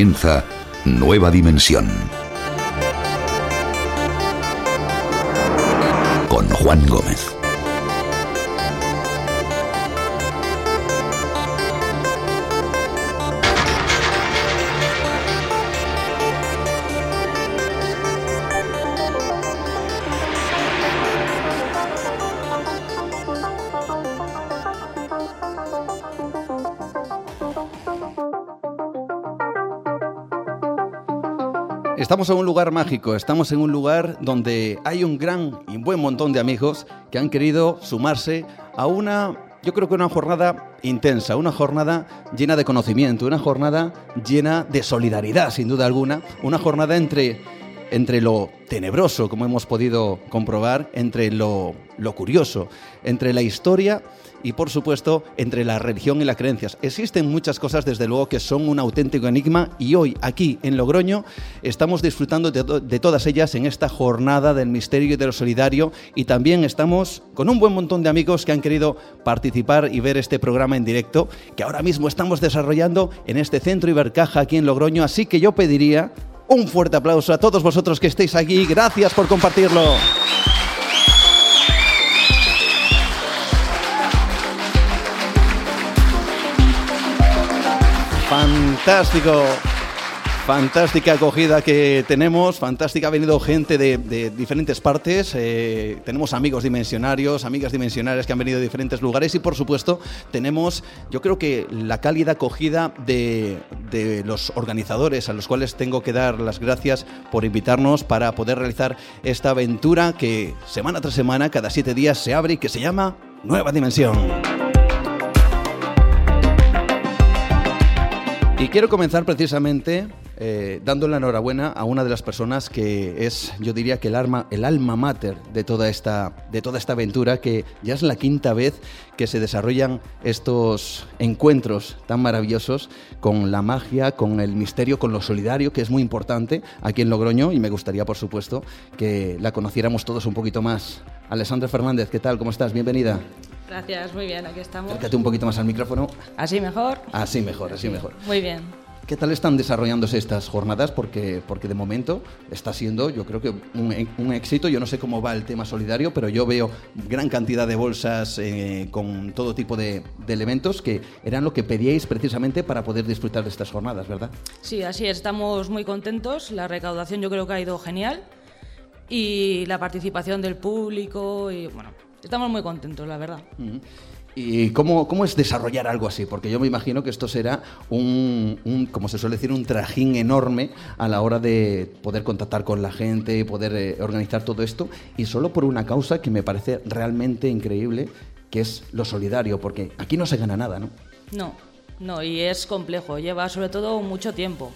Comienza Nueva Dimensión. Con Juan Gómez. Estamos en un lugar mágico, estamos en un lugar donde hay un gran y buen montón de amigos que han querido sumarse a una, yo creo que una jornada intensa, una jornada llena de conocimiento, una jornada llena de solidaridad, sin duda alguna, una jornada entre, entre lo tenebroso, como hemos podido comprobar, entre lo, lo curioso, entre la historia y por supuesto entre la religión y las creencias. Existen muchas cosas desde luego que son un auténtico enigma y hoy aquí en Logroño estamos disfrutando de, todas ellas en esta jornada del misterio y de lo solidario y también estamos con un buen montón de amigos que han querido participar y ver este programa en directo que ahora mismo estamos desarrollando en este centro Ibercaja aquí en Logroño, así que yo pediría un fuerte aplauso a todos vosotros que estéis aquí. Gracias por compartirlo. Fantástico. Fantástica acogida que tenemos, fantástica, ha venido gente de, diferentes partes, eh, tenemos amigos dimensionarios, amigas dimensionarias que han venido de diferentes lugares y por supuesto tenemos, yo creo que la cálida acogida de, de los organizadores a los cuales tengo que dar las gracias por invitarnos para poder realizar esta aventura que semana tras semana, cada siete días se abre y que se llama Nueva Dimensión. Y quiero comenzar precisamente eh, dando la enhorabuena a una de las personas que es, yo diría que el, alma, el alma mater de toda, esta, de toda esta aventura, que ya es la quinta vez que se desarrollan estos encuentros tan maravillosos con la magia, con el misterio, con lo solidario, que es muy importante aquí en Logroño y me gustaría, por supuesto, que la conociéramos todos un poquito más. Alessandra Fernández, ¿qué tal? ¿Cómo estás? Bienvenida. Gracias, muy bien, aquí estamos. Acércate un poquito más al micrófono. ¿Así mejor? Así mejor, así mejor. Muy bien. ¿Qué tal están desarrollándose estas jornadas? Porque, porque de momento está siendo, yo creo que un, éxito. Yo no sé cómo va el tema solidario, pero yo veo gran cantidad de bolsas eh, con todo tipo de, de, elementos que eran lo que pedíais precisamente para poder disfrutar de estas jornadas, ¿verdad? Sí, así es. Estamos muy contentos. La recaudación yo creo que ha ido genial. Y la participación del público y bueno, Estamos muy contentos, la verdad. ¿Y cómo, cómo, es desarrollar algo así? Porque yo me imagino que esto será un, como se suele decir, un trajín enorme a la hora de poder contactar con la gente, y poder eh, organizar todo esto, y solo por una causa que me parece realmente increíble, que es lo solidario, porque aquí no se gana nada, ¿no? No, no, y es complejo, lleva sobre todo mucho tiempo.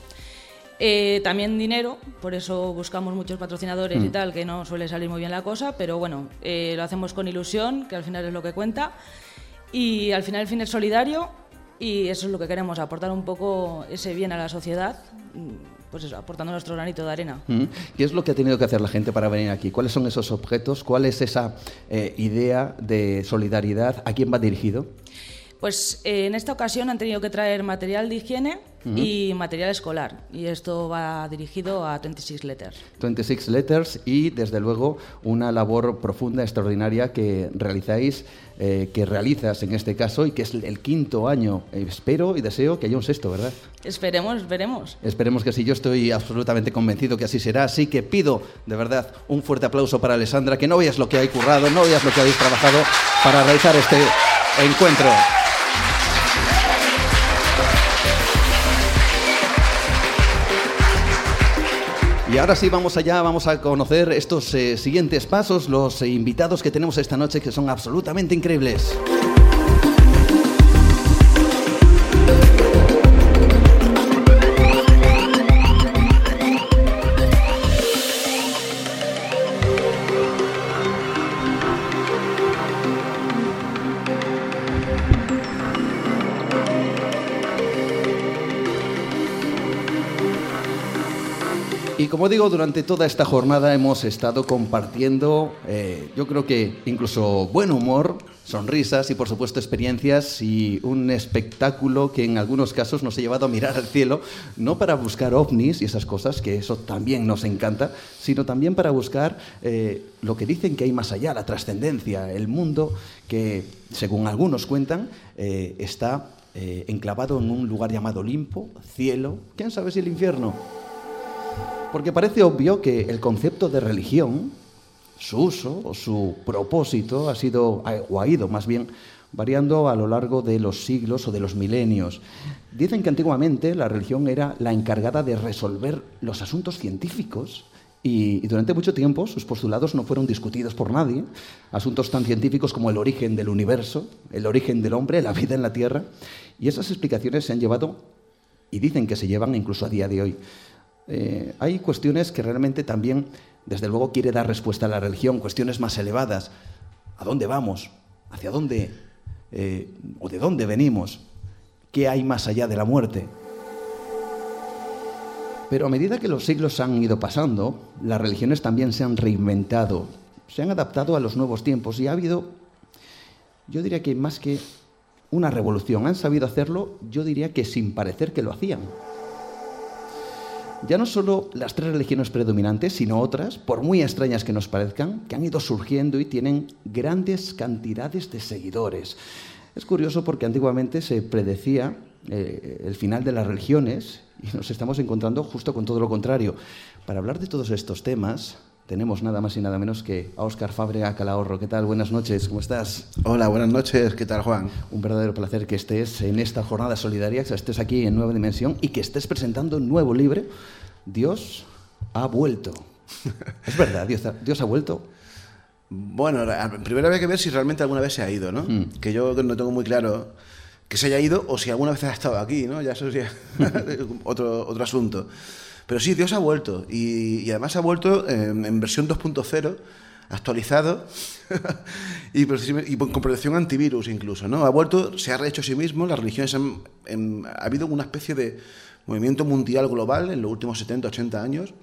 Eh, también dinero, por eso buscamos muchos patrocinadores y mm. tal, que no suele salir muy bien la cosa, pero bueno, eh, lo hacemos con ilusión, que al final es lo que cuenta. Y al final el fin es solidario y eso es lo que queremos, aportar un poco ese bien a la sociedad, pues eso, aportando nuestro granito de arena. Mm. ¿Qué es lo que ha tenido que hacer la gente para venir aquí? ¿Cuáles son esos objetos? ¿Cuál es esa eh, idea de solidaridad? ¿A quién va dirigido? Pues en esta ocasión han tenido que traer material de higiene, y material escolar. Y esto va dirigido a 26 Letters. 26 Letters y, desde luego, una labor profunda, extraordinaria que realizáis, eh, que realizas en este caso y que es el quinto año. espero y deseo que haya un sexto, ¿verdad? Esperemos, veremos. Esperemos que sí. Yo estoy absolutamente convencido que así será. Así que pido, de verdad, un fuerte aplauso para Alessandra, que no veas lo que hay currado, no veas lo que habéis trabajado para realizar este encuentro. Y ahora sí, vamos allá, vamos a conocer estos eh, siguientes pasos, los invitados que tenemos esta noche que son absolutamente increíbles. Como digo, durante toda esta jornada hemos estado compartiendo, eh, yo creo que incluso buen humor, sonrisas y por supuesto experiencias y un espectáculo que en algunos casos nos ha llevado a mirar al cielo, no para buscar ovnis y esas cosas, que eso también nos encanta, sino también para buscar eh, lo que dicen que hay más allá, la trascendencia, el mundo que, según algunos cuentan, eh, está enclavado en un lugar llamado Olimpo, cielo, quién sabe si el infierno. Porque parece obvio que el concepto de religión, su uso o su propósito ha sido, o ha ido más bien, variando a lo largo de los siglos o de los milenios. Dicen que antiguamente la religión era la encargada de resolver los asuntos científicos y, durante mucho tiempo sus postulados no fueron discutidos por nadie. Asuntos tan científicos como el origen del universo, el origen del hombre, la vida en la Tierra. Y esas explicaciones se han llevado, y dicen que se llevan incluso a día de hoy. Eh, hay cuestiones que realmente también desde luego quiere dar respuesta a la religión, cuestiones más elevadas. ¿A dónde vamos? ¿Hacia dónde? Eh, ¿O de dónde venimos? ¿Qué hay más allá de la muerte? Pero a medida que los siglos han ido pasando, las religiones también se han reinventado, se han adaptado a los nuevos tiempos y ha habido, yo diría que más que una revolución, han sabido hacerlo, yo diría que sin parecer que lo hacían ya no solo las tres religiones predominantes, sino otras, por muy extrañas que nos parezcan, que han ido surgiendo y tienen grandes cantidades de seguidores. Es curioso porque antiguamente se predecía eh, el final de las religiones y nos estamos encontrando justo con todo lo contrario. Para hablar de todos estos temas, tenemos nada más y nada menos que a Óscar Fábrega Calahorro. ¿Qué tal? Buenas noches, ¿cómo estás? Hola, buenas noches, ¿qué tal, Juan? Un verdadero placer que estés en esta jornada solidaria, que estés aquí en Nueva Dimensión y que estés presentando un nuevo libro, Dios ha vuelto. ¿Es verdad? ¿Dios ha, Dios ha vuelto? Bueno, primero había que ver si realmente alguna vez se ha ido, ¿no? Mm. Que yo no tengo muy claro que se haya ido o si alguna vez ha estado aquí, ¿no? Ya eso sería otro, otro asunto. Pero sí, Dios ha vuelto y, además ha vuelto en, versión 2.0 actualizado y, con protección antivirus incluso, ¿no? Ha vuelto, se ha rehecho a sí mismo, las religiones han, ha habido una especie de movimiento mundial global en los últimos 70, 80 años,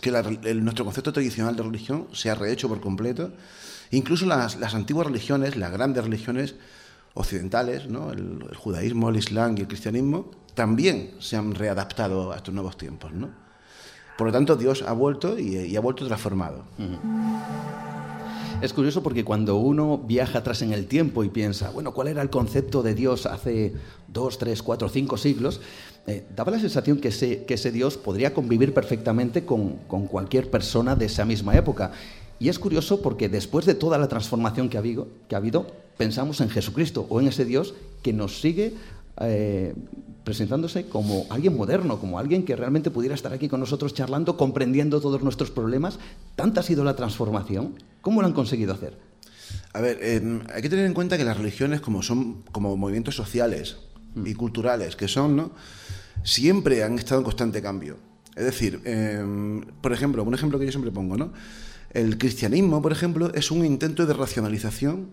que nuestro concepto tradicional de religión se ha rehecho por completo. Incluso las, antiguas religiones, las grandes religiones occidentales, ¿no? el, judaísmo, el islam y el cristianismo, también se han readaptado a estos nuevos tiempos. Por lo tanto, Dios ha vuelto y, ha vuelto transformado. Es curioso porque cuando uno viaja atrás en el tiempo y piensa, bueno, ¿cuál era el concepto de Dios hace dos, tres, cuatro, cinco siglos? Eh, daba la sensación que ese, Dios podría convivir perfectamente con cualquier persona de esa misma época. Y es curioso porque después de toda la transformación que ha habido, que ha habido pensamos en Jesucristo o en ese Dios que nos sigue eh, presentándose como alguien moderno, como alguien que realmente pudiera estar aquí con nosotros charlando, comprendiendo todos nuestros problemas. ¿Tanta ha sido la transformación? ¿Cómo lo han conseguido hacer? A ver, hay que tener en cuenta que las religiones, como son como movimientos sociales y mm. culturales que son, ¿no? siempre han estado en constante cambio. Es decir, em, por ejemplo, un ejemplo que yo siempre pongo, ¿no? El cristianismo, por ejemplo, es un intento de racionalización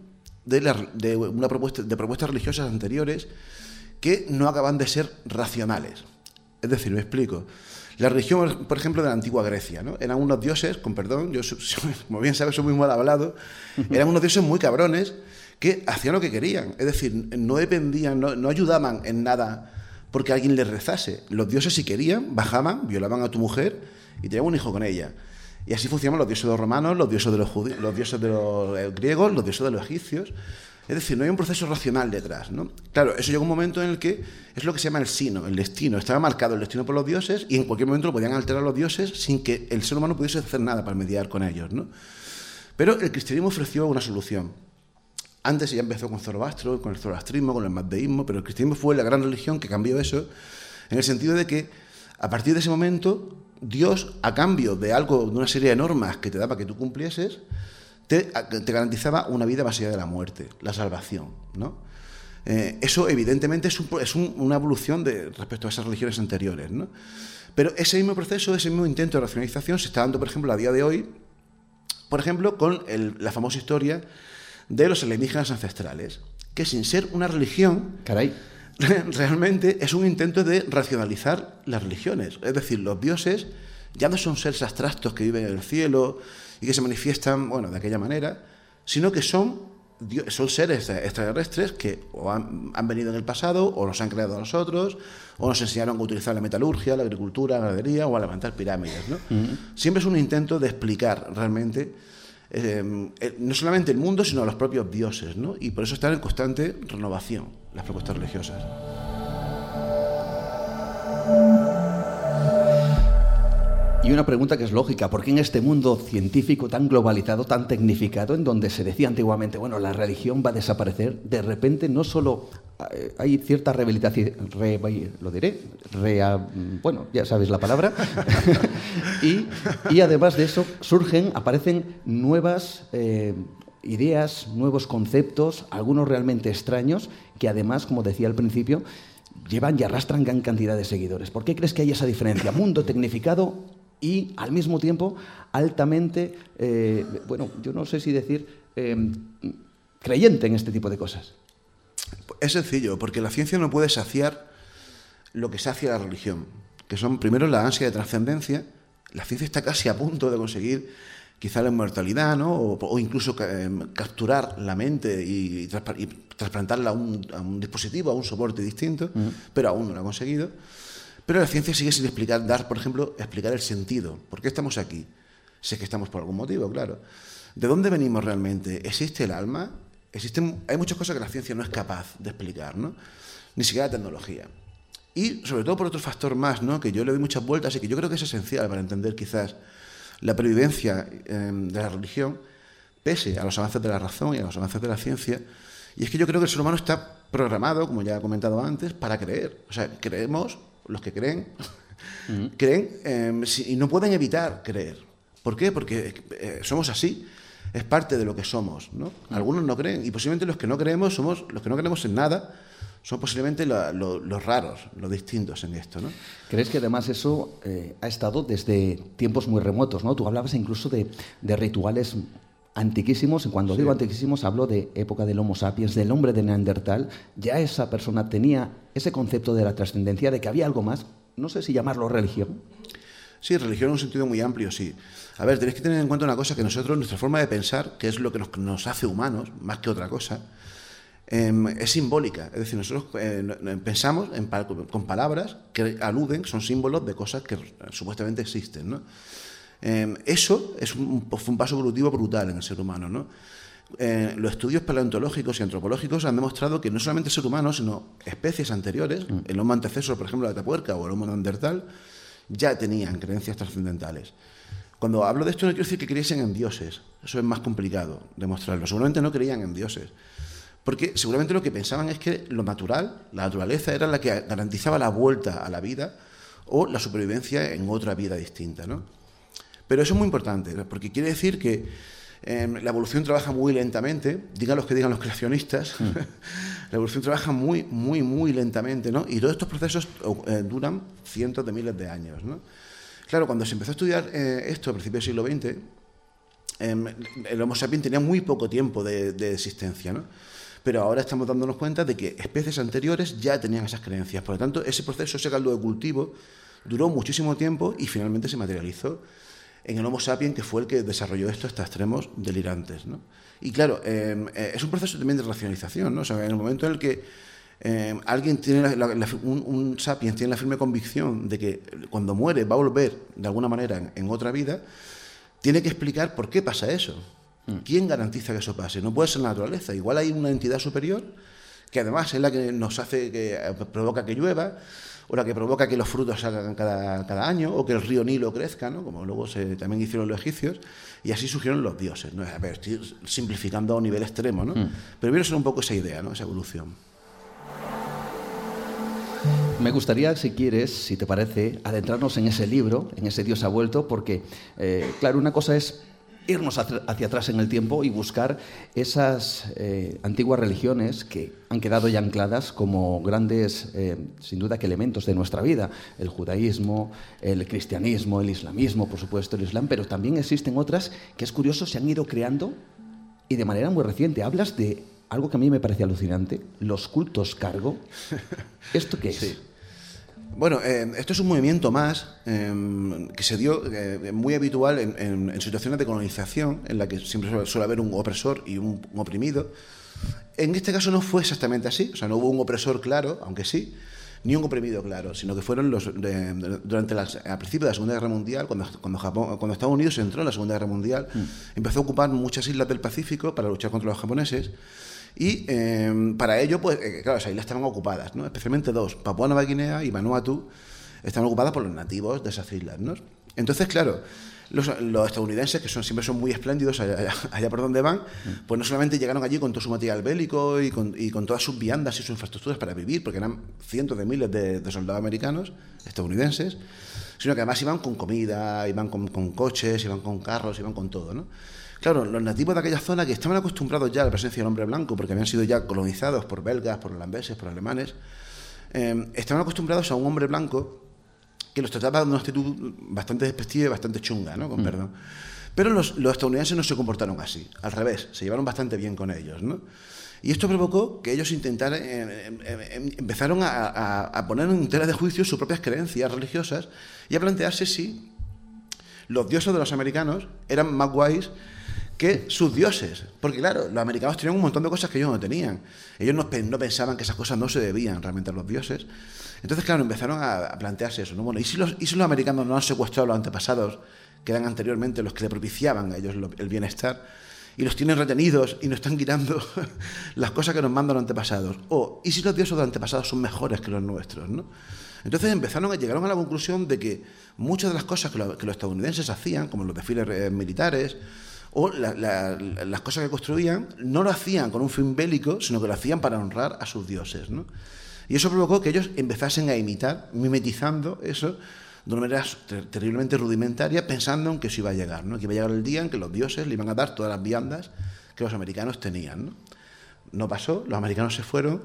de, de una propuesta, de propuestas religiosas anteriores que no acaban de ser racionales. Es decir, me explico. La religión, por ejemplo, de la antigua Grecia, ¿no? Eran unos dioses, con perdón, yo, como bien sabes, soy muy mal hablado, eran unos dioses muy cabrones que hacían lo que querían. Es decir, no dependían, no, ayudaban en nada porque alguien les rezase. Los dioses, si querían, bajaban, violaban a tu mujer y tenían un hijo con ella. Y así funcionaban los dioses de los romanos, los dioses de los, los dioses de los eh, griegos, los dioses de los egipcios. Es decir, no hay un proceso racional detrás. ¿no? Claro, eso llegó un momento en el que es lo que se llama el sino, el destino. Estaba marcado el destino por los dioses y en cualquier momento lo podían alterar los dioses sin que el ser humano pudiese hacer nada para mediar con ellos. ¿no? Pero el cristianismo ofreció una solución. Antes ya empezó con Zoroastro, con el zoroastrismo, con el mazdeísmo, pero el cristianismo fue la gran religión que cambió eso, en el sentido de que a partir de ese momento Dios, a cambio de algo, de una serie de normas que te daba que tú cumplieses, te, garantizaba una vida más allá de la muerte, la salvación. ¿no? Eh, eso evidentemente es, una evolución de, respecto a esas religiones anteriores. ¿no? Pero ese mismo proceso, ese mismo intento de racionalización se está dando, por ejemplo, a día de hoy, por ejemplo, con la famosa historia de los alienígenas ancestrales, que sin ser una religión, Caray. realmente es un intento de racionalizar las religiones. Es decir, los dioses ya no son seres abstractos que viven en el cielo y que se manifiestan, bueno, de aquella manera, sino que son son seres extraterrestres que o han, venido en el pasado o nos han creado a nosotros o nos enseñaron a utilizar la metalurgia, la agricultura, la ganadería o a levantar pirámides. ¿no? Siempre es un intento de explicar realmente eh, no solamente el mundo, sino a los propios dioses. ¿no? Y por eso están en constante renovación las propuestas religiosas. Y una pregunta que es lógica, ¿por qué en este mundo científico tan globalizado, tan tecnificado, en donde se decía antiguamente, bueno, la religión va a desaparecer, de repente no solo eh, hay cierta rehabilitación, lo diré, bueno, ya sabéis la palabra, y, además de eso surgen, aparecen nuevas... Eh, ideas, nuevos conceptos, algunos realmente extraños, que además, como decía al principio, llevan y arrastran gran cantidad de seguidores. ¿Por qué crees que hay esa diferencia? Mundo tecnificado y al mismo tiempo altamente, eh, bueno, yo no sé si decir, eh, creyente en este tipo de cosas. Es sencillo, porque la ciencia no puede saciar lo que sacia la religión, que son primero la ansia de trascendencia. La ciencia está casi a punto de conseguir quizá la inmortalidad, ¿no? o, incluso eh, capturar la mente y, trasplantarla a un, dispositivo, a un soporte distinto, pero aún no lo ha conseguido. Pero la ciencia sigue sin explicar, dar, por ejemplo, explicar el sentido. ¿Por qué estamos aquí? Sé que estamos por algún motivo, claro. ¿De dónde venimos realmente? ¿Existe el alma? Existen, hay muchas cosas que la ciencia no es capaz de explicar, ¿no? Ni siquiera la tecnología. Y sobre todo por otro factor más, ¿no? Que yo le doy muchas vueltas y que yo creo que es esencial para entender quizás la previvencia em, de la religión, pese a los avances de la razón y a los avances de la ciencia. Y es que yo creo que el ser humano está programado, como ya he comentado antes, para creer. O sea, creemos los que creen, creen em, y no pueden evitar creer. ¿Por qué? Porque eh, somos así. Es parte de lo que somos. ¿no? Algunos no creen y posiblemente los que no creemos somos los que no creemos en nada. Son posiblemente los raros, los distintos en esto, ¿no? ¿Crees que además eso eh, ha estado desde tiempos muy remotos, ¿no? Tú hablabas incluso de, de rituales antiquísimos, cuando digo antiquísimos hablo de época del Homo sapiens, del hombre de Neandertal, ya esa persona tenía ese concepto de la trascendencia, de que había algo más, no sé si llamarlo religión. Sí, religión en un sentido muy amplio, sí. A ver, tenéis que tener en cuenta una cosa, que nosotros, nuestra forma de pensar, que es lo que nos, hace humanos, más que otra cosa, em, es simbólica. Es decir, nosotros eh, pensamos con palabras que aluden, son símbolos de cosas que supuestamente existen, ¿no? Em, eso es un, fue un paso evolutivo brutal en el ser humano. ¿no? Eh, los estudios paleontológicos y antropológicos han demostrado que no solamente el ser humano, sino especies anteriores, mm. el Homo antecesor, por ejemplo, la tapuerca o el Homo neandertal, ya tenían creencias trascendentales. Cuando hablo de esto no quiero decir que creyesen en dioses, eso es más complicado demostrarlo. Seguramente no creían en dioses, porque seguramente lo que pensaban es que lo natural, la naturaleza, era la que garantizaba la vuelta a la vida o la supervivencia en otra vida distinta. ¿no? Pero eso es muy importante, porque quiere decir que em, la evolución trabaja muy lentamente, digan los que digan los creacionistas, mm. la evolución trabaja muy, muy, muy lentamente, ¿no? Y todos estos procesos eh, duran cientos de miles de años, ¿no? Claro, cuando se empezó a estudiar eh, esto a principios del siglo XX, em, el Homo sapiens tenía muy poco tiempo de, de existencia, ¿no? Pero ahora estamos dándonos cuenta de que especies anteriores ya tenían esas creencias. Por lo tanto, ese proceso, ese caldo de cultivo, duró muchísimo tiempo y finalmente se materializó en el Homo sapiens, que fue el que desarrolló esto hasta extremos delirantes. ¿no? Y claro, em, eh, es un proceso también de racionalización. ¿no? O sea, en el momento en el que em, alguien tiene un, sapiens tiene la firme convicción de que cuando muere va a volver de alguna manera en, otra vida, tiene que explicar por qué pasa eso. Mm. ¿Quién garantiza que eso pase? No puede ser la naturaleza. Igual hay una entidad superior que además es la que nos hace que eh, provoca que llueva o la que provoca que los frutos salgan cada, año, o que el río Nilo crezca, ¿no? como luego se, también hicieron los egipcios, y así surgieron los dioses. ¿no? A ver, estoy simplificando a un nivel extremo, ¿no? Mm. pero viene a ser un poco esa idea, ¿no? esa evolución. Me gustaría, si quieres, si te parece, adentrarnos en ese libro, en ese Dios ha vuelto, porque, eh, claro, una cosa es irnos hacia atrás en el tiempo y buscar esas eh, antiguas religiones que han quedado ya ancladas como grandes, eh, sin duda, que elementos de nuestra vida. El judaísmo, el cristianismo, el islamismo, por supuesto, el islam, pero también existen otras que es curioso, se han ido creando y de manera muy reciente. Hablas de algo que a mí me parece alucinante, los cultos cargo. ¿Esto qué es? Bueno, eh, esto es un movimiento más eh, que se dio eh, muy habitual en, en- en situaciones de colonización, en la que siempre suele, suele haber un opresor y un, un oprimido. En este caso no fue exactamente así, o sea, no hubo un opresor claro, aunque sí, ni un oprimido claro, sino que fueron los de- durante las, al principio de la Segunda Guerra Mundial, cuando, cuando, Japón, cuando Estados Unidos entró en la Segunda Guerra Mundial, empezó a ocupar muchas islas del Pacífico para luchar contra los japoneses. Y eh, para ello, pues, eh, claro, esas islas estaban ocupadas, ¿no? especialmente dos, Papua Nueva Guinea y Vanuatu, estaban ocupadas por los nativos de esas islas. ¿no? Entonces, claro, los, los estadounidenses, que son, siempre son muy espléndidos allá, allá- allá por donde van, pues no solamente llegaron allí con todo su material bélico y con, y con todas sus viandas y sus infraestructuras para vivir, porque eran cientos de miles de, de soldados americanos, estadounidenses, sino que además iban con comida, iban con, con coches, iban con carros, iban con todo, ¿no? Claro, los nativos de aquella zona que estaban acostumbrados ya a la presencia del hombre blanco, porque habían sido ya colonizados por belgas, por holandeses, por alemanes, eh, estaban acostumbrados a un hombre blanco que los trataba de una actitud bastante despectiva y bastante chunga, ¿no? Con perdón. Pero los, los estadounidenses no se comportaron así, al revés, se llevaron bastante bien con ellos, ¿no? Y esto provocó que ellos intentaran, eh, eh, eh, empezaron a, a- a poner en tela de juicio sus propias creencias religiosas y a plantearse si los dioses de los americanos eran más guays que sus dioses. Porque claro, los americanos tenían un montón de cosas que ellos no tenían. Ellos no, pe- no pensaban que esas cosas no se debían realmente a los dioses. Entonces, claro, empezaron a, plantearse eso. ¿no? Bueno, ¿y si, los, ¿y si los americanos no han secuestrado a los antepasados que eran anteriormente los que le propiciaban a ellos lo- el bienestar? Y los tienen retenidos y nos están quitando las cosas que nos mandan los antepasados. O, ¿y si los dioses de los antepasados son mejores que los nuestros? ¿no? Entonces empezaron a llegaron a la conclusión de que muchas de las cosas que los estadounidenses hacían, como los desfiles eh, militares, o la- la- la- las cosas que construían, no lo hacían con un fin bélico, sino que lo hacían para honrar a sus dioses. ¿no? Y eso provocó que ellos empezasen a imitar, mimetizando eso de una manera ter- terriblemente rudimentaria, pensando en que eso iba a llegar, ¿no? que iba a llegar el día en que los dioses le iban a dar todas las viandas que los americanos tenían. ¿no? No pasó, los americanos se fueron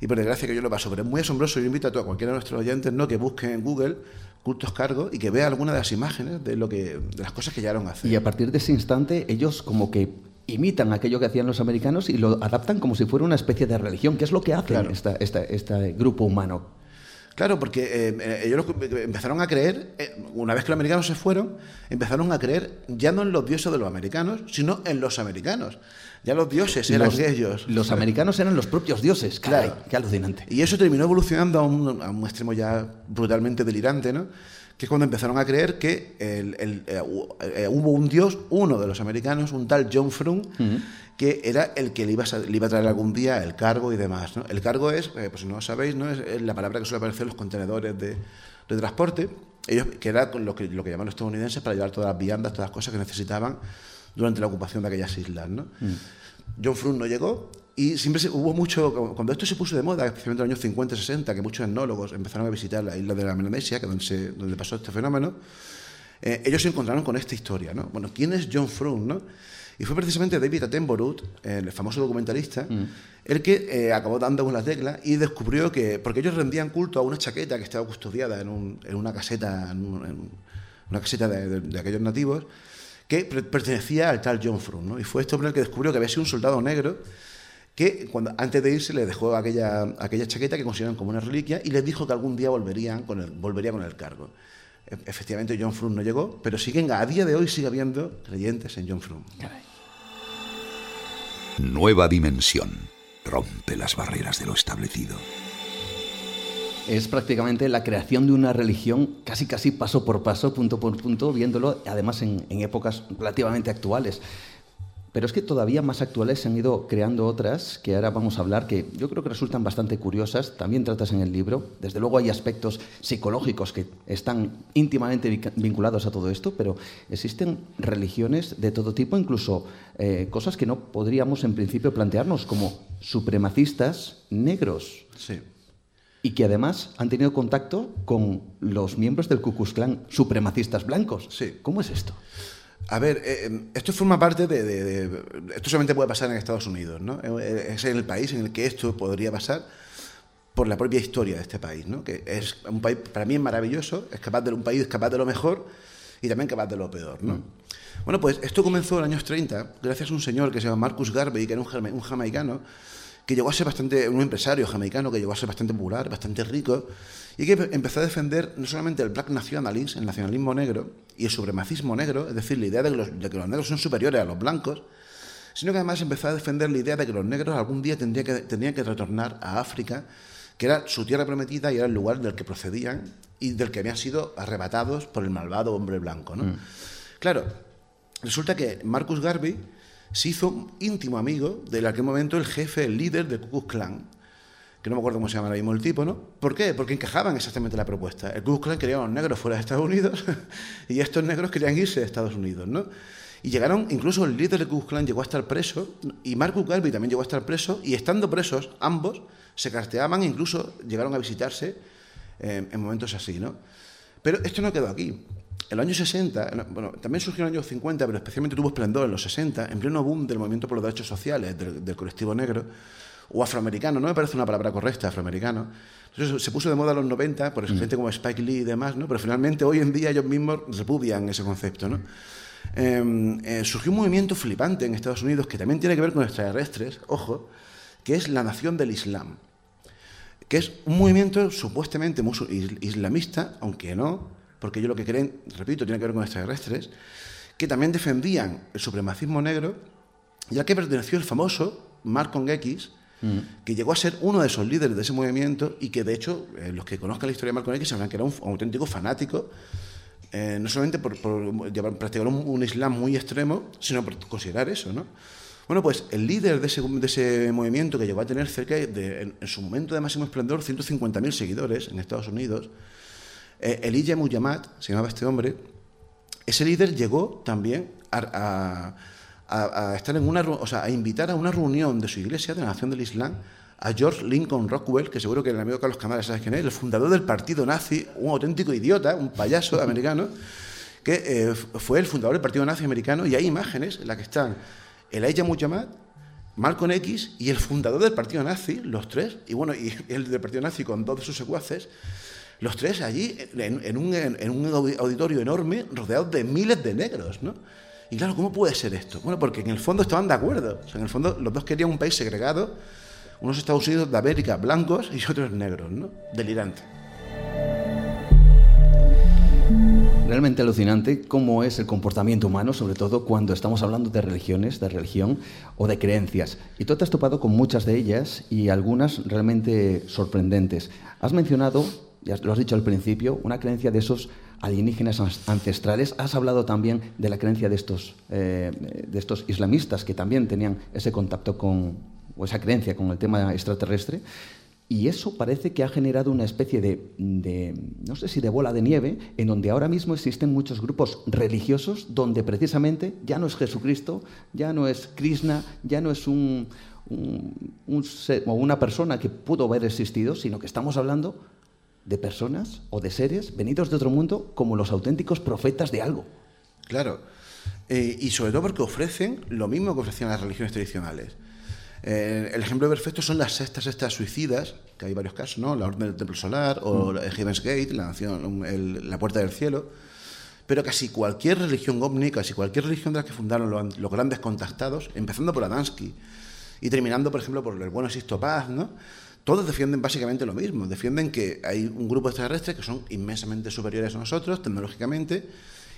y por desgracia que yo lo paso, pero es muy asombroso. Yo invito a, todo, a cualquiera de nuestros oyentes ¿no? que busquen en Google cultos cargos y que vea alguna de las imágenes de, lo que, de las cosas que llegaron a hacer. Y a partir de ese instante, ellos como que imitan aquello que hacían los americanos y lo adaptan como si fuera una especie de religión, que es lo que hacen Claro. este grupo humano. Claro, porque eh, eh, ellos empezaron a creer, eh, una vez que los americanos se fueron, empezaron a creer ya no en los dioses de los americanos, sino en los americanos. Ya los dioses eran los, ellos. los americanos eran los propios dioses, caray, Claro. qué alucinante. Y eso terminó evolucionando a un, a un extremo ya brutalmente delirante, ¿no? Que es cuando empezaron a creer que el- el- eh, hu- eh, hubo un dios, uno de los americanos, un tal John Frum, que era el que le iba, a, le iba a traer algún día el cargo y demás. ¿no? El cargo es, eh, pues si no lo sabéis, ¿no? es, la palabra que suele aparecer en los contenedores de, de transporte, ellos, que era lo que, lo que llaman los estadounidenses para llevar todas las viandas, todas las cosas que necesitaban durante la ocupación de aquellas islas. ¿no? John Frum no llegó y siempre se- hubo mucho, cuando esto se puso de moda, especialmente en los años 50 y 60, que muchos etnólogos empezaron a visitar la isla de la Melanesia, que es donde, se- donde pasó este fenómeno, eh, ellos se encontraron con esta historia, ¿no? Bueno, ¿quién es John Frum, no? Y fue precisamente David Attenborough, el famoso documentalista, el que eh, acabó dando con la tecla y descubrió que, porque ellos rendían culto a una chaqueta que estaba custodiada en, un- en una caseta, en, un- en una caseta de, de- de aquellos nativos, que per- pertenecía al tal John Frum, ¿no? Y fue este hombre el que descubrió que había sido un soldado negro que cuando, antes de irse le dejó aquella, aquella chaqueta que consideran como una reliquia y les dijo que algún día volverían con el, volvería con el cargo. Efectivamente, John Frum no llegó, pero siguen, a día de hoy sigue habiendo creyentes en John Frum. Nueva dimensión. Rompe las barreras de lo establecido. Es prácticamente la creación de una religión casi casi paso por paso, punto por punto, viéndolo además en, en épocas relativamente actuales. Pero es que todavía más actuales se han ido creando otras que ahora vamos a hablar que yo creo que resultan bastante curiosas. También tratas en el libro. Desde luego hay aspectos psicológicos que están íntimamente vinculados a todo esto, pero existen religiones de todo tipo, incluso eh, cosas que no podríamos en principio plantearnos como supremacistas negros Sí. y que además han tenido contacto con los miembros del Ku Klux Klan supremacistas blancos. Sí. ¿Cómo es esto? A ver, eh, esto forma parte de, de- de- Esto solamente puede pasar en Estados Unidos, ¿no? Eh, Es el país en el que esto podría pasar por la propia historia de este país, ¿no? Que es un país, para mí es maravilloso, es capaz de un país capaz de lo mejor y también capaz de lo peor, ¿no? Bueno, pues esto comenzó en los años 30, gracias a un señor que se llama Marcus Garvey, que era un, un jamaicano, que llegó a ser bastante, un empresario jamaicano que llegó a ser bastante popular, bastante rico, y que empezó a defender no solamente el black nationalism, el nacionalismo negro, y el supremacismo negro, es decir, la idea de que los, de que los negros son superiores a los blancos, sino que además empezó a defender la idea de que los negros algún día tendrían que, tendrían que retornar a África, que era su tierra prometida y era el lugar del que procedían y del que habían sido arrebatados por el malvado hombre blanco. ¿no? Claro, resulta que Marcus Garvey se hizo íntimo amigo del aquel momento el jefe, el líder del Ku Klux Klan, que no me acuerdo cómo se llama ahora mismo el tipo, ¿no? ¿Por qué? Porque encajaban exactamente la propuesta. El Ku Klan quería a los negros fuera de Estados Unidos y estos negros querían irse de Estados Unidos, ¿no? Y llegaron, incluso el líder del Ku Klan llegó a estar preso y Marcus Garvey también llegó a estar preso y estando presos, ambos se carteaban, incluso llegaron a visitarse eh, en momentos así, ¿no? Pero esto no quedó aquí. En los años 60, bueno, también surgió en los años 50, pero especialmente tuvo esplendor en los 60, en pleno boom del movimiento por los derechos sociales del, del colectivo negro, o afroamericano, no me parece una palabra correcta, afroamericano. Entonces se puso de moda en los 90 por gente como Spike Lee y demás, ¿no? pero finalmente hoy en día ellos mismos repudian ese concepto. ¿no? Eh, eh, surgió un movimiento flipante en Estados Unidos que también tiene que ver con extraterrestres, ojo, que es la nación del Islam, que es un movimiento supuestamente islamista, aunque no, porque ellos lo que creen, repito, tiene que ver con extraterrestres, que también defendían el supremacismo negro, ya que perteneció el famoso Malcolm X, que llegó a ser uno de esos líderes de ese movimiento y que de hecho eh, los que conozcan la historia de Malcolm X sabrán que era un, auténtico fanático, eh, no solamente por, llevar, practicar un, islam muy extremo, sino por considerar eso, ¿no? Bueno, pues el líder de ese, movimiento que llegó a tener cerca de, en, su momento de máximo esplendor, 150.000 seguidores en Estados Unidos, eh, Elijah Muhammad, se llamaba este hombre, ese líder llegó también a, a, estar en una, o sea, a invitar a una reunión de su iglesia, de la Nación del Islam, a George Lincoln Rockwell, que seguro que el amigo Carlos Camara sabe quién es, el fundador del partido nazi, un auténtico idiota, un payaso americano, que eh, fue el fundador del partido nazi americano, y hay imágenes en las que están Elijah Muhammad, Malcolm X y el fundador del partido nazi, los tres, y bueno, y el del partido nazi con dos de sus secuaces, los tres allí en, en, un, en, un, auditorio enorme, rodeados de miles de negros, ¿no? Y claro, ¿cómo puede ser esto? Bueno, porque en el fondo estaban de acuerdo. En el fondo los dos querían un país segregado, unos Estados Unidos de América blancos y otros negros, ¿no? Delirante. Realmente alucinante cómo es el comportamiento humano, sobre todo cuando estamos hablando de religiones, de religión o de creencias. Y tú te has topado con muchas de ellas y algunas realmente sorprendentes. Has mencionado ya lo has dicho al principio, una creencia de esos alienígenas ancestrales. Has hablado también de la creencia de estos, eh, de estos islamistas que también tenían ese contacto con, o esa creencia con el tema extraterrestre. Y eso parece que ha generado una especie de, no sé si de bola de nieve, en donde ahora mismo existen muchos grupos religiosos donde precisamente ya no es Jesucristo, ya no es Krishna, ya no es una persona que pudo haber existido, sino que estamos hablando de personas o de seres venidos de otro mundo como los auténticos profetas de algo. Claro, eh, y sobre todo porque ofrecen lo mismo que ofrecían las religiones tradicionales. Eh, el ejemplo perfecto son las sectas estas suicidas, que hay varios casos, ¿no? La Orden del Templo Solar o mm. el Heaven's Gate, la, nación, el, la Puerta del Cielo. Pero casi cualquier religión ovni, casi cualquier religión de las que fundaron los, los grandes contactados, empezando por Adansky y terminando, por ejemplo, por el bueno Sisto Paz, ¿no? Todos defienden básicamente lo mismo. Defienden que hay un grupo de extraterrestres que son inmensamente superiores a nosotros tecnológicamente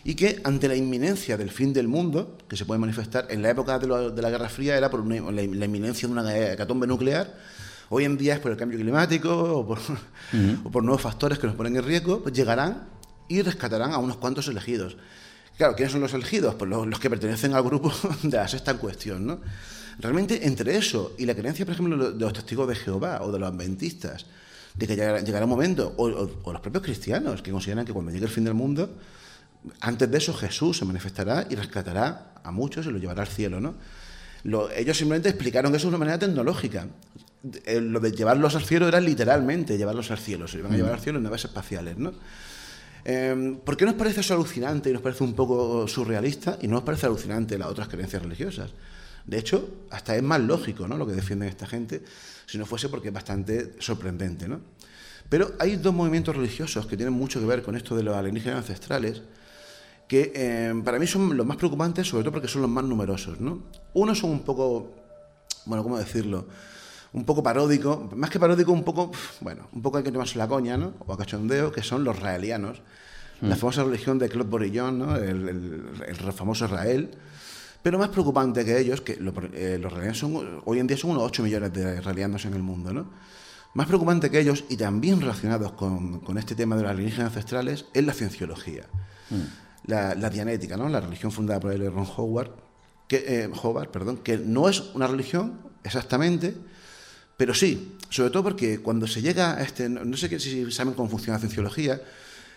y que ante la inminencia del fin del mundo, que se puede manifestar en la época de, lo, de la Guerra Fría, era por una, la, la, inminencia de una hecatombe nuclear, hoy en día es por el cambio climático o por, uh -huh. o por nuevos factores que nos ponen en riesgo, pues llegarán y rescatarán a unos cuantos elegidos. Claro, ¿quiénes son los elegidos? Pues los, los que pertenecen al grupo de la sexta en cuestión, ¿no? Realmente entre eso y la creencia, por ejemplo, de los testigos de Jehová o de los adventistas, de que llegará, llegará un momento, o, o, o, los propios cristianos, que consideran que cuando llegue el fin del mundo, antes de eso Jesús se manifestará y rescatará a muchos y los llevará al cielo, ¿no? Lo, ellos simplemente explicaron eso de una manera tecnológica. Eh, lo de llevarlos al cielo era literalmente llevarlos al cielo, se iban a llevar al cielo en naves espaciales, ¿no? Eh, ¿Por qué nos parece eso alucinante y nos parece un poco surrealista y no nos parece alucinante las otras creencias religiosas? De hecho, hasta es más lógico ¿no? lo que defienden esta gente, si no fuese porque es bastante sorprendente. ¿no? Pero hay dos movimientos religiosos que tienen mucho que ver con esto de los alienígenas ancestrales, que eh, para mí son los más preocupantes, sobre todo porque son los más numerosos. ¿no? Unos son un poco, bueno, ¿cómo decirlo? un poco paródico, más que paródico, un poco, bueno, un poco hay que tomarse la coña, ¿no? O a cachondeo, que son los raelianos. La famosa religión de Claude Borillon, ¿no? el, el, famoso Israel. Pero más preocupante que ellos, que eh, los son, hoy en día son unos 8 millones de raelianos en el mundo, ¿no? Más preocupante que ellos, y también relacionados con, con este tema de las religiones ancestrales, es la cienciología. Mm. La, la, dianética, ¿no? La religión fundada por el Ron Howard, que, eh, Howard, perdón, que no es una religión exactamente, pero sí, sobre todo porque cuando se llega a este, no sé si saben cómo funciona la cienciología,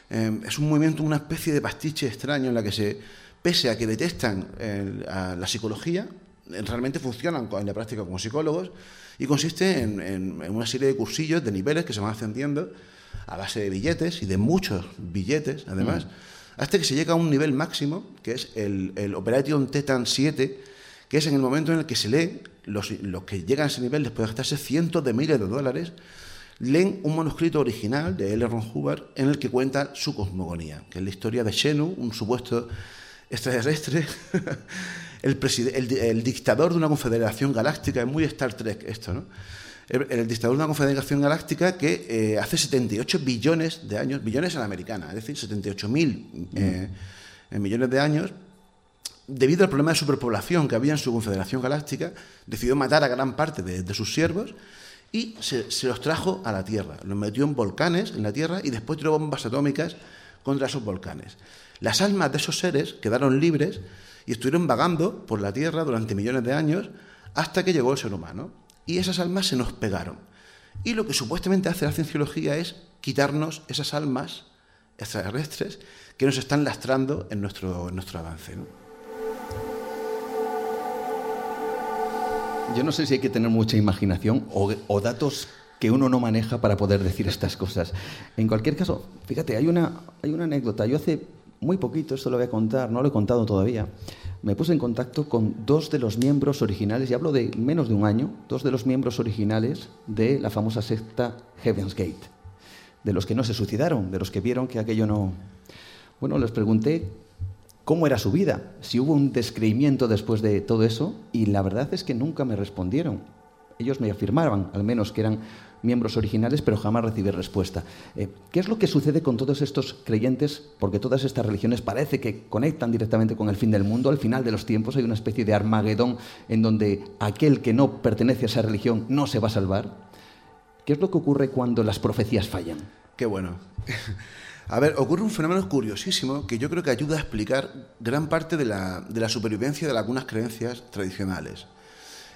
eh, es un movimiento, una especie de pastiche extraño en la que se, pese a que detestan a la psicología, realmente funcionan en la práctica como psicólogos y consiste en, una serie de cursillos de niveles que se van ascendiendo a base de billetes y de muchos billetes, además, mm. hasta que se llega a un nivel máximo, que es el, el Operation Titan 7, que es en el momento en el que se lee, los, los que llegan a ese nivel, después de gastarse cientos de miles de dólares, leen un manuscrito original de L. Ron Hubbard en el que cuenta su cosmogonía, que es la historia de Xenu, un supuesto extraterrestre, el, el, dictador de una confederación galáctica, es muy Star Trek esto, ¿no? El, dictador de una confederación galáctica que eh, hace 78 billones de años, billones en la americana, es decir, 78 mil eh, millones de años, debido al problema de superpoblación que había en su confederación galáctica, decidió matar a gran parte de, sus siervos y se, los trajo a la Tierra. Los metió en volcanes en la Tierra y después tiró bombas atómicas contra esos volcanes. Las almas de esos seres quedaron libres y estuvieron vagando por la Tierra durante millones de años hasta que llegó el ser humano. Y esas almas se nos pegaron. Y lo que supuestamente hace la cienciología es quitarnos esas almas extraterrestres que nos están lastrando en nuestro, en nuestro avance. Yo no sé si hay que tener mucha imaginación o, datos que uno no maneja para poder decir estas cosas. En cualquier caso, fíjate, hay una, hay una anécdota. Yo hace muy poquito, esto lo voy a contar, no lo he contado todavía, me puse en contacto con dos de los miembros originales, y hablo de menos de un año, dos de los miembros originales de la famosa secta Heaven's Gate, de los que no se suicidaron, de los que vieron que aquello no... Bueno, les pregunté cómo era su vida, si hubo un descreimiento después de todo eso, y la verdad es que nunca me respondieron. Ellos me afirmaban, al menos, que eran miembros originales, pero jamás recibí respuesta. Eh, ¿Qué es lo que sucede con todos estos creyentes? Porque todas estas religiones parece que conectan directamente con el fin del mundo. Al final de los tiempos hay una especie de Armagedón en donde aquel que no pertenece a esa religión no se va a salvar. ¿Qué es lo que ocurre cuando las profecías fallan? Qué bueno. A ver, ocurre un fenómeno curiosísimo que yo creo que ayuda a explicar gran parte de la, de la supervivencia de algunas creencias tradicionales.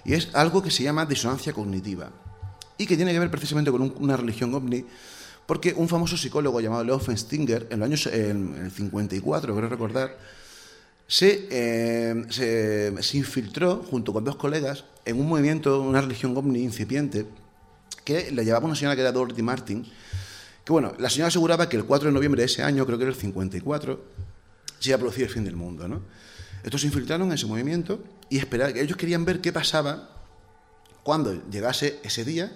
Y es algo que se llama disonancia cognitiva y que tiene que ver precisamente con una religión ovni, porque un famoso psicólogo llamado Leo Fenstinger, en los años en el 54, creo recordar, se, eh, se, se, infiltró junto con dos colegas en un movimiento, una religión ovni incipiente, que le llevaba una señora que era Dorothy Martin, que bueno, la señora aseguraba que el 4 de noviembre de ese año, creo que era el 54, se iba a producir el fin del mundo, ¿no? Estos se infiltraron en ese movimiento y esperaban, ellos querían ver qué pasaba cuando llegase ese día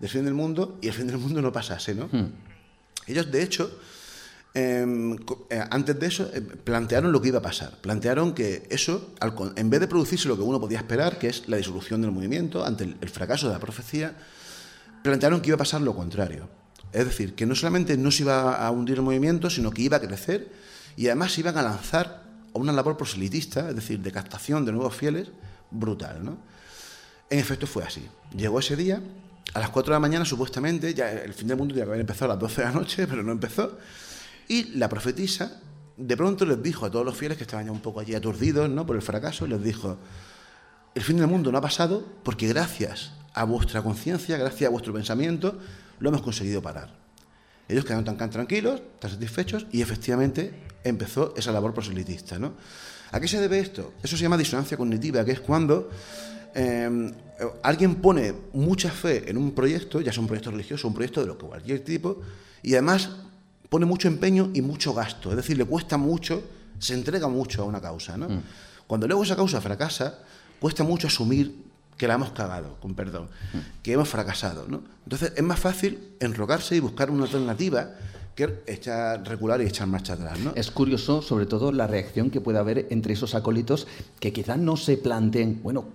del fin del mundo y el fin del mundo no pasase, ¿no? Hmm. Ellos, de hecho, em, eh, antes de eso, eh, plantearon lo que iba a pasar. Plantearon que eso, en vez de producirse lo que uno podía esperar, que es la disolución del movimiento, ante el, fracaso de la profecía, plantearon que iba a pasar lo contrario. Es decir, que no solamente no se iba a hundir el movimiento, sino que iba a crecer y además se iban a lanzar a una labor proselitista, es decir, de captación de nuevos fieles, brutal, ¿no? En efecto fue así. Llegó ese día a las 4 de la mañana, supuestamente, ya el fin del mundo ya había empezado a las 12 de la noche, pero no empezó. Y la profetisa de pronto les dijo a todos los fieles que estaban ya un poco allí aturdidos ¿no? por el fracaso, les dijo, el fin del mundo no ha pasado porque gracias a vuestra conciencia, gracias a vuestro pensamiento, lo hemos conseguido parar. Ellos quedaron tan, tranquilos, tan satisfechos y efectivamente empezó esa labor proselitista. ¿no? ¿A qué se debe esto? Eso se llama disonancia cognitiva, que es cuando Em, alguien pone mucha fe en un proyecto, ya sea un proyecto religioso, un proyecto de lo que cualquier tipo, y además pone mucho empeño y mucho gasto, es decir, le cuesta mucho, se entrega mucho a una causa. ¿no? Mm. Cuando luego esa causa fracasa, cuesta mucho asumir que la hemos cagado, con perdón, mm. que hemos fracasado. ¿no? Entonces es más fácil enrocarse y buscar una alternativa que echar regular y echar marcha atrás. ¿no? Es curioso, sobre todo, la reacción que puede haber entre esos acólitos que quizás no se planteen, bueno,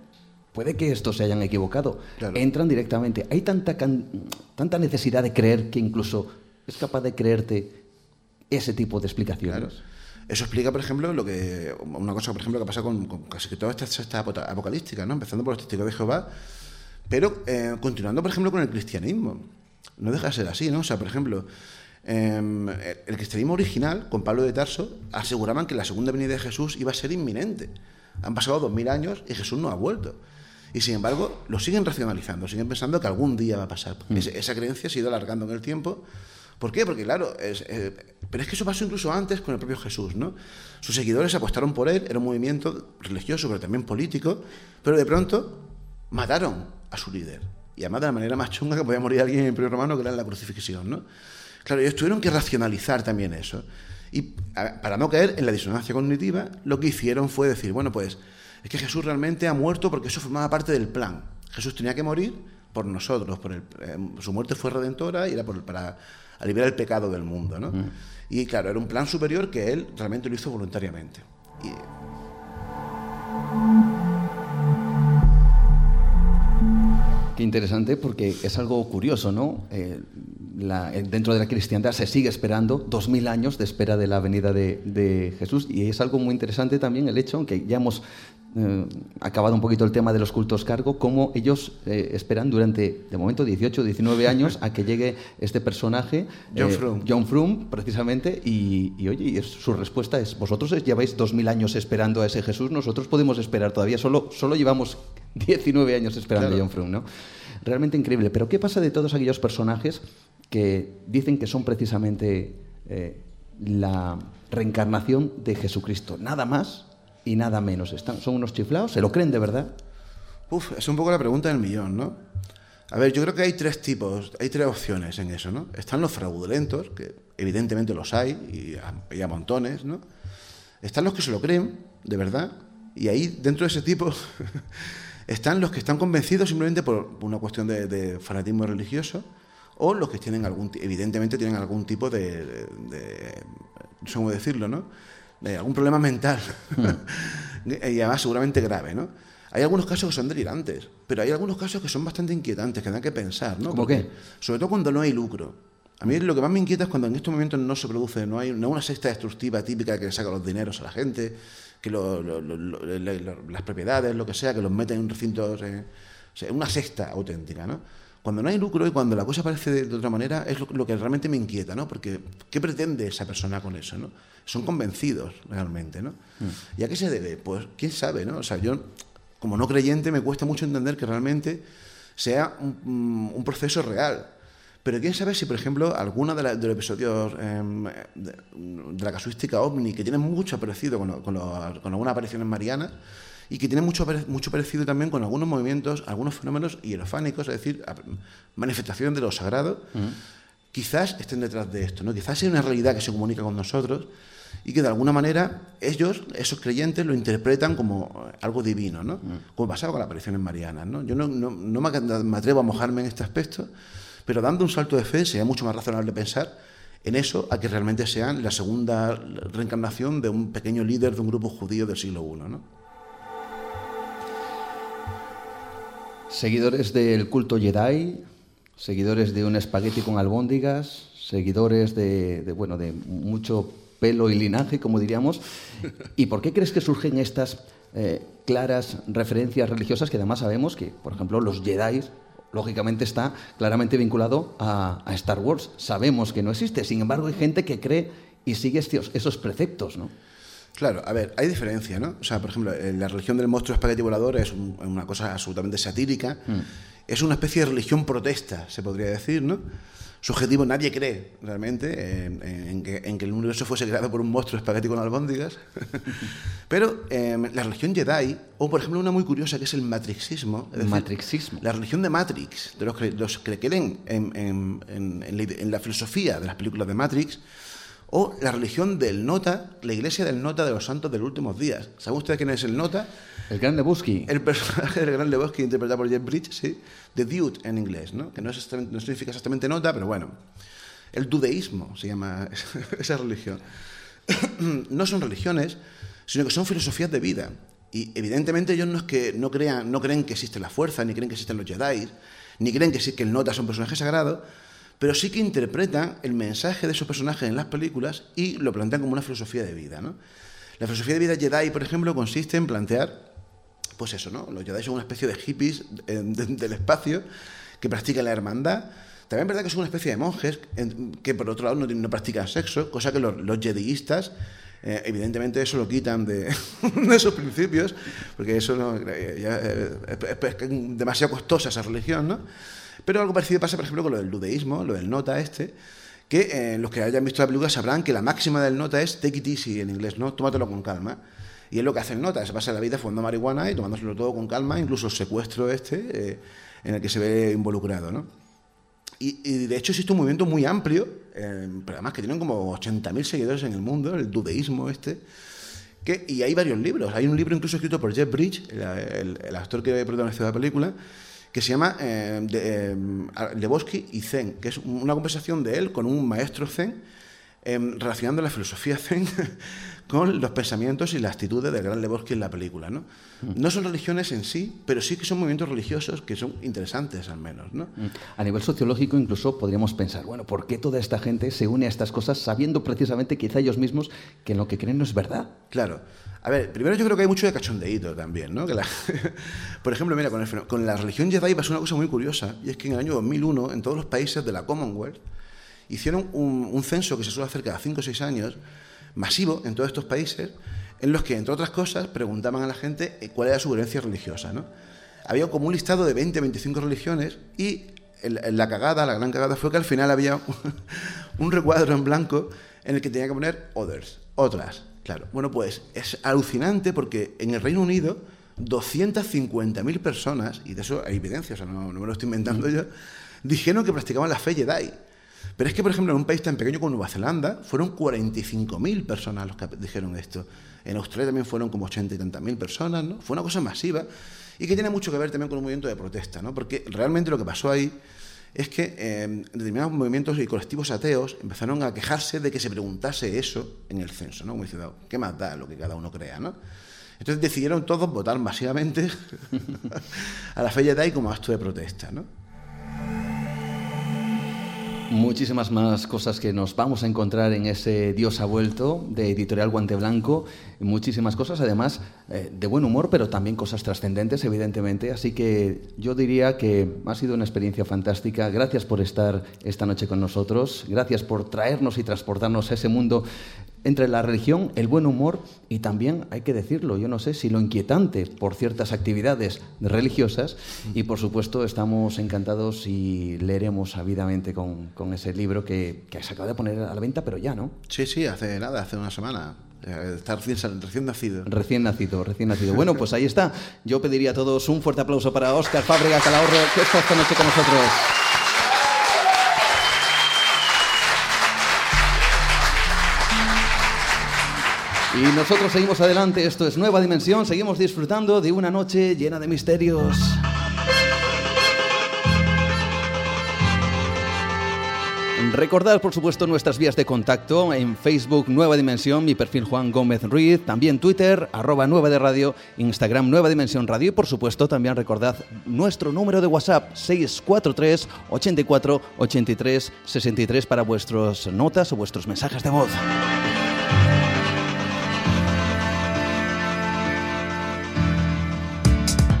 puede que estos se hayan equivocado. Claro. Entran directamente. Hay tanta, can- tanta necesidad de creer que incluso es capaz de creerte ese tipo de explicaciones. Claro. Eso explica, por ejemplo, lo que una cosa, por ejemplo, que pasa con, con casi que todas estas sectas apo- apocalípticas, ¿no? Empezando por los testigos de Jehová, pero eh, continuando, por ejemplo, con el cristianismo. No deja de ser así, ¿no? O sea, por ejemplo, em, el cristianismo original, con Pablo de Tarso, aseguraban que la segunda venida de Jesús iba a ser inminente. Han pasado dos mil años y Jesús no ha vuelto. Y sin embargo, lo siguen racionalizando, siguen pensando que algún día va a pasar. Ese- esa creencia se ha ido alargando en el tiempo. ¿Por qué? Porque, claro, es, eh, pero es que eso pasó incluso antes con el propio Jesús, ¿no? Sus seguidores apostaron por él, era un movimiento religioso, pero también político, pero de pronto mataron a su líder. Y además de la manera más chunga que podía morir alguien en el Imperio Romano, que era en la crucifixión, ¿no? Claro, ellos tuvieron que racionalizar también eso. Y para no caer en la disonancia cognitiva, lo que hicieron fue decir, bueno, pues es que Jesús realmente ha muerto porque eso formaba parte del plan. Jesús tenía que morir por nosotros, por el, eh, su muerte fue redentora y era por- para aliviar el pecado del mundo, ¿no? Y claro, era un plan superior que él realmente lo hizo voluntariamente. Y, Qué interesante porque es algo curioso, ¿no? Eh, la- eh, dentro de la cristiandad se sigue esperando dos mil años de espera de la venida de, de Jesús y es algo muy interesante también el hecho, que ya hemos eh, acabado un poquito el tema de los cultos cargo, cómo ellos eh, esperan durante, de momento, 18, 19 años a que llegue este personaje, John eh, Frum. John Frum, precisamente, y, y, oye, y es- su respuesta es, vosotros lleváis dos mil años esperando a ese Jesús, nosotros podemos esperar todavía, solo, solo llevamos 19 años esperando Claro. a John Frum, ¿no? Realmente increíble. Pero ¿qué pasa de todos aquellos personajes que dicen que son precisamente eh, la reencarnación de Jesucristo? Nada más y nada menos. Están, son unos chiflados, se lo creen de verdad. Uf, es un poco la pregunta del millón, ¿no? A ver, yo creo que hay tres tipos, hay tres opciones en eso, ¿no? Están los fraudulentos, que evidentemente los hay, y a, montones, ¿no? Están los que se lo creen, de verdad, y ahí, dentro de ese tipo, están los que están convencidos simplemente por una cuestión de, de fanatismo religioso, o los que tienen algún, evidentemente tienen algún tipo de, de- de- no sé cómo decirlo, ¿no? De algún problema mental, y además seguramente grave, ¿no? Hay algunos casos que son delirantes, pero hay algunos casos que son bastante inquietantes, que dan que pensar, ¿no? ¿Cómo Porque- qué? Sobre todo cuando no hay lucro. A mí lo que más me inquieta es cuando en estos momentos no se produce, no hay no una sexta destructiva típica que le saca los dineros a la gente, que lo- las propiedades, lo que sea, que los meten en recintos, eh, o sea, una sexta auténtica, ¿no? Cuando no hay lucro y cuando la cosa parece de, de otra manera, es lo, lo que realmente me inquieta, ¿no? Porque, ¿qué pretende esa persona con eso, no? Son convencidos realmente, ¿no? ¿Y a qué se debe? Pues, quién sabe, ¿no? O sea, yo, como no creyente, me cuesta mucho entender que realmente sea un, un proceso real. Pero quién sabe si, por ejemplo, alguna de, la- de los episodios em, de, de la casuística ovni, que tienen mucho parecido con, lo- con, lo- con algunas apariciones marianas, y que tienen mucho, mucho parecido también con algunos movimientos, algunos fenómenos hierofánicos, es decir, manifestación de lo sagrado, quizás estén detrás de esto, ¿no? Quizás sea una realidad que se comunica con nosotros y que de alguna manera ellos, esos creyentes, lo interpretan como eh, algo divino, ¿no? Como pasaba con las apariciones marianas, ¿no? Yo no, no- no me, me atrevo a mojarme en este aspecto, pero dando un salto de fe sería mucho más razonable pensar en eso a que realmente sean la segunda reencarnación de un pequeño líder de un grupo judío del siglo I, ¿no? Seguidores del culto Jedi, seguidores de un espagueti con albóndigas, seguidores de, de, bueno, de mucho pelo y linaje, como diríamos. ¿Y por qué crees que surgen estas eh, claras referencias religiosas que además sabemos que, por ejemplo, los Jedi, lógicamente está claramente vinculado a, a Star Wars? Sabemos que no existe, sin embargo hay gente que cree y sigue esos preceptos, ¿no? Claro, a ver, hay diferencia, ¿no? O sea, por ejemplo, eh, la religión del monstruo espagueti volador es un- una cosa absolutamente satírica. Es una especie de religión protesta, se podría decir, ¿no? Su objetivo, nadie cree realmente en, en- que, en que el universo fuese creado por un monstruo espagueti con albóndigas. Pero eh, la religión Jedi, o por ejemplo una muy curiosa que es el matrixismo. es decir, Matrixismo. La religión de Matrix, de los que, los que creen en, en la filosofía de las películas de Matrix, o la religión del Nota, la iglesia del Nota de los santos de los últimos días. ¿Saben ustedes quién es el Nota? El gran Lebowski. El personaje del gran Lebowski interpretado por Jeff Bridges, sí, The Dude en inglés, ¿no? que no, es no significa exactamente nota, pero bueno. El dudeísmo se llama esa religión. no son religiones, sino que son filosofías de vida. Y evidentemente ellos no es que no crean, no creen que existe la fuerza, ni creen que existen los Jedi, ni creen que, sí, que el Nota es un personaje sagrado, pero sí que interpretan el mensaje de esos personajes en las películas y lo plantean como una filosofía de vida. ¿no? La filosofía de vida Jedi, por ejemplo, consiste en plantear, pues eso, ¿no? Los Jedi son una especie de hippies eh, del espacio que practican la hermandad. También es verdad que son una especie de monjes que, por otro lado, no, practican sexo, cosa que los, los eh, evidentemente eso lo quitan de, esos principios, porque eso no, eh, es, demasiado costosa esa religión, ¿no? Pero algo parecido pasa, por ejemplo, con lo del ludeísmo, lo del nota este, que eh, los que hayan visto la película sabrán que la máxima del nota es take it easy en inglés, ¿no? Tómatelo con calma. Y es lo que hace el nota, se pasa la vida fumando marihuana y tomándoselo todo con calma, incluso el secuestro este en el que se ve involucrado, ¿no? Y, de hecho existe un movimiento muy amplio, eh, pero además que tienen como 80.000 seguidores en el mundo, el dudeísmo este. Que, y hay varios libros. Hay un libro incluso escrito por Jeff Bridge, el, actor que protagonizó la película, que se llama eh, de, eh, y Zen, que es una conversación de él con un maestro Zen Em, relacionando la filosofía zen con los pensamientos y las actitudes del gran Lebowski en la película. ¿no? Mm. no son religiones en sí, pero sí que son movimientos religiosos que son interesantes al menos. ¿no? Mm. A nivel sociológico incluso podríamos pensar, bueno, ¿por qué toda esta gente se une a estas cosas sabiendo precisamente quizá ellos mismos que lo que creen no es verdad? Claro. A ver, primero yo creo que hay mucho de cachondeíto también, ¿no? Que por ejemplo, mira, con, con la religión Jedi pasó una cosa muy curiosa, y es que en el año 2001, en todos los países de la Commonwealth, hicieron un, censo que se suele hacer cada 5 o 6 años, masivo en todos estos países, en los que, entre otras cosas, preguntaban a la gente eh, cuál era su creencia religiosa. ¿no? Había como un listado de 20, 25 religiones y la cagada, la gran cagada, fue que al final había un recuadro en blanco en el que tenía que poner others, otras. Claro, bueno, pues es alucinante porque en el Reino Unido 250.000 personas, y de eso hay evidencia, o sea, no, no me lo estoy inventando yo, dijeron que practicaban la fe Jedi. Pero es que, por ejemplo, en un país tan pequeño como Nueva Zelanda, fueron 45.000 personas los que dijeron esto. En Australia también fueron como 80 y tantas mil personas, ¿no? Fue una cosa masiva y que tiene mucho que ver también con un movimiento de protesta, ¿no? Porque realmente lo que pasó ahí es que eh, determinados movimientos y colectivos ateos empezaron a quejarse de que se preguntase eso en el censo, ¿no? Como diciendo, ¿qué más da lo que cada uno crea, ¿no? Entonces decidieron todos votar masivamente a la fe Jedi como acto de protesta, ¿no? Muchísimas más cosas que nos vamos a encontrar en ese Dios ha vuelto de Editorial Guante Blanco. Muchísimas cosas, además eh, de buen humor, pero también cosas trascendentes, evidentemente. Así que yo diría que ha sido una experiencia fantástica. Gracias por estar esta noche con nosotros. Gracias por traernos y transportarnos a ese mundo entre la religión, el buen humor y también, hay que decirlo, yo no sé si lo inquietante por ciertas actividades religiosas y por supuesto estamos encantados y leeremos ávidamente con, con ese libro que, que, se acaba de poner a la venta, pero ya, ¿no? Sí, sí, hace nada, hace una semana. Eh, está recién, recién, nacido. Recién nacido, recién nacido. Bueno, pues ahí está. Yo pediría a todos un fuerte aplauso para Óscar Fábrega Calahorro, que está esta noche con nosotros. Y nosotros seguimos adelante, esto es Nueva Dimensión, seguimos disfrutando de una noche llena de misterios. Recordad, por supuesto, nuestras vías de contacto en Facebook Nueva Dimensión, mi perfil Juan Gómez Ruiz, también Twitter, arroba Nueva de Radio, Instagram Nueva Dimensión Radio y, por supuesto, también recordad nuestro número de WhatsApp 643 84 83 63 para vuestras notas o vuestros mensajes de voz.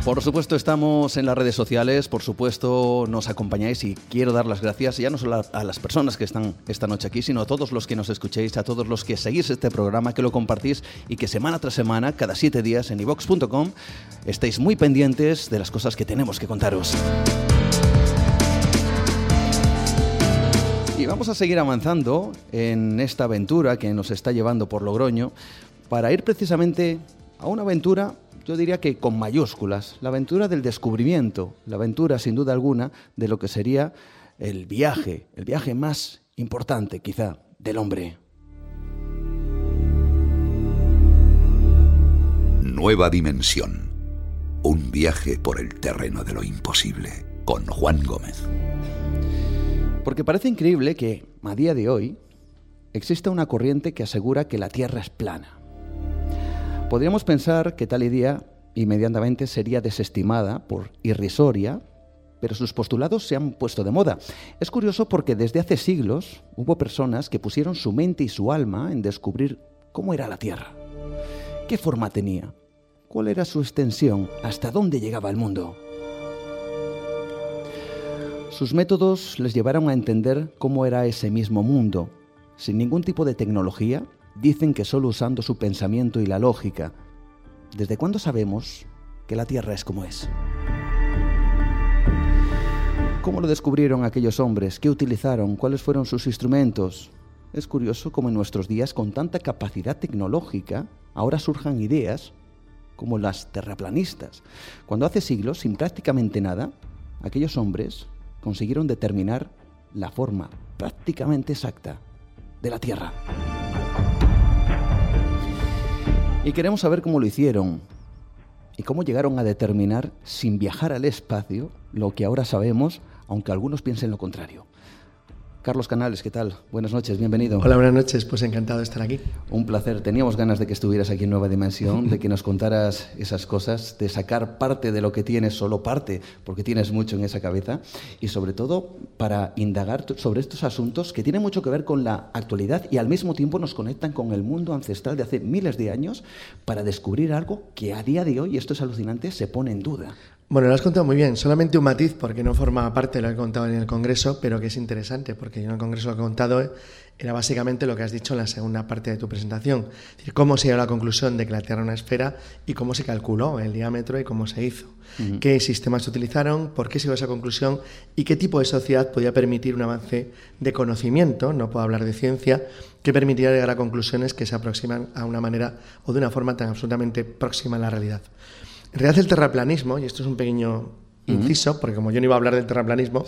Por supuesto estamos en las redes sociales, por supuesto nos acompañáis y quiero dar las gracias ya no solo a las personas que están esta noche aquí, sino a todos los que nos escuchéis, a todos los que seguís este programa, que lo compartís y que semana tras semana, cada siete días en ivox.com, estéis muy pendientes de las cosas que tenemos que contaros. Y vamos a seguir avanzando en esta aventura que nos está llevando por Logroño para ir precisamente a una aventura yo diría que con mayúsculas, la aventura del descubrimiento, la aventura sin duda alguna de lo que sería el viaje, el viaje más importante quizá del hombre. Nueva dimensión. Un viaje por el terreno de lo imposible con Juan Gómez. Porque parece increíble que a día de hoy exista una corriente que asegura que la Tierra es plana Podríamos pensar que tal idea inmediatamente sería desestimada por irrisoria, pero sus postulados se han puesto de moda. Es curioso porque desde hace siglos hubo personas que pusieron su mente y su alma en descubrir cómo era la Tierra, qué forma tenía, cuál era su extensión, hasta dónde llegaba el mundo. Sus métodos les llevaron a entender cómo era ese mismo mundo. Sin ningún tipo de tecnología, dicen que solo usando su pensamiento y la lógica. ¿Desde cuándo sabemos que la Tierra es como es? ¿Cómo lo descubrieron aquellos hombres? ¿Qué utilizaron? ¿Cuáles fueron sus instrumentos? Es curioso cómo en nuestros días, con tanta capacidad tecnológica, ahora surjan ideas como las terraplanistas, cuando hace siglos, sin prácticamente nada, aquellos hombres consiguieron determinar la forma prácticamente exacta de la Tierra. Y queremos saber cómo lo hicieron y cómo llegaron a determinar, sin viajar al espacio, lo que ahora sabemos aunque algunos piensen lo contrario. Carlos Canales, ¿qué tal? Buenas noches, bienvenido. Hola, buenas noches, pues encantado de estar aquí. Un placer, teníamos ganas de que estuvieras aquí en Nueva Dimensión, de que nos contaras esas cosas, de sacar parte de lo que tienes, solo parte, porque tienes mucho en esa cabeza, y sobre todo para indagar sobre estos asuntos que tienen mucho que ver con la actualidad y al mismo tiempo nos conectan con el mundo ancestral de hace miles de años para descubrir algo que a día de hoy, y esto es alucinante, se pone en duda. Bueno, lo has contado muy bien. Solamente un matiz, porque no forma parte de lo que he contado en el Congreso, pero que es interesante, porque yo en el Congreso lo que he contado era básicamente lo que has dicho en la segunda parte de tu presentación. Es decir, cómo se llegó a la conclusión de que la Tierra era una esfera y cómo se calculó el diámetro y cómo se hizo. Qué sistemas se utilizaron, por qué se llegó a esa conclusión y qué tipo de sociedad podía permitir un avance de conocimiento, no puedo hablar de ciencia, que permitiera llegar a conclusiones que se aproximan a una manera o de una forma tan absolutamente próxima a la realidad. En realidad el terraplanismo, y esto es un pequeño inciso, porque como yo no iba a hablar del terraplanismo,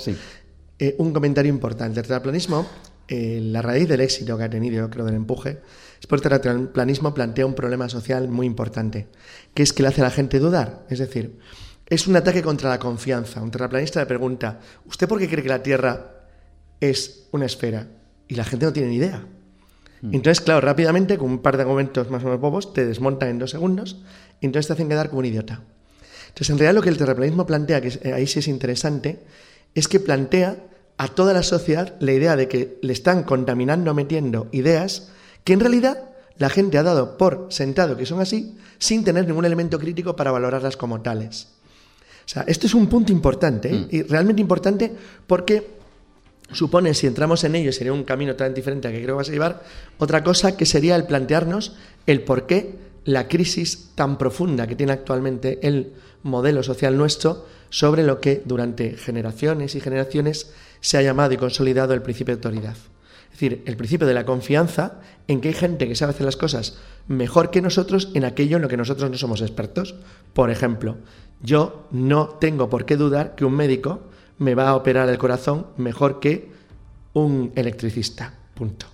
eh, un comentario importante. El terraplanismo, eh, la raíz del éxito que ha tenido, yo creo, del empuje, es porque el terraplanismo plantea un problema social muy importante, que es que le hace a la gente dudar. Es decir, es un ataque contra la confianza. Un terraplanista le pregunta, ¿usted por qué cree que la Tierra es una esfera? Y la gente no tiene ni idea. Mm. Entonces, claro, rápidamente, con un par de argumentos más o menos bobos, te desmontan en dos segundos y entonces te hacen quedar como un idiota. Entonces, en realidad lo que el terraplanismo plantea, que eh, ahí sí es interesante, es que plantea a toda la sociedad la idea de que le están contaminando, metiendo ideas que en realidad la gente ha dado por sentado que son así, sin tener ningún elemento crítico para valorarlas como tales. O sea, esto es un punto importante, ¿eh? mm. y realmente importante porque supone, si entramos en ello, sería un camino tan diferente al que creo que vas a llevar, otra cosa que sería el plantearnos el por qué la crisis tan profunda que tiene actualmente el modelo social nuestro sobre lo que durante generaciones y generaciones se ha llamado y consolidado el principio de autoridad. Es decir, el principio de la confianza en que hay gente que sabe hacer las cosas mejor que nosotros en aquello en lo que nosotros no somos expertos. Por ejemplo, yo no tengo por qué dudar que un médico me va a operar el corazón mejor que un electricista. Punto.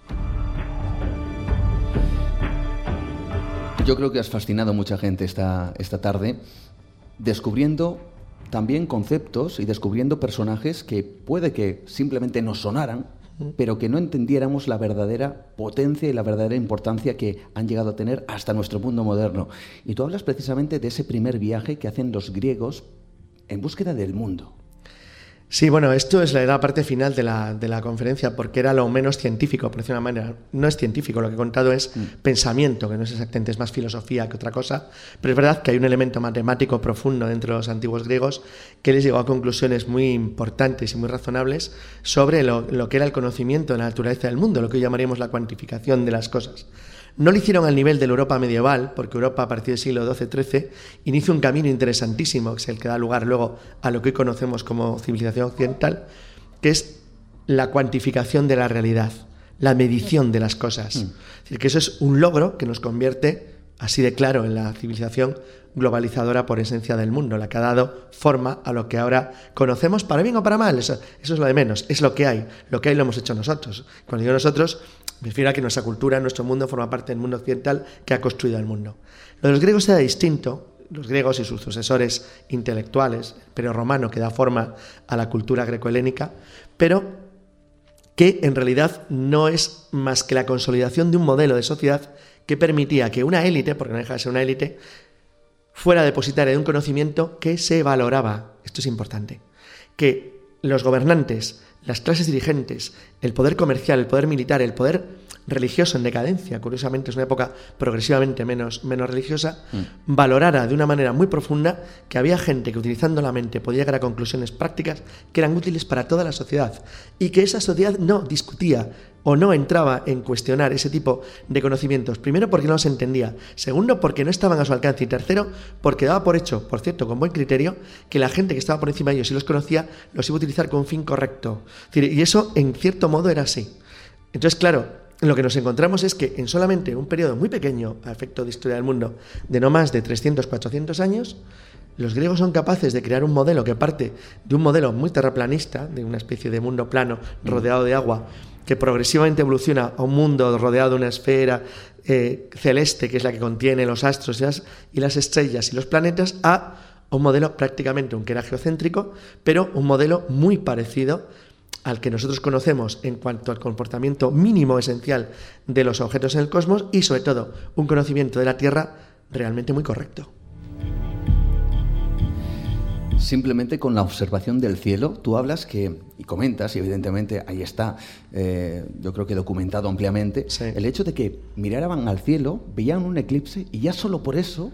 Yo creo que has fascinado a mucha gente esta, esta tarde descubriendo también conceptos y descubriendo personajes que puede que simplemente nos sonaran, pero que no entendiéramos la verdadera potencia y la verdadera importancia que han llegado a tener hasta nuestro mundo moderno. Y tú hablas precisamente de ese primer viaje que hacen los griegos en búsqueda del mundo. Sí, bueno, esto es la, parte final de la, de la, conferencia, porque era lo menos científico, por decirlo de una manera. No es científico, lo que he contado es mm. pensamiento, que no es exactamente, es más filosofía que otra cosa, pero es verdad que hay un elemento matemático profundo dentro de los antiguos griegos que les llegó a conclusiones muy importantes y muy razonables sobre lo, lo que era el conocimiento de la naturaleza del mundo, lo que hoy llamaríamos la cuantificación de las cosas. No lo hicieron al nivel de la Europa medieval, porque Europa a partir del siglo XII-XIII inició un camino interesantísimo, que es el que da lugar luego a lo que hoy conocemos como civilización occidental, que es la cuantificación de la realidad, la medición de las cosas. Mm. Es decir, que eso es un logro que nos convierte, así de claro, en la civilización globalizadora por esencia del mundo, la que ha dado forma a lo que ahora conocemos, para bien o para mal, eso, eso es lo de menos, es lo que hay, lo que hay lo hemos hecho nosotros. Cuando digo nosotros, me refiero a que nuestra cultura, nuestro mundo, forma parte del mundo occidental que ha construido el mundo. Lo de los griegos era distinto. Los griegos y sus sucesores intelectuales, pero romano que da forma a la cultura grecohelénica, pero que en realidad no es más que la consolidación de un modelo de sociedad que permitía que una élite, porque no deja de ser una élite, fuera depositaria de un conocimiento que se valoraba. Esto es importante. Que los gobernantes, las clases dirigentes, el poder comercial, el poder militar, el poder religioso en decadencia, curiosamente es una época progresivamente menos, menos religiosa, mm. valorara de una manera muy profunda que había gente que utilizando la mente podía llegar a conclusiones prácticas que eran útiles para toda la sociedad y que esa sociedad no discutía o no entraba en cuestionar ese tipo de conocimientos. Primero porque no los entendía, segundo porque no estaban a su alcance y tercero porque daba por hecho, por cierto, con buen criterio, que la gente que estaba por encima de ellos y los conocía los iba a utilizar con un fin correcto. Y eso en cierto modo era así. Entonces, claro, lo que nos encontramos es que en solamente un periodo muy pequeño, a efecto de historia del mundo, de no más de 300-400 años, los griegos son capaces de crear un modelo que parte de un modelo muy terraplanista, de una especie de mundo plano rodeado de agua, que progresivamente evoluciona a un mundo rodeado de una esfera eh, celeste, que es la que contiene los astros y las, y las estrellas y los planetas, a un modelo prácticamente un que era geocéntrico, pero un modelo muy parecido al que nosotros conocemos en cuanto al comportamiento mínimo esencial de los objetos en el cosmos y sobre todo un conocimiento de la Tierra realmente muy correcto. Simplemente con la observación del cielo, tú hablas que, y comentas, y evidentemente ahí está, eh, yo creo que documentado ampliamente, el hecho de que miraban al cielo, veían un eclipse y ya solo por eso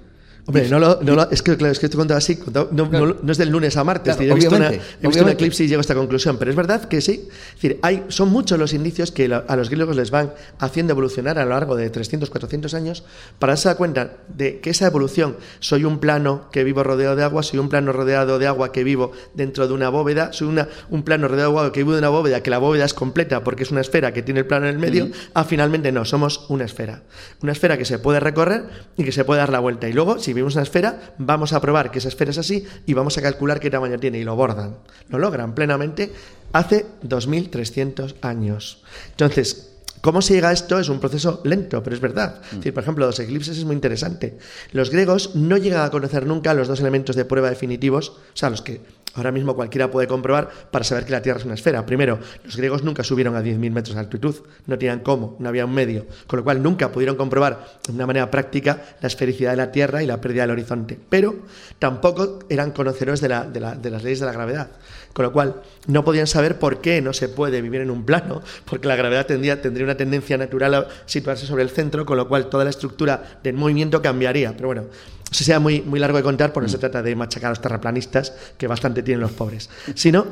Hombre, no, lo, no es que claro, es que esto así, no, no, es del lunes a martes. he visto, una, he visto un eclipse y llego a esta conclusión, pero es verdad que sí. Es decir, hay, son muchos los indicios que a los griegos les van haciendo evolucionar a lo largo de 300, 400 años para darse cuenta de que esa evolución, soy un plano que vivo rodeado de agua, soy un plano rodeado de agua que vivo dentro de una bóveda, soy una, un plano rodeado de agua que vivo de una bóveda, que la bóveda es completa porque es una esfera que tiene el plano en el medio, a finalmente no, somos una esfera. Una esfera que se puede recorrer y que se puede dar la vuelta. Y luego, si vivimos una esfera, vamos a probar que esa esfera es así y vamos a calcular qué tamaño tiene y lo bordan. Lo logran plenamente hace 2300 años. Entonces, ¿Cómo se llega a esto? Es un proceso lento, pero es verdad. Por ejemplo, los eclipses es muy interesante. Los griegos no llegan a conocer nunca los dos elementos de prueba definitivos, o sea, los que ahora mismo cualquiera puede comprobar para saber que la Tierra es una esfera. Primero, los griegos nunca subieron a 10.000 metros de altitud, no tenían cómo, no había un medio, con lo cual nunca pudieron comprobar de una manera práctica la esfericidad de la Tierra y la pérdida del horizonte. Pero tampoco eran conocedores de, las leyes de la gravedad, con lo cual no podían saber por qué no se puede vivir en un plano, porque la gravedad tendría, tendría una tendencia natural a situarse sobre el centro, con lo cual toda la estructura del movimiento cambiaría. Pero bueno, se sea muy, muy largo de contar, porque no se mm. trata de machacar a los terraplanistas, que bastante tienen los pobres, sino,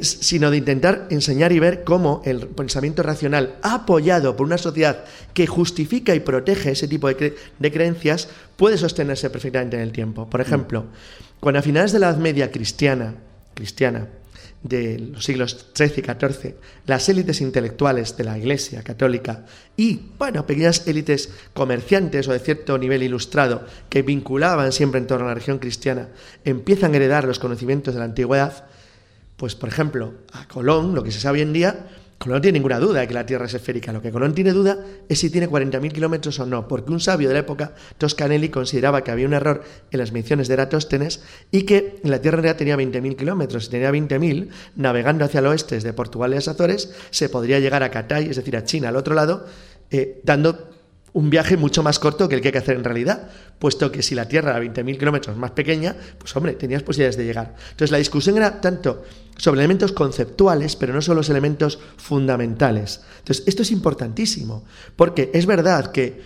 sino de intentar enseñar y ver cómo el pensamiento racional, apoyado por una sociedad que justifica y protege ese tipo de, de creencias, puede sostenerse perfectamente en el tiempo. Por ejemplo, mm. cuando a finales de la Edad Media cristiana, cristiana de los siglos XIII y XIV, las élites intelectuales de la Iglesia católica y, bueno, pequeñas élites comerciantes o de cierto nivel ilustrado que vinculaban siempre en torno a la religión cristiana, empiezan a heredar los conocimientos de la antigüedad, pues, por ejemplo, a Colón, lo que se sabe hoy en día, Colón no tiene ninguna duda de que la Tierra es esférica. Lo que Colón tiene duda es si tiene 40.000 kilómetros o no, porque un sabio de la época, Toscanelli, consideraba que había un error en las mediciones de Eratóstenes y que la Tierra en tenía 20.000 kilómetros. Si tenía 20.000, navegando hacia el oeste de Portugal y las Azores, se podría llegar a Catay, es decir, a China, al otro lado, eh, dando un viaje mucho más corto que el que hay que hacer en realidad, puesto que si la Tierra era 20.000 kilómetros más pequeña, pues hombre, tenías posibilidades de llegar. Entonces la discusión era tanto sobre elementos conceptuales, pero no solo los elementos fundamentales. Entonces esto es importantísimo, porque es verdad que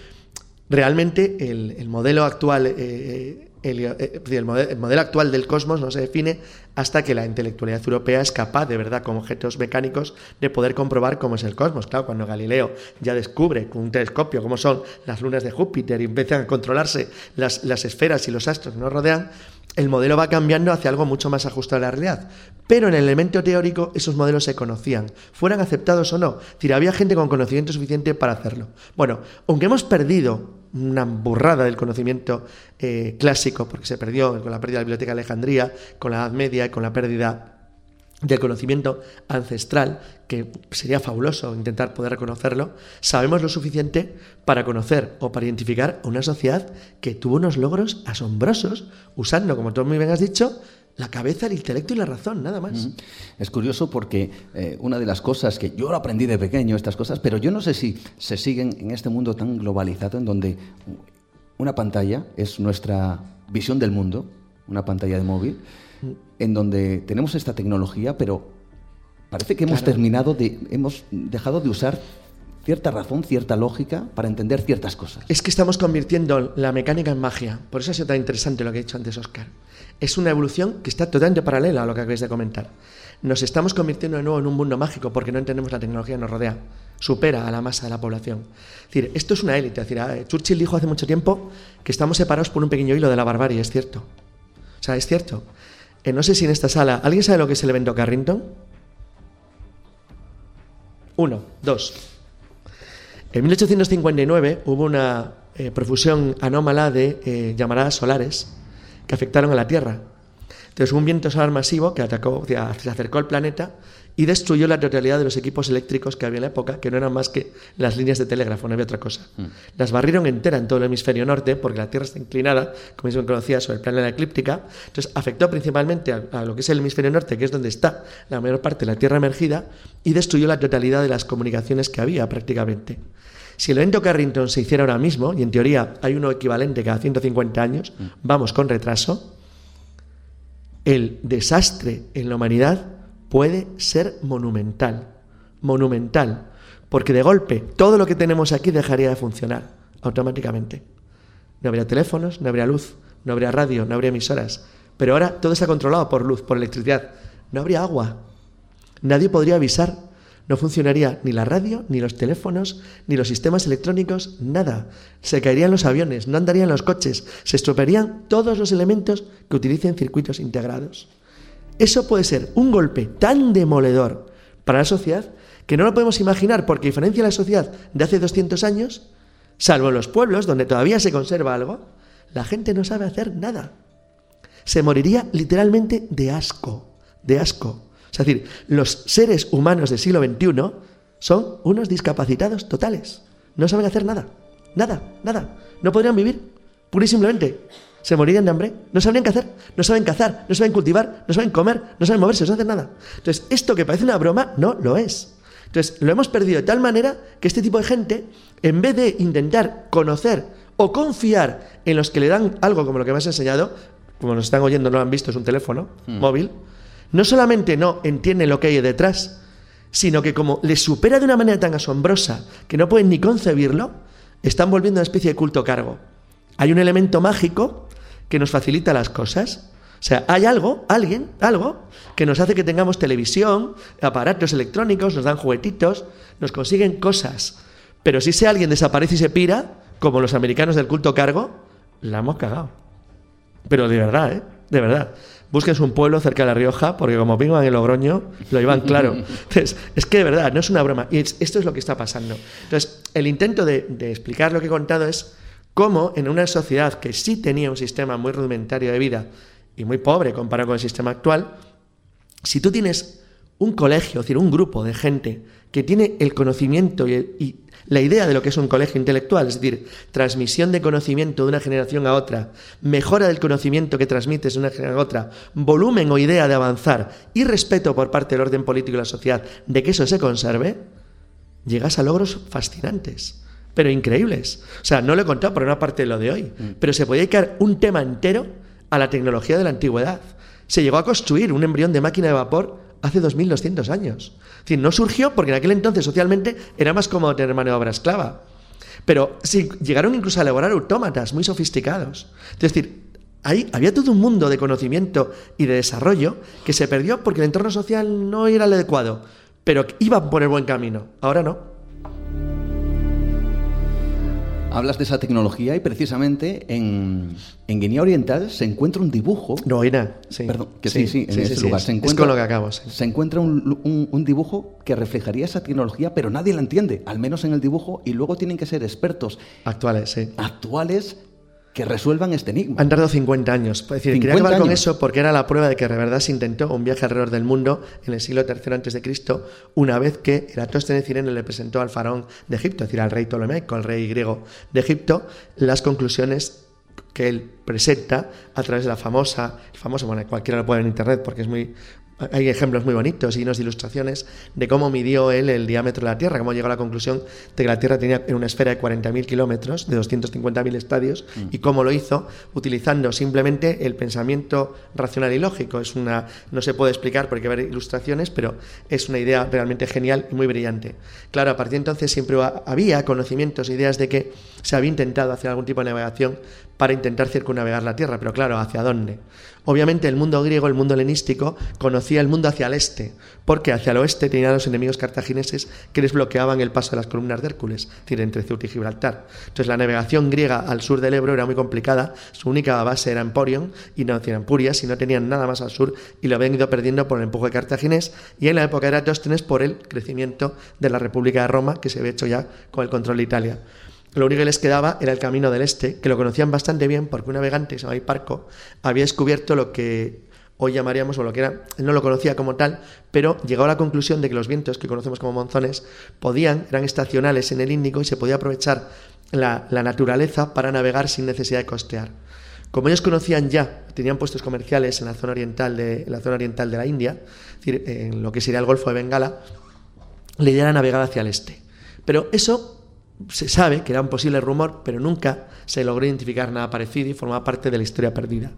realmente el, modelo actual... Eh, eh, el, modelo, actual del cosmos no se define hasta que la intelectualidad europea es capaz, de verdad, como objetos mecánicos, de poder comprobar cómo es el cosmos. Claro, cuando Galileo ya descubre con un telescopio cómo son las lunas de Júpiter y empiezan a controlarse las, las esferas y los astros que nos rodean, el modelo va cambiando hacia algo mucho más ajustado a la realidad. Pero en el elemento teórico esos modelos se conocían, fueran aceptados o no. Es decir, había gente con conocimiento suficiente para hacerlo. Bueno, aunque hemos perdido una burrada del conocimiento eh, clásico, porque se perdió con la pérdida de la Biblioteca de Alejandría, con la Edad Media y con la pérdida del conocimiento ancestral, que sería fabuloso intentar poder reconocerlo, sabemos lo suficiente para conocer o para identificar una sociedad que tuvo unos logros asombrosos usando, como tú muy bien has dicho, La cabeza, el intelecto y la razón, nada más. Es curioso porque eh, una de las cosas que yo lo aprendí de pequeño, estas cosas, pero yo no sé si se siguen en este mundo tan globalizado en donde una pantalla es nuestra visión del mundo, una pantalla de móvil, en donde tenemos esta tecnología, pero parece que hemos terminado de, hemos dejado de usar cierta razón, cierta lógica para entender ciertas cosas. Es que estamos convirtiendo la mecánica en magia. Por eso ha sido tan interesante lo que ha dicho antes Oscar. Es una evolución que está totalmente paralela a lo que acabáis de comentar. Nos estamos convirtiendo de nuevo en un mundo mágico porque no entendemos la tecnología que nos rodea. Supera a la masa de la población. Es decir, esto es una élite. Es decir, Churchill dijo hace mucho tiempo que estamos separados por un pequeño hilo de la barbarie, es cierto. O sea, es cierto. Eh, no sé si en esta sala, ¿alguien sabe lo que es el evento Carrington? Uno, dos. En 1859 hubo una eh, profusión anómala de eh, llamaradas solares que afectaron a la Tierra. Entonces, un viento solar masivo que atacó, se acercó al planeta y destruyó la totalidad de los equipos eléctricos que había en la época, que no eran más que las líneas de telégrafo, no había otra cosa. Mm. Las barrieron entera en todo el hemisferio norte, porque la Tierra está inclinada, como se conocía, sobre el plano de la eclíptica. Entonces afectó principalmente a, lo que es el hemisferio norte, que es donde está la mayor parte de la Tierra emergida, y destruyó la totalidad de las comunicaciones que había prácticamente. Si el evento Carrington se hiciera ahora mismo, y en teoría hay uno equivalente cada 150 años, mm. vamos con retraso, el desastre en la humanidad puede ser monumental, monumental, porque de golpe todo lo que tenemos aquí dejaría de funcionar automáticamente. No habría teléfonos, no habría luz, no habría radio, no habría emisoras, pero ahora todo está controlado por luz, por electricidad. No habría agua. Nadie podría avisar. No funcionaría ni la radio, ni los teléfonos, ni los sistemas electrónicos, nada. Se caerían los aviones, no andarían los coches, se estropearían todos los elementos que utilicen circuitos integrados. Eso puede ser un golpe tan demoledor para la sociedad que no lo podemos imaginar porque diferencia la sociedad de hace 200 años, salvo en los pueblos donde todavía se conserva algo, la gente no sabe hacer nada. Se moriría literalmente de asco, de asco. Es decir, los seres humanos del siglo XXI son unos discapacitados totales. No saben hacer nada, nada, nada. No podrían vivir, pura y simplemente se morirían de hambre, no sabrían qué hacer, no saben cazar, no saben cultivar, no saben comer, no saben moverse, no hacen nada. Entonces, esto que parece una broma, no lo es. Entonces, lo hemos perdido de tal manera que este tipo de gente, en vez de intentar conocer o confiar en los que le dan algo como lo que me has enseñado, como nos están oyendo, no lo han visto, es un teléfono hmm. móvil, no solamente no entiende lo que hay detrás, sino que como les supera de una manera tan asombrosa que no pueden ni concebirlo, están volviendo una especie de culto cargo. Hay un elemento mágico que nos facilita las cosas. O sea, hay algo, alguien, algo, que nos hace que tengamos televisión, aparatos electrónicos, nos dan juguetitos, nos consiguen cosas. Pero si ese alguien desaparece y se pira, como los americanos del culto cargo, la hemos cagado. Pero de verdad, ¿eh? De verdad. Busquen un pueblo cerca de La Rioja, porque como vengo en el Logroño, lo llevan claro. Entonces, es que de verdad, no es una broma. Y esto es lo que está pasando. Entonces, el intento de, de explicar lo que he contado es cómo en una sociedad que sí tenía un sistema muy rudimentario de vida y muy pobre comparado con el sistema actual, si tú tienes un colegio, es decir, un grupo de gente que tiene el conocimiento y, la idea de lo que es un colegio intelectual, es decir, transmisión de conocimiento de una generación a otra, mejora del conocimiento que transmites de una generación a otra, volumen o idea de avanzar y respeto por parte del orden político y la sociedad de que eso se conserve, llegas a logros fascinantes pero increíbles. O sea, no lo he contado por una parte de lo de hoy, mm. pero se podía dedicar un tema entero a la tecnología de la antigüedad. Se llegó a construir un embrión de máquina de vapor hace 2200 años. Es decir, no surgió porque en aquel entonces socialmente era más cómodo tener mano de obra esclava. Pero sí, llegaron incluso a elaborar autómatas muy sofisticados. Es decir, ahí había todo un mundo de conocimiento y de desarrollo que se perdió porque el entorno social no era el adecuado, pero iba por el buen camino. Ahora no. Hablas de esa tecnología y precisamente en, Guinea Oriental se encuentra un dibujo. No, Guinea, sí. Perdón, que sí, sí, en ese lugar. Se encuentra, es con lo que acabo. Se encuentra un, un, dibujo que reflejaría esa tecnología, pero nadie la entiende, al menos en el dibujo, y luego tienen que ser expertos. Actuales, sí. Actuales que resuelvan este enigma. Han tardado 50 años. Es decir, quería acabar con eso porque era la prueba de que de verdad se intentó un viaje alrededor del mundo en el siglo III antes de Cristo, una vez que Eratóstenes Cirene le presentó al faraón de Egipto, es decir, al rey Ptolomeico, al rey griego de Egipto, las conclusiones que él presenta a través de la famosa, famosa, bueno, cualquiera lo puede ver en internet porque es muy hay ejemplos muy bonitos y unas ilustraciones de cómo midió él el diámetro de la Tierra, cómo llegó a la conclusión de que la Tierra tenía una esfera de 40.000 kilómetros, de 250.000 estadios, mm. y cómo lo hizo utilizando simplemente el pensamiento racional y lógico. Es una, no se puede explicar porque hay ver ilustraciones, pero es una idea realmente genial y muy brillante. Claro, a partir de entonces siempre había conocimientos, ideas de que se había intentado hacer algún tipo de navegación para intentar circunnavegar la Tierra, pero claro, ¿hacia dónde? Obviamente el mundo griego, el mundo helenístico, conocía el mundo hacia el este, porque hacia el oeste tenían los enemigos cartagineses que les bloqueaban el paso de las columnas de Hércules, es decir, entre Ceuta y Gibraltar. Entonces la navegación griega al sur del Ebro era muy complicada, su única base era Emporion y no tenían Purias y no tenían nada más al sur y lo habían ido perdiendo por el empuje cartaginés y en la época de Eratóstenes por el crecimiento de la República de Roma que se había hecho ya con el control de Italia. Lo único que les quedaba era el camino del este, que lo conocían bastante bien porque un navegante que se llama Parco había descubierto lo que hoy llamaríamos, o lo que era, él no lo conocía como tal, pero llegó a la conclusión de que los vientos que conocemos como monzones podían, eran estacionales en el Índico y se podía aprovechar la, naturaleza para navegar sin necesidad de costear. Como ellos conocían ya, tenían puestos comerciales en la zona oriental de, la, zona oriental de la India, es decir, en lo que sería el Golfo de Bengala, le idea a navegar hacia el este. Pero eso se sabe que era un posible rumor, pero nunca se logró identificar nada parecido y formaba parte de la historia perdida.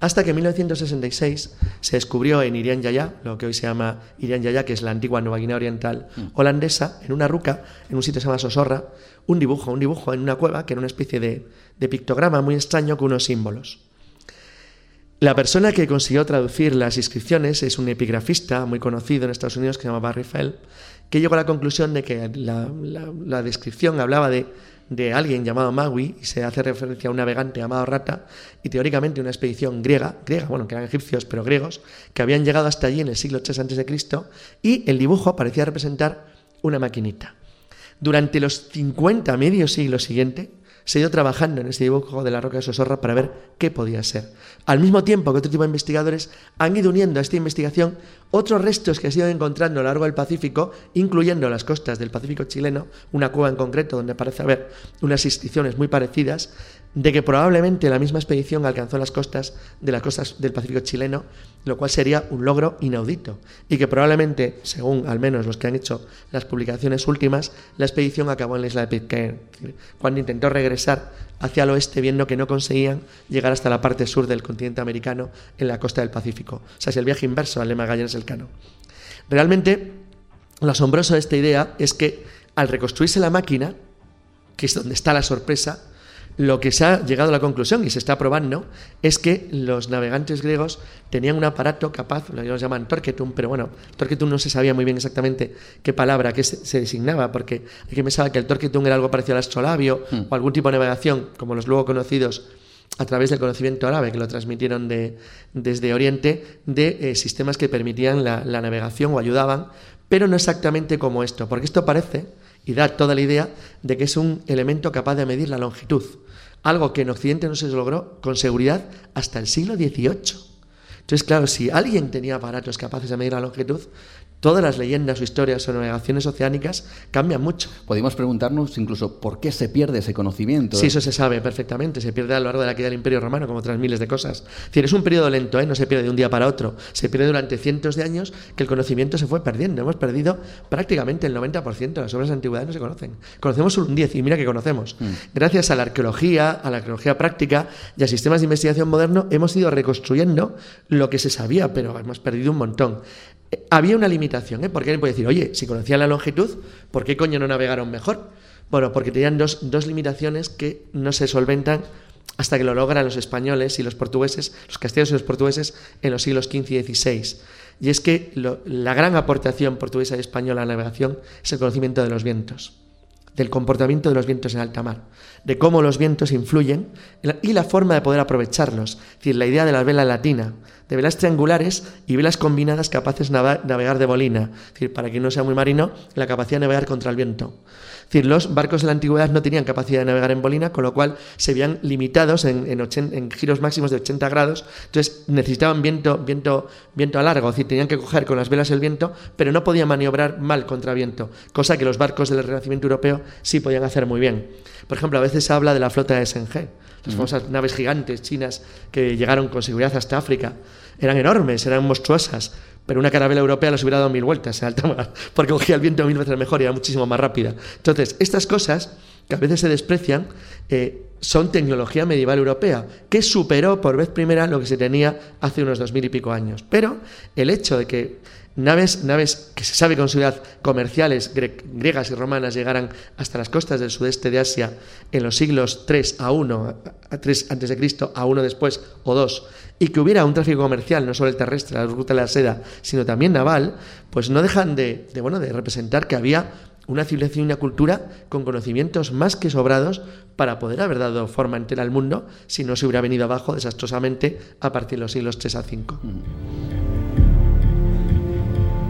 Hasta que en 1966 se descubrió en Irian Yaya, lo que hoy se llama Irian Yaya, que es la antigua Nueva Guinea Oriental mm. holandesa, en una ruca, en un sitio que se llama Sosorra, un dibujo, un dibujo en una cueva, que era una especie de, de pictograma muy extraño con unos símbolos. La persona que consiguió traducir las inscripciones es un epigrafista muy conocido en Estados Unidos que se llama Barry Fell, que llegó a la conclusión de que la, descripción hablaba de, de, alguien llamado Magui y se hace referencia a un navegante llamado Rata y teóricamente una expedición griega, griega, bueno, que eran egipcios pero griegos, que habían llegado hasta allí en el siglo III a.C. y el dibujo parecía representar una maquinita. Durante los 50 medio siglo siguiente, ido trabajando en ese dibujo de la roca de Sosorra para ver qué podía ser. Al mismo tiempo que otro tipo de investigadores han ido uniendo a esta investigación otros restos que se han encontrando a lo largo del Pacífico, incluyendo las costas del Pacífico chileno, una cueva en concreto donde parece haber unas inscripciones muy parecidas, de que probablemente la misma expedición alcanzó las costas de las costas del Pacífico chileno, lo cual sería un logro inaudito y que probablemente, según al menos los que han hecho las publicaciones últimas, la expedición acabó en la isla de Pitcairn, cuando intentó regresar hacia el oeste viendo que no conseguían llegar hasta la parte sur del continente americano en la costa del Pacífico. O sea, es el viaje inverso al lema Magallanes-Elcano. Realmente, lo asombroso de esta idea es que al reconstruirse la máquina, que es donde está la sorpresa, lo que se ha llegado a la conclusión y se está probando es que los navegantes griegos tenían un aparato capaz, lo que llaman torquetum, pero bueno, torquetum no se sabía muy bien exactamente qué palabra que se, designaba, porque hay que pensar que el torquetum era algo parecido al astrolabio hmm. o algún tipo de navegación, como los luego conocidos a través del conocimiento árabe que lo transmitieron de, desde Oriente, de eh, sistemas que permitían la navegación o ayudaban, pero no exactamente como esto, porque esto parece y da toda la idea de que es un elemento capaz de medir la longitud algo que en Occidente no se logró con seguridad hasta el siglo XVIII. Entonces, claro, si alguien tenía aparatos capaces de medir la longitud, todas las leyendas o historias o navegaciones oceánicas cambian mucho. Podemos preguntarnos incluso por qué se pierde ese conocimiento. Sí, eso se sabe perfectamente. Se pierde a lo largo de la caída del Imperio Romano, como otras miles de cosas. Es decir, es un periodo lento, ¿eh? no se pierde de un día para otro. Se pierde durante cientos de años que el conocimiento se fue perdiendo. Hemos perdido prácticamente el 90% de las obras de antigüedad no se conocen. Conocemos un 10 y mira que conocemos. Mm. Gracias a la arqueología, a la arqueología práctica y a sistemas de investigación moderno hemos ido reconstruyendo lo que se sabía, pero hemos perdido un montón había una limitación, ¿eh? Porque alguien puede decir, oye, si conocían la longitud, ¿por qué coño no navegaron mejor? Bueno, porque tenían dos, limitaciones que no se solventan hasta que lo logran los españoles y los portugueses, los castellanos y los portugueses en los siglos XV y XVI. Y es que la gran aportación portuguesa y española a la navegación es el conocimiento de los vientos, del comportamiento de los vientos en alta mar, de cómo los vientos influyen y la forma de poder aprovecharlos. Es decir, la idea de la vela latina, de velas triangulares y velas combinadas capaces de navegar de bolina. Es decir, para quien no sea muy marino, la capacidad de navegar contra el viento. Decir, los barcos de la antigüedad no tenían capacidad de navegar en bolina, con lo cual se veían limitados en, en, giros máximos de 80 grados, entonces necesitaban viento, viento, viento a largo, es decir, tenían que coger con las velas el viento, pero no podían maniobrar mal contra viento, cosa que los barcos del Renacimiento europeo sí podían hacer muy bien. Por ejemplo, a veces se habla de la flota de SNG, las famosas naves gigantes chinas que llegaron con seguridad hasta África. Eran enormes, eran monstruosas, pero una carabela europea las hubiera dado mil vueltas en alta mar, porque cogía el viento mil veces mejor y era muchísimo más rápida. Entonces, estas cosas que a veces se desprecian, eh, son tecnología medieval europea, que superó por vez primera lo que se tenía hace unos dos mil y pico años. Pero el hecho de que naves, naves que se sabe con seguridad comerciales griegas y romanas llegaran hasta las costas del sudeste de Asia en los siglos 3 a 1, a 3 antes de Cristo, a 1 después o 2, y que hubiera un tráfico comercial, no solo el terrestre, la ruta de la seda, sino también naval, pues no dejan de, bueno, de representar que había una civilización y una cultura con conocimientos más que sobrados para poder haber dado forma entera al mundo si no se hubiera venido abajo desastrosamente a partir de los siglos 3 a 5.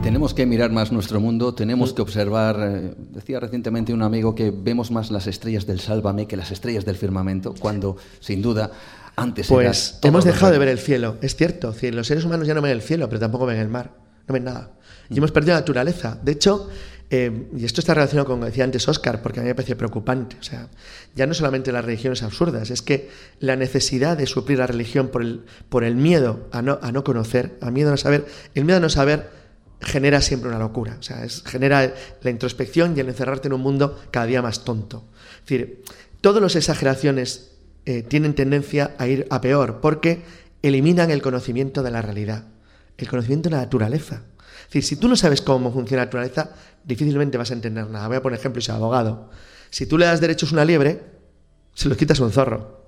Tenemos que mirar más nuestro mundo, tenemos que observar, eh, decía recientemente un amigo que vemos más las estrellas del Sálvame que las estrellas del firmamento, cuando sin duda antes pues hemos dejado de ver el cielo, es cierto, los seres humanos ya no ven el cielo, pero tampoco ven el mar, no ven nada. Y mm. hemos perdido la naturaleza. De hecho, eh, y esto está relacionado con lo que decía antes Oscar, porque a mí me parece preocupante. O sea, ya no solamente las religiones absurdas, es que la necesidad de suplir la religión por el, por el miedo a no, a no conocer, a miedo a no saber, el miedo a no saber genera siempre una locura. O sea, genera la introspección y el encerrarte en un mundo cada día más tonto. Es decir, todas las exageraciones eh, tienen tendencia a ir a peor porque eliminan el conocimiento de la realidad, el conocimiento de la naturaleza. Si tú no sabes cómo funciona la naturaleza, difícilmente vas a entender nada. Voy a poner ejemplo soy abogado. Si tú le das derechos a una liebre, se los quitas a un zorro.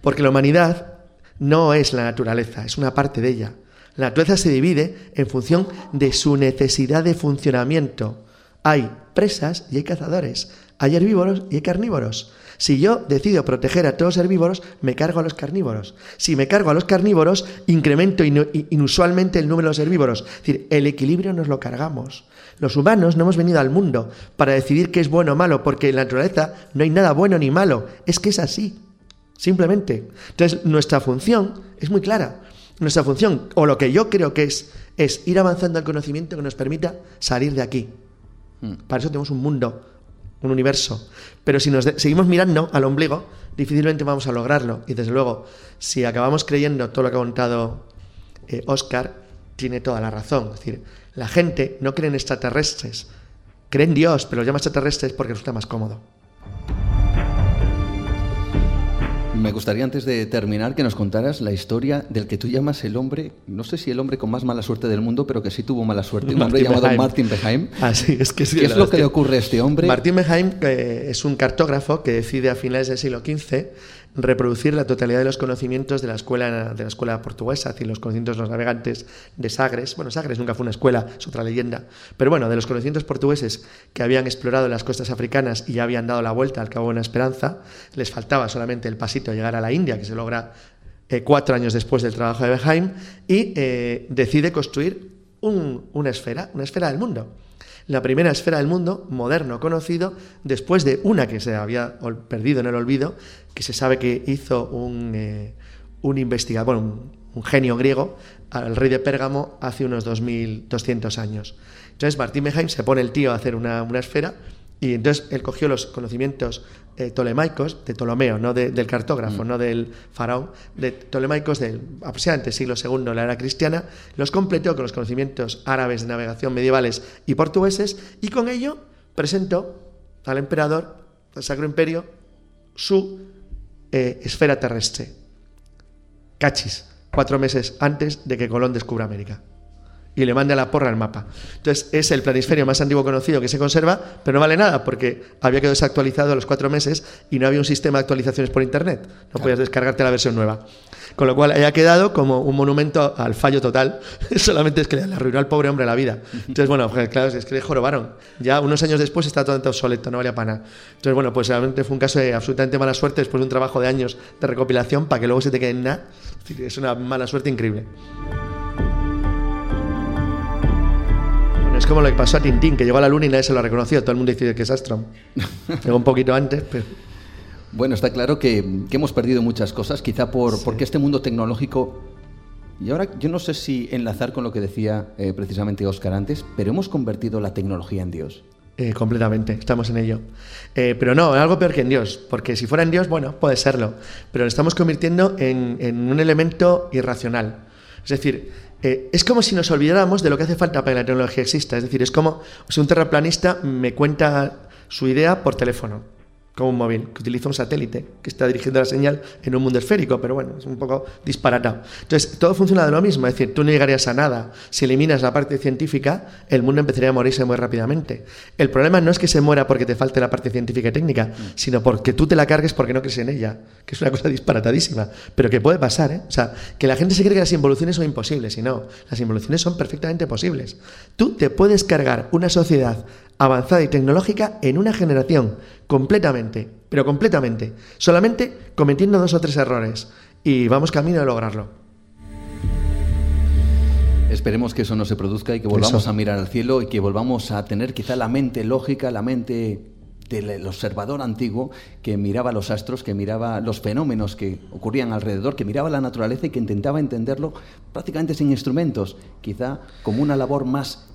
Porque la humanidad no es la naturaleza, es una parte de ella. La naturaleza se divide en función de su necesidad de funcionamiento. Hay presas y hay cazadores, hay herbívoros y hay carnívoros. Si yo decido proteger a todos los herbívoros, me cargo a los carnívoros. Si me cargo a los carnívoros, incremento inusualmente el número de los herbívoros. Es decir, el equilibrio nos lo cargamos. Los humanos no hemos venido al mundo para decidir qué es bueno o malo, porque en la naturaleza no hay nada bueno ni malo. Es que es así. Simplemente. Entonces, nuestra función es muy clara. Nuestra función, o lo que yo creo que es, es ir avanzando al conocimiento que nos permita salir de aquí. Hmm. Para eso tenemos un mundo un universo. Pero si nos seguimos mirando al ombligo, difícilmente vamos a lograrlo. Y desde luego, si acabamos creyendo todo lo que ha contado eh, Oscar, tiene toda la razón. Es decir, la gente no cree en extraterrestres, cree en Dios, pero los llama extraterrestres porque resulta más cómodo. Me gustaría antes de terminar que nos contaras la historia del que tú llamas el hombre, no sé si el hombre con más mala suerte del mundo, pero que sí tuvo mala suerte, un hombre llamado Martin Beheim. Ah, sí, es que sí, ¿Qué es lo que, le ocurre a este hombre? Martin Beheim es un cartógrafo que decide a finales del siglo XV reproducir la totalidad de los conocimientos de la escuela, de la escuela portuguesa, es decir, los conocimientos de los navegantes de Sagres. Bueno, Sagres nunca fue una escuela, es otra leyenda. Pero bueno, de los conocimientos portugueses que habían explorado las costas africanas y ya habían dado la vuelta al Cabo de Esperanza, les faltaba solamente el pasito a llegar a la India, que se logra eh, cuatro años después del trabajo de Beheim, y eh, decide construir una esfera, una esfera del mundo la primera esfera del mundo moderno conocido, después de una que se había perdido en el olvido, que se sabe que hizo un, eh, un investigador, un, genio griego, al rey de Pérgamo hace unos 2200 años. Entonces Martín Beheim se pone el tío a hacer una, una esfera y entonces él cogió los conocimientos eh, tolemaicos, de Ptolomeo, no del cartógrafo, mm. no del faraón, de tolemaicos del aproximadamente siglo II de la era cristiana, los completó con los conocimientos árabes de navegación medievales y portugueses, y con ello presentó al emperador, al Sacro Imperio, su eh, esfera terrestre. Cachis, cuatro meses antes de que Colón descubra América y le manda la porra al mapa. Entonces es el planisferio más antiguo conocido que se conserva, pero no vale nada porque había quedado desactualizado a los cuatro meses y no había un sistema de actualizaciones por internet. No podías descargarte la versión nueva. Con lo cual haya quedado como un monumento al fallo total. Solamente es que le arruinó al pobre hombre la vida. Entonces, bueno, pues, claro, es que le jorobaron. Ya unos años después está todo obsoleto, no valía para nada. Entonces, bueno, pues realmente fue un caso de absolutamente mala suerte después de un trabajo de años de recopilación para que luego se te quede en nada. Es una mala suerte increíble. Bueno, es como lo que pasó a Tintín, que llegó a la luna y nadie se lo reconoció. Todo el mundo dice que es Astrom. Llegó un poquito antes, pero... Bueno, está claro que, que hemos perdido muchas cosas, quizá por, porque este mundo tecnológico y ahora yo no sé si enlazar con lo que decía eh, precisamente Oscar antes, pero hemos convertido la tecnología en Dios. Eh, completamente, estamos en ello. Eh, pero no, algo peor que en Dios, porque si fuera en Dios, bueno, puede serlo, pero lo estamos convirtiendo en, en un elemento irracional. Es decir, eh, es como si nos olvidáramos de lo que hace falta para que la tecnología exista. Es decir, es como si un terraplanista me cuenta su idea por teléfono como un móvil, que utiliza un satélite, que está dirigiendo la señal en un mundo esférico, pero bueno, es un poco disparatado. Entonces, todo funciona de lo mismo, es decir, tú no llegarías a nada. Si eliminas la parte científica, el mundo empezaría a morirse muy rápidamente. El problema no es que se muera porque te falte la parte científica y técnica, sino porque tú te la cargues porque no crees en ella, que es una cosa disparatadísima, pero que puede pasar, ¿eh? O sea, que la gente se cree que las involuciones son imposibles, y no, las involuciones son perfectamente posibles. Tú te puedes cargar una sociedad avanzada y tecnológica en una generación, completamente, pero completamente, solamente cometiendo dos o tres errores. Y vamos camino a lograrlo. Esperemos que eso no se produzca y que volvamos Eso. a mirar al cielo y que volvamos a tener quizá la mente lógica, la mente del observador antiguo que miraba los astros, que miraba los fenómenos que ocurrían alrededor, que miraba la naturaleza y que intentaba entenderlo prácticamente sin instrumentos, quizá como una labor más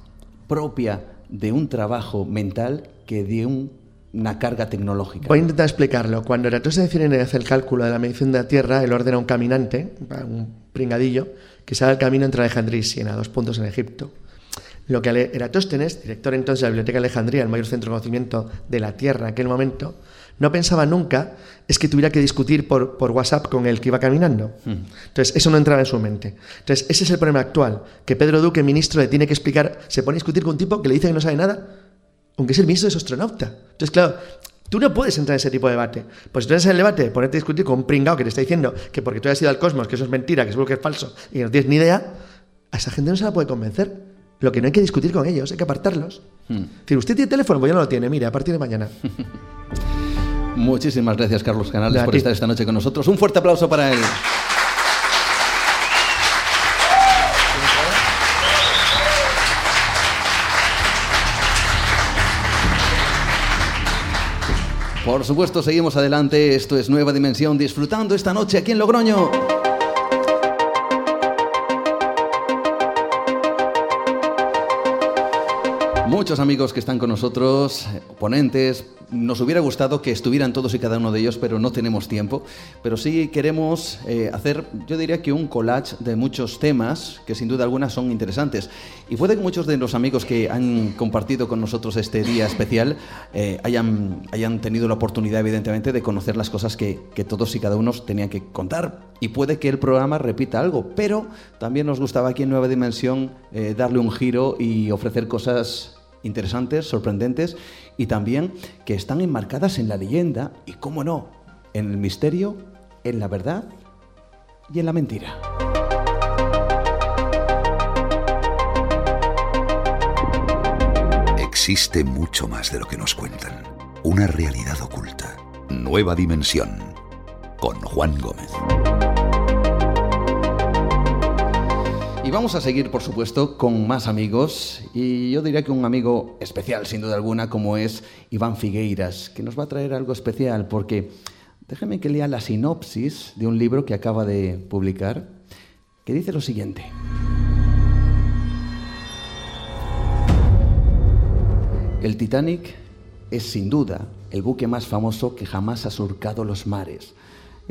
propia de un trabajo mental que de un- una carga tecnológica. Voy a intentar explicarlo. Cuando Eratóstenes decide hacer el cálculo de la medición de la Tierra, él ordena a un caminante, un pringadillo, que se haga el camino entre Alejandría y Siena, dos puntos en Egipto. Lo que Eratóstenes, director entonces de la Biblioteca de Alejandría, el mayor centro de conocimiento de la Tierra en aquel momento, no pensaba nunca es que tuviera que discutir por, por WhatsApp con el que iba caminando. Entonces, eso no entraba en su mente. Entonces, ese es el problema actual, que Pedro Duque, ministro, le tiene que explicar, se pone a discutir con un tipo que le dice que no sabe nada, aunque es el ministro de su astronauta. Entonces, claro, tú no puedes entrar en ese tipo de debate. Pues si tú entras en el debate, ponerte a discutir con un pringao que te está diciendo que porque tú hayas ido al cosmos, que eso es mentira, que seguro que es falso y que no tienes ni idea, a esa gente no se la puede convencer. Lo que no hay que discutir con ellos, hay que apartarlos. Hmm. Es decir, usted tiene teléfono, pues ya no lo tiene, mire, a partir de mañana. Muchísimas gracias, Carlos Canales, por estar esta noche con nosotros. Un fuerte aplauso para él. Por supuesto, seguimos adelante. Esto es Nueva Dimensión, disfrutando esta noche aquí en Logroño. Muchos amigos que están con nosotros, ponentes, nos hubiera gustado que estuvieran todos y cada uno de ellos, pero no tenemos tiempo. Pero sí queremos eh, hacer, yo diría que un collage de muchos temas que sin duda alguna son interesantes. Y puede que muchos de los amigos que han compartido con nosotros este día especial eh, hayan, hayan tenido la oportunidad, evidentemente, de conocer las cosas que, que todos y cada uno tenían que contar. Y puede que el programa repita algo, pero también nos gustaba aquí en Nueva Dimensión eh, darle un giro y ofrecer cosas interesantes, sorprendentes y también que están enmarcadas en la leyenda y, cómo no, en el misterio, en la verdad y en la mentira. Existe mucho más de lo que nos cuentan. Una realidad oculta. Nueva dimensión. Con Juan Gómez. Vamos a seguir, por supuesto, con más amigos. Y yo diría que un amigo especial, sin duda alguna, como es Iván Figueiras, que nos va a traer algo especial, porque déjeme que lea la sinopsis de un libro que acaba de publicar, que dice lo siguiente. El Titanic es sin duda el buque más famoso que jamás ha surcado los mares.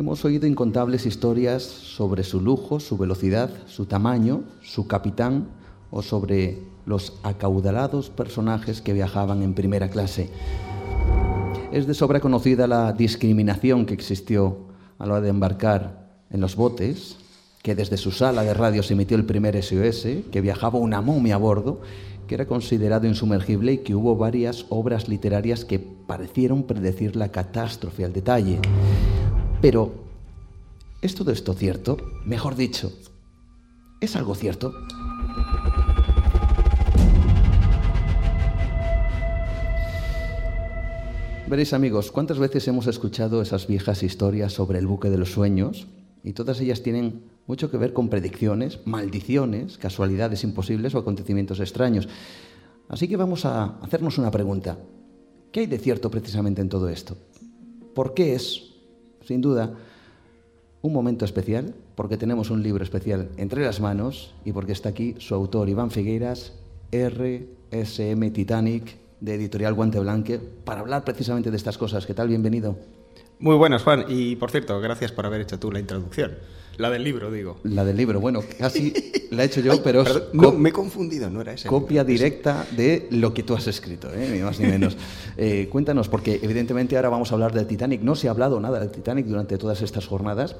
Hemos oído incontables historias sobre su lujo, su velocidad, su tamaño, su capitán o sobre los acaudalados personajes que viajaban en primera clase. Es de sobra conocida la discriminación que existió a la hora de embarcar en los botes, que desde su sala de radio se emitió el primer SOS, que viajaba una momia a bordo, que era considerado insumergible y que hubo varias obras literarias que parecieron predecir la catástrofe al detalle. Pero, ¿es todo esto cierto? Mejor dicho, ¿es algo cierto? Veréis amigos, ¿cuántas veces hemos escuchado esas viejas historias sobre el buque de los sueños? Y todas ellas tienen mucho que ver con predicciones, maldiciones, casualidades imposibles o acontecimientos extraños. Así que vamos a hacernos una pregunta. ¿Qué hay de cierto precisamente en todo esto? ¿Por qué es, sin duda, un momento especial? Porque tenemos un libro especial entre las manos y porque está aquí su autor Iván Figueiras, RSM Titanic, de Editorial Guante Blanque, para hablar precisamente de estas cosas. ¿Qué tal? Bienvenido. Muy buenas, Juan. Y por cierto, gracias por haber hecho tú la introducción. La del libro, digo. La del libro, bueno, casi la he hecho yo, pero no, me he confundido, no era esa. Copia directa de lo que tú has escrito, ¿eh? ni más ni menos. Eh, cuéntanos, porque evidentemente ahora vamos a hablar del Titanic. No se ha hablado nada del Titanic durante todas estas jornadas,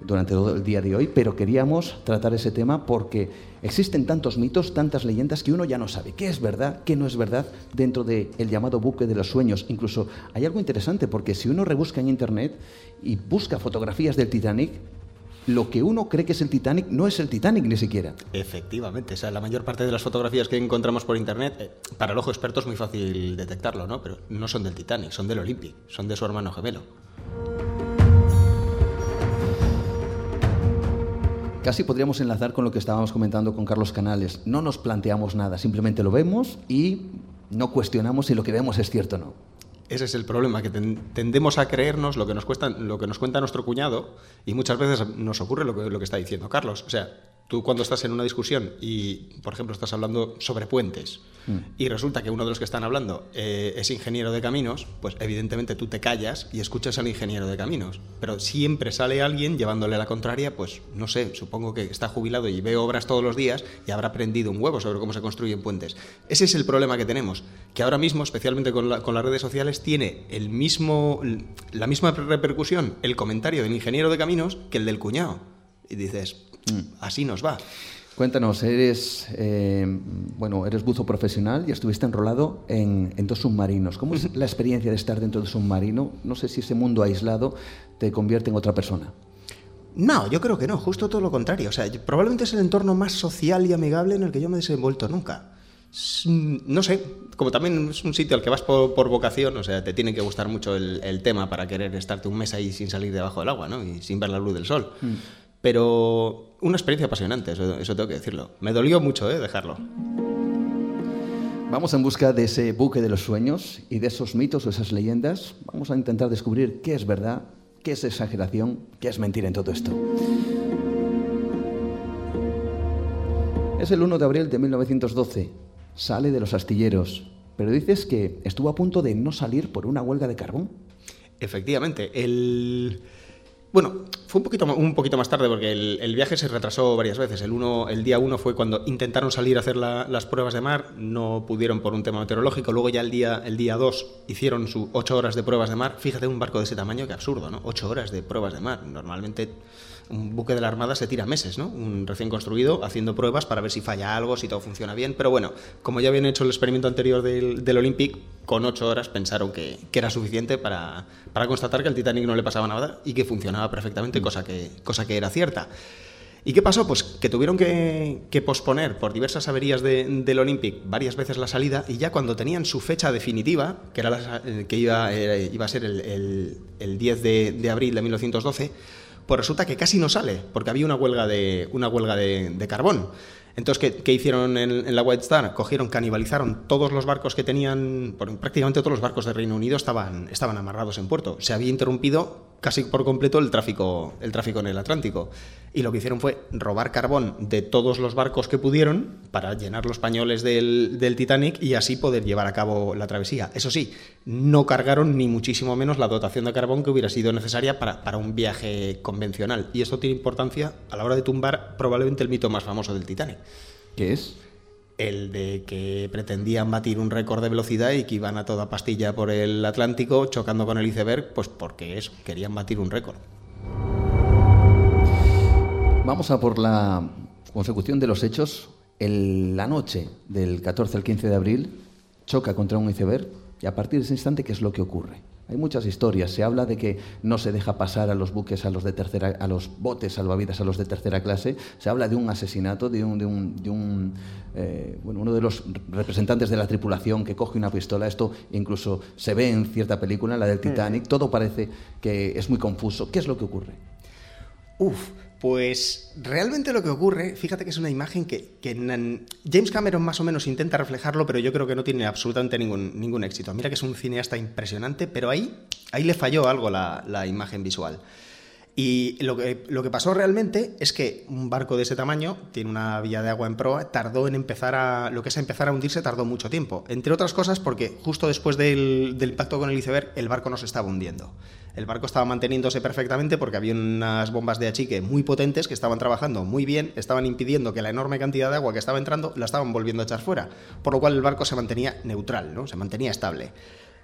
durante todo el día de hoy, pero queríamos tratar ese tema porque existen tantos mitos, tantas leyendas que uno ya no sabe qué es verdad, qué no es verdad dentro del llamado buque de los sueños. Incluso hay algo interesante, porque si uno rebusca en Internet y busca fotografías del Titanic, lo que uno cree que es el Titanic no es el Titanic ni siquiera. Efectivamente, o sea, la mayor parte de las fotografías que encontramos por internet, eh, para el ojo experto es muy fácil detectarlo, ¿no? Pero no son del Titanic, son del Olympic, son de su hermano gemelo. Casi podríamos enlazar con lo que estábamos comentando con Carlos Canales. No nos planteamos nada, simplemente lo vemos y no cuestionamos si lo que vemos es cierto o no. Ese es el problema, que tendemos a creernos lo que, nos cuesta, lo que nos cuenta nuestro cuñado y muchas veces nos ocurre lo que, lo que está diciendo Carlos. O sea, tú cuando estás en una discusión y, por ejemplo, estás hablando sobre puentes mm. y resulta que uno de los que están hablando eh, es ingeniero de caminos, pues evidentemente tú te callas y escuchas al ingeniero de caminos. Pero siempre sale alguien llevándole la contraria, pues no sé, supongo que está jubilado y ve obras todos los días y habrá aprendido un huevo sobre cómo se construyen puentes. Ese es el problema que tenemos, que ahora mismo, especialmente con, con las redes sociales, tiene el mismo, la misma repercusión el comentario del ingeniero de caminos que el del cuñado. Y dices. Así nos va. Cuéntanos, eres, eh, bueno, eres buzo profesional y estuviste enrolado en, dos submarinos. ¿Cómo es la experiencia de estar dentro de un submarino? No sé si ese mundo aislado te convierte en otra persona. No, yo creo que no, justo todo lo contrario. O sea, probablemente es el entorno más social y amigable en el que yo me he desenvuelto nunca. No sé, como también es un sitio al que vas por, vocación, o sea, te tiene que gustar mucho el, tema para querer estarte un mes ahí sin salir debajo del agua, ¿no? Y sin ver la luz del sol. Mm. Pero una experiencia apasionante, eso, tengo que decirlo. Me dolió mucho ¿eh? dejarlo. Vamos en busca de ese buque de los sueños y de esos mitos o esas leyendas. Vamos a intentar descubrir qué es verdad, qué es exageración, qué es mentira en todo esto. Es el 1 de abril de 1912. Sale de los astilleros, pero dices que estuvo a punto de no salir por una huelga de carbón. Efectivamente, el... Bueno, fue un poquito, un poquito más tarde porque el, viaje se retrasó varias veces. El, uno, el día uno fue cuando intentaron salir a hacer las pruebas de mar, no pudieron por un tema meteorológico. Luego ya el día, el día dos hicieron sus ocho horas de pruebas de mar. Fíjate un barco de ese tamaño, que absurdo, ¿no? Ocho horas de pruebas de mar. Normalmente un buque de la Armada se tira meses, ¿no? Un recién construido, haciendo pruebas para ver si falla algo, si todo funciona bien. Pero bueno, como ya habían hecho el experimento anterior del, del Olympic, con ocho horas pensaron que, era suficiente para, constatar que al Titanic no le pasaba nada y que funcionaba perfectamente, cosa que, cosa que era cierta. ¿Y qué pasó? Pues que tuvieron que, posponer por diversas averías del Olympic varias veces la salida y ya cuando tenían su fecha definitiva, que, era que iba, eh, iba a ser el, 10 de, abril de 1912, pues resulta que casi no sale, porque había una huelga de, una huelga de, carbón. Entonces, ¿qué, hicieron en, la White Star? Cogieron, canibalizaron todos los barcos que tenían, prácticamente todos los barcos de Reino Unido estaban, estaban amarrados en puerto. Se había interrumpido casi por completo el tráfico, el tráfico en el Atlántico. Y lo que hicieron fue robar carbón de todos los barcos que pudieron para llenar los pañoles del, Titanic y así poder llevar a cabo la travesía. Eso sí, no cargaron ni muchísimo menos la dotación de carbón que hubiera sido necesaria para, para un viaje convencional. Y esto tiene importancia a la hora de tumbar probablemente el mito más famoso del Titanic. ¿Qué es? el de que pretendían batir un récord de velocidad y que iban a toda pastilla por el Atlántico chocando con el iceberg, pues porque eso, querían batir un récord. Vamos a por la consecución de los hechos. En la noche del 14 al 15 de abril choca contra un iceberg y a partir de ese instante, ¿qué es lo que ocurre? Hay muchas historias. Se habla de que no se deja pasar a los buques, a los de tercera, a los botes salvavidas, a los de tercera clase. Se habla de un asesinato, de un, de un, de un eh, bueno, uno de los representantes de la tripulación que coge una pistola. Esto incluso se ve en cierta película, la del Titanic. Todo parece que es muy confuso. ¿Qué es lo que ocurre? Uf, Pues realmente lo que ocurre, fíjate que es una imagen que, James Cameron más o menos intenta reflejarlo, pero yo creo que no tiene absolutamente ningún, ningún éxito. Mira que es un cineasta impresionante, pero ahí, ahí le falló algo la imagen visual. Y lo que, lo que pasó realmente es que un barco de ese tamaño tiene una vía de agua en proa, tardó en empezar a. Lo que es empezar a hundirse tardó mucho tiempo. Entre otras cosas porque justo después del, del con el iceberg, el barco no se estaba hundiendo. El barco estaba manteniéndose perfectamente porque había unas bombas de achique muy potentes que estaban trabajando muy bien, estaban impidiendo que la enorme cantidad de agua que estaba entrando la estaban volviendo a echar fuera. Por lo cual el barco se mantenía neutral, ¿no? Se mantenía estable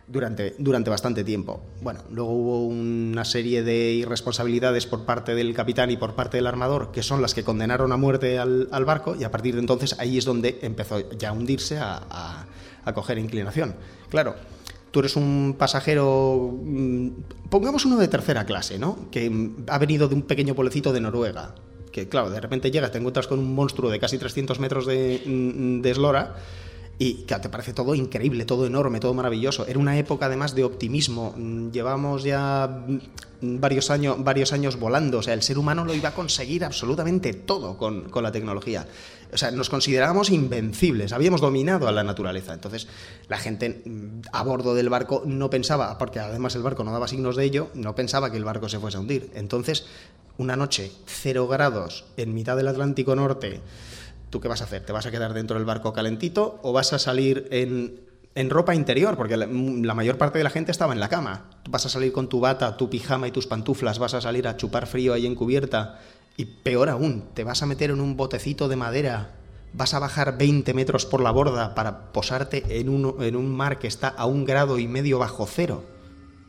durante, durante bastante tiempo. Bueno, luego hubo una serie de irresponsabilidades por parte del capitán y por parte del armador, que son las que condenaron a muerte al, al barco, y a partir de entonces ahí es donde empezó ya a hundirse, a, a- a coger inclinación. Claro, tú eres un pasajero, mm, pongamos uno de tercera clase, ¿no? Que mm, ha venido de un pequeño pueblecito de Noruega. Que claro, de repente llegas, te encuentras con un monstruo de casi 300 metros de, mm, de eslora y te parece todo increíble, todo enorme, todo maravilloso. Era una época además de optimismo. Mm, Llevamos ya mm, varios años, varios años volando. O sea, el ser humano lo iba a conseguir absolutamente todo con, con la tecnología. O sea, nos considerábamos invencibles, habíamos dominado a la naturaleza. Entonces, la gente mm, a bordo del barco no pensaba, porque además el barco no daba signos de ello, no pensaba que el barco se fuese a hundir. Entonces, una noche, cero grados, en mitad del Atlántico Norte, ¿tú qué vas a hacer? ¿Te vas a quedar dentro del barco calentito o vas a salir en, ropa interior? Porque la, la mayor parte de la gente estaba en la cama. Vas a salir con tu bata, tu pijama y tus pantuflas, vas a salir a chupar frío ahí en cubierta. Y peor aún, te vas a meter en un botecito de madera, vas a bajar 20 metros por la borda para posarte en un, mar que está a un grado y medio bajo cero.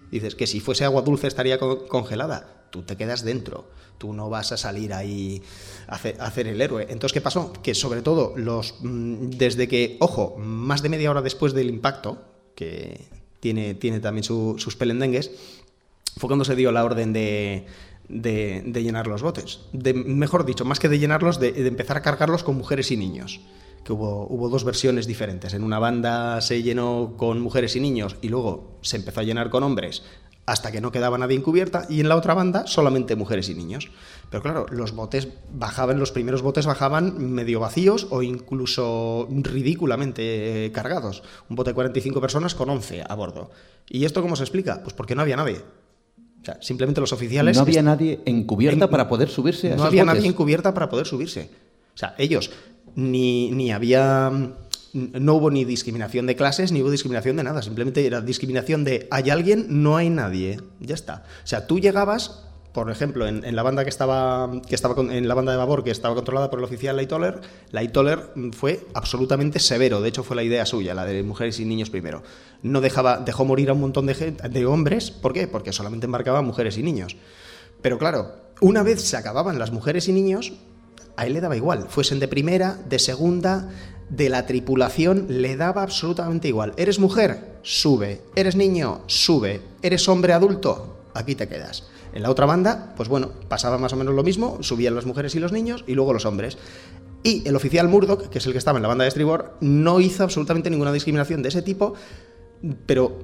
Dices que si fuese agua dulce estaría co- congelada. Tú te quedas dentro. Tú no vas a salir ahí a hacer, el héroe. Entonces, ¿qué pasó? Que sobre todo los mm, desde que, ojo, más de media hora después del impacto, que tiene, tiene también su- sus pelendengues, fue cuando se dio la orden de, de- de llenar los botes. De, mejor dicho, más que de llenarlos, de, de empezar a cargarlos con mujeres y niños. Que hubo, hubo dos versiones diferentes. En una banda se llenó con mujeres y niños y luego se empezó a llenar con hombres hasta que no quedaba nadie encubierta y en la otra banda solamente mujeres y niños. Pero claro, los botes bajaban, los primeros botes bajaban medio vacíos o incluso ridículamente eh, cargados. Un bote de 45 personas con 11 a bordo. ¿Y esto cómo se explica? Pues porque no había nadie. O sea, simplemente los oficiales... No había nadie encubierta en- para poder subirse a no esos había botes. nadie encubierta para poder subirse. O sea, ellos ni, ni había. No hubo ni discriminación de clases, ni hubo discriminación de nada. Simplemente era discriminación de hay alguien, no hay nadie. Ya está. O sea, tú llegabas, por ejemplo, en, la banda que estaba, que estaba con- en la banda de babor que estaba controlada por el oficial Lightoller, Lightoller fue absolutamente severo. De hecho, fue la idea suya, la de mujeres y niños primero. No dejaba, dejó morir a un montón de, gen- de hombres. ¿Por qué? Porque solamente embarcaba mujeres y niños. Pero claro, una vez se acababan las mujeres y niños, a él le daba igual. Fuesen de primera, de segunda, de la tripulación, le daba absolutamente igual. ¿Eres mujer? Sube. ¿Eres niño? Sube. ¿Eres hombre adulto? Aquí te quedas. En la otra banda, pues bueno, pasaba más o menos lo mismo, subían las mujeres y los niños y luego los hombres. Y el oficial Murdoch, que es el que estaba en la banda de estribor, no hizo absolutamente ninguna discriminación de ese tipo, pero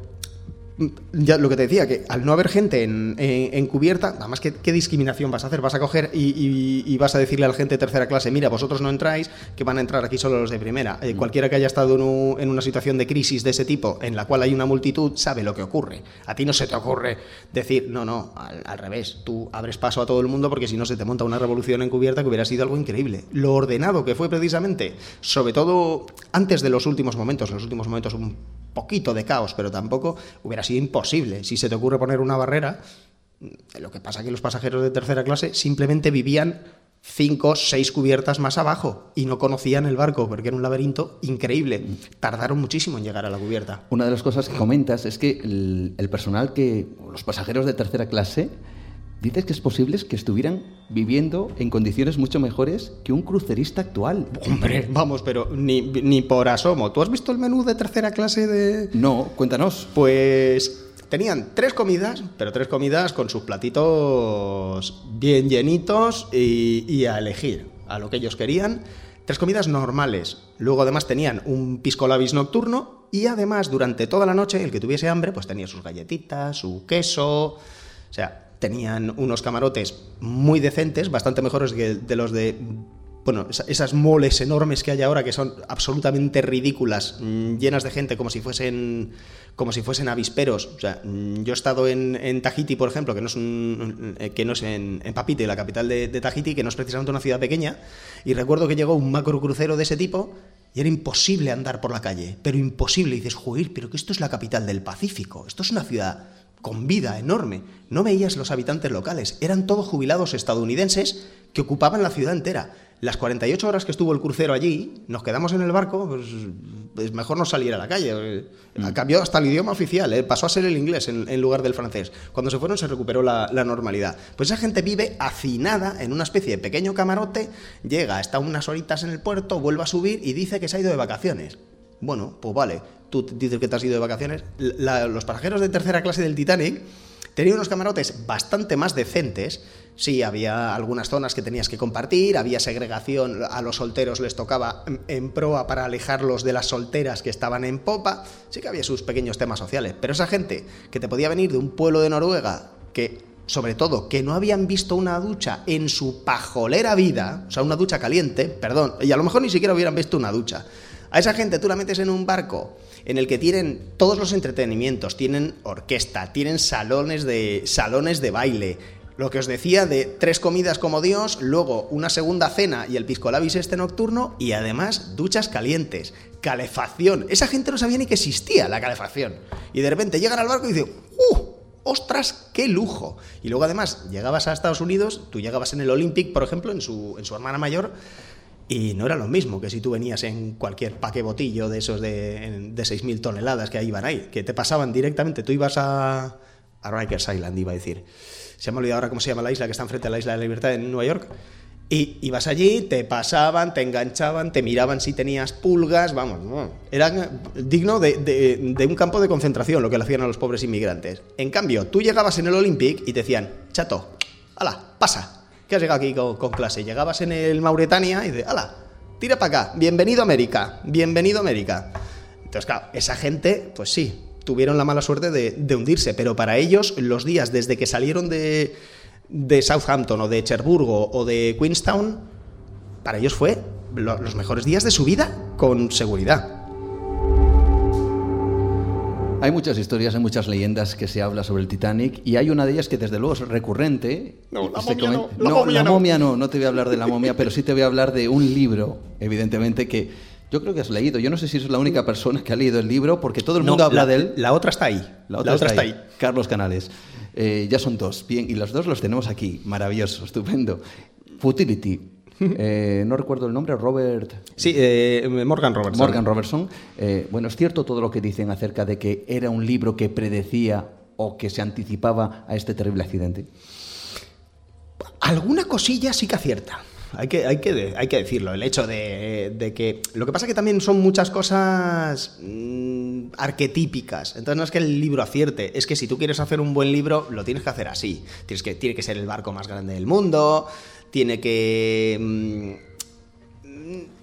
ya lo que te decía, que al no haber gente en, en- en cubierta, además, ¿qué, qué discriminación vas a hacer? Vas a coger y, y- y vas a decirle a la gente de tercera clase, mira, vosotros no entráis, que van a entrar aquí solo los de primera. Eh, cualquiera que haya estado en, un- en una situación de crisis de ese tipo, en la cual hay una multitud, sabe lo que ocurre. A ti no se te ocurre decir, no, no, al, al revés, tú abres paso a todo el mundo porque si no se te monta una revolución encubierta que hubiera sido algo increíble. Lo ordenado que fue precisamente, sobre todo antes de los últimos momentos, en los últimos momentos un poquito de caos, pero tampoco hubiera sido imposible. Si se te ocurre poner una barrera, lo que pasa es que los pasajeros de tercera clase simplemente vivían cinco, seis cubiertas más abajo y no conocían el barco porque era un laberinto increíble. Tardaron muchísimo en llegar a la cubierta. Una de las cosas que comentas es que el personal que, los pasajeros de tercera clase, dices que es posible que estuvieran viviendo en condiciones mucho mejores que un crucerista actual. Hombre, vamos, pero ni, ni por asomo. ¿Tú has visto el menú de tercera clase de...? No, cuéntanos. Pues tenían tres comidas, pero tres comidas con sus platitos bien llenitos y, y a elegir a lo que ellos querían. Tres comidas normales. Luego además tenían un pisco labis nocturno y además durante toda la noche el que tuviese hambre pues tenía sus galletitas, su queso. O sea, tenían unos camarotes muy decentes, bastante mejores que de los de bueno, esas moles enormes que hay ahora que son absolutamente ridículas, mm, llenas de gente como si fuesen como si fuesen avisperos. O sea, mm, yo he estado en, en Tahiti, por ejemplo, que no es, un, eh, que no es en, en, Papite, la capital de, de, Tahiti, que no es precisamente una ciudad pequeña, y recuerdo que llegó un macro crucero de ese tipo y era imposible andar por la calle, pero imposible. Y dices, joder, pero que esto es la capital del Pacífico, esto es una ciudad con vida enorme. No veías los habitantes locales, eran todos jubilados estadounidenses que ocupaban la ciudad entera. Las 48 horas que estuvo el crucero allí, nos quedamos en el barco, pues, pues mejor no salir a la calle. Mm. Cambió hasta el idioma oficial, ¿eh? pasó a ser el inglés en, en, lugar del francés. Cuando se fueron se recuperó la, la, normalidad. Pues esa gente vive hacinada en una especie de pequeño camarote, llega, está unas horitas en el puerto, vuelve a subir y dice que se ha ido de vacaciones. Bueno, pues vale, tú dices que te has ido de vacaciones. Los pasajeros de tercera clase del Titanic tenían unos camarotes bastante más decentes. Sí, había algunas zonas que tenías que compartir, había segregación, a los solteros les tocaba en proa para alejarlos de las solteras que estaban en popa. Sí que había sus pequeños temas sociales, pero esa gente que te podía venir de un pueblo de Noruega que sobre todo, que no habían visto una ducha en su pajolera vida, o sea, una ducha caliente, perdón, y a lo mejor ni siquiera hubieran visto una ducha. A esa gente tú la metes en un barco en el que tienen todos los entretenimientos, tienen orquesta, tienen salones de, salones de baile, lo que os decía de tres comidas como Dios, luego una segunda cena y el piscolabis este nocturno y además duchas calientes, calefacción. Esa gente no sabía ni que existía la calefacción. Y de repente llegan al barco y dicen, ¡uh! ¡Ostras, qué lujo! Y luego además llegabas a Estados Unidos, tú llegabas en el Olympic, por ejemplo, en su, en su hermana mayor, y no era lo mismo que si tú venías en cualquier paquebotillo de esos de, de 6.000 toneladas que iban ahí, que te pasaban directamente. Tú ibas a, a Rikers Island, iba a decir. Se me ha olvidado ahora cómo se llama la isla que está enfrente a la isla de la Libertad en Nueva York. Y ibas allí, te pasaban, te enganchaban, te miraban si tenías pulgas, vamos, no. era digno de, de, de, un campo de concentración lo que le hacían a los pobres inmigrantes. En cambio, tú llegabas en el Olympic y te decían, chato, ala, pasa, que has llegado aquí con, clase. Llegabas en el Mauretania y dices, ala, tira para acá, bienvenido a América, bienvenido a América. Entonces, claro, esa gente, pues sí, tuvieron la mala suerte de, hundirse, pero para ellos los días desde que salieron de, Southampton o de Cherburgo o de Queenstown, para ellos fue lo, los mejores días de su vida, con seguridad. Hay muchas historias, hay muchas leyendas que se habla sobre el Titanic y hay una de ellas que desde luego es recurrente. No, la momia no. La, no, momia, la momia no. no te voy a hablar de la momia, pero sí te voy a hablar de un libro, evidentemente, que yo creo que has leído. Yo no sé si eres la única persona que ha leído el libro, porque todo el mundo no, habla la, de él. La otra está ahí. La otra, la otra está, ahí. está, ahí. Carlos Canales. Eh, ya son dos. Bien, y los dos los tenemos aquí. Maravilloso, estupendo. Futility. Eh, no recuerdo el nombre, Robert. Sí, eh, Morgan Robertson. Morgan Robertson. Eh, bueno, es cierto todo lo que dicen acerca de que era un libro que predecía o que se anticipaba a este terrible accidente. Alguna cosilla sí que acierta. Hay que, hay que, hay que decirlo, el hecho de, de, que... Lo que pasa que también son muchas cosas mmm, arquetípicas. Entonces no es que el libro acierte, es que si tú quieres hacer un buen libro, lo tienes que hacer así. Tienes que, tiene que ser el barco más grande del mundo, tiene que... Mmm,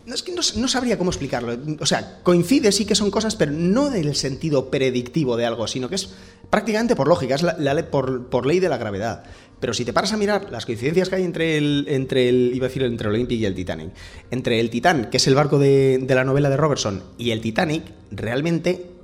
no, es que no, no, sabría cómo explicarlo. O sea, coincide, sí que son cosas, pero no en el sentido predictivo de algo, sino que es prácticamente por lógica, es la, la, por, por ley de la gravedad. Pero si te paras a mirar las coincidencias que hay entre el, entre el, iba a decir, entre el Olympic y el Titanic, entre el Titán, que es el barco de, de la novela de Robertson, y el Titanic, realmente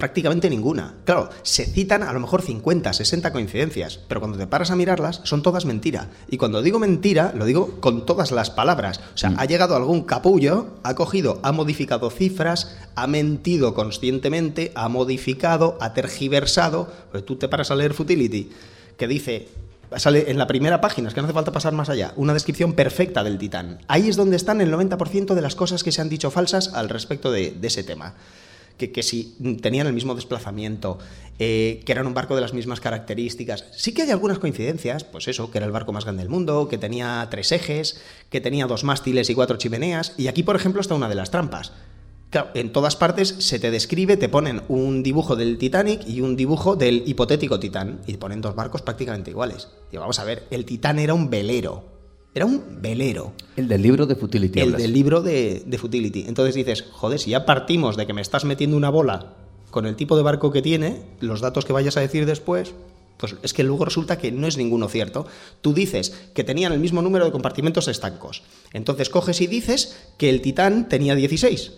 prácticamente ninguna. Claro, se citan a lo mejor 50, 60 coincidencias, pero cuando te paras a mirarlas son todas mentira. Y cuando digo mentira, lo digo con todas las palabras. O sea, mm. ha llegado algún capullo, ha cogido, ha modificado cifras, ha mentido conscientemente, ha modificado, ha tergiversado. Pues tú te paras a leer Futility, que dice sale en la primera página, es que no hace falta pasar más allá, una descripción perfecta del Titán. Ahí es donde están el 90% de las cosas que se han dicho falsas al respecto de, de ese tema. Que, si tenían el mismo desplazamiento, eh, que eran un barco de las mismas características. Sí que hay algunas coincidencias, pues eso, que era el barco más grande del mundo, que tenía tres ejes, que tenía dos mástiles y cuatro chimeneas, y aquí, por ejemplo, está una de las trampas. Claro, en todas partes se te describe, te ponen un dibujo del Titanic y un dibujo del hipotético Titán, y ponen dos barcos prácticamente iguales. Y vamos a ver, el Titán era un velero. Era un velero. El del libro de Futility. El hablas. del libro de, de, Futility. Entonces dices, joder, si ya partimos de que me estás metiendo una bola con el tipo de barco que tiene, los datos que vayas a decir después, Pues es que luego resulta que no es ninguno cierto. Tú dices que tenían el mismo número de compartimentos estancos. Entonces coges y dices que el Titán tenía 16.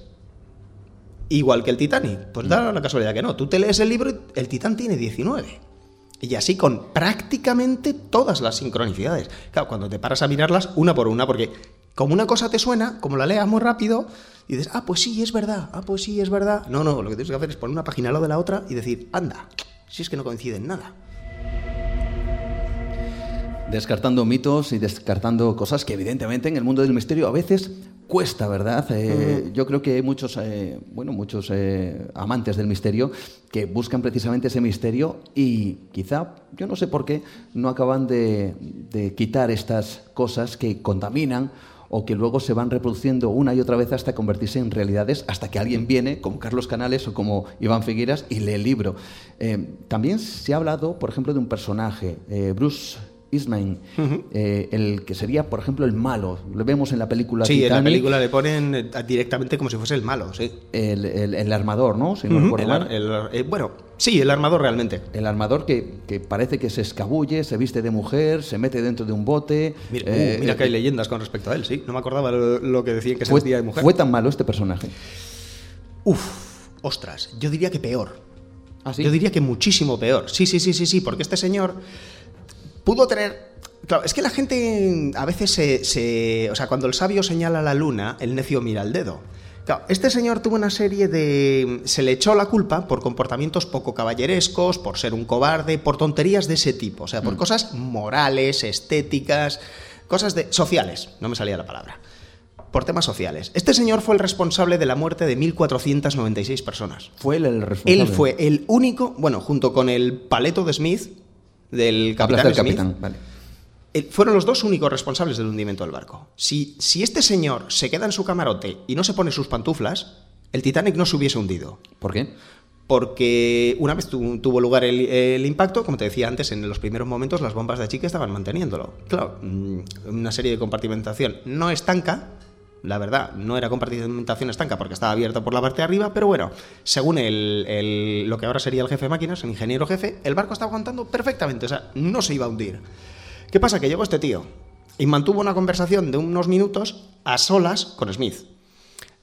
Igual que el Titanic. Pues da la casualidad que no. Tú te lees el libro y el Titán tiene 19. Y así con prácticamente todas las sincronicidades. Claro, cuando te paras a mirarlas una por una, porque como una cosa te suena, como la leas muy rápido, y dices, ah, pues sí, es verdad, ah, pues sí, es verdad. No, no, lo que tienes que hacer es poner una página al lado de la otra y decir, anda, si es que no coinciden nada. Descartando mitos y descartando cosas que evidentemente en el mundo del misterio a veces cuesta, ¿verdad? Eh, yo creo que hay muchos, eh, bueno, muchos eh, amantes del misterio que buscan precisamente ese misterio y quizá, yo no sé por qué, no acaban de, de quitar estas cosas que contaminan o que luego se van reproduciendo una y otra vez hasta convertirse en realidades, hasta que alguien viene, como Carlos Canales o como Iván Figueras, y lee el libro. también se ha hablado, por ejemplo, de un personaje, Bruce Ismail, eh, el que sería, por ejemplo, el malo. Lo vemos en la película Sí, en la película le ponen eh, directamente como si fuese el malo, sí. El, armador, ¿no? Eh, bueno, sí, el armador realmente. El armador que, parece que se escabulle, se viste de mujer, se mete dentro de un bote. Mira, uh, que hay leyendas con respecto a él, sí. No me acordaba lo, que decían que se vestía de mujer. ¿Fue tan malo este personaje? Uf, ostras, yo diría que peor. ¿Ah, sí? Yo diría que muchísimo peor. Sí, sí, sí, sí, sí, porque este señor pudo tener... Claro, es que la gente a veces se, O sea, cuando el sabio señala la luna, el necio mira el dedo. Claro, este señor tuvo una serie de... Se le echó la culpa por comportamientos poco caballerescos, por ser un cobarde, por tonterías de ese tipo. O sea, por mm. cosas morales, estéticas, cosas de... sociales. No me salía la palabra. Por temas sociales. Este señor fue el responsable de la muerte de 1.496 personas. ¿Fue él el responsable? Él fue el único, bueno, junto con el paleto de Smith, del capitán, fueron los dos únicos responsables del hundimiento del barco. Si, si este señor se queda en su camarote y no se pone sus pantuflas, el Titanic no se hubiese hundido. ¿Por qué? Porque una vez tuvo lugar el, impacto, como te decía antes, en los primeros momentos las bombas de chique estaban manteniéndolo. Claro, mm, una serie de compartimentación no estanca, la verdad, no era compartimentación estanca porque estaba abierto por la parte de arriba, pero bueno, según el, lo que ahora sería el jefe de máquinas, el ingeniero jefe, el barco estaba aguantando perfectamente, o sea, no se iba a hundir. ¿Qué pasa? Que llegó este tío y mantuvo una conversación de unos minutos a solas con Smith.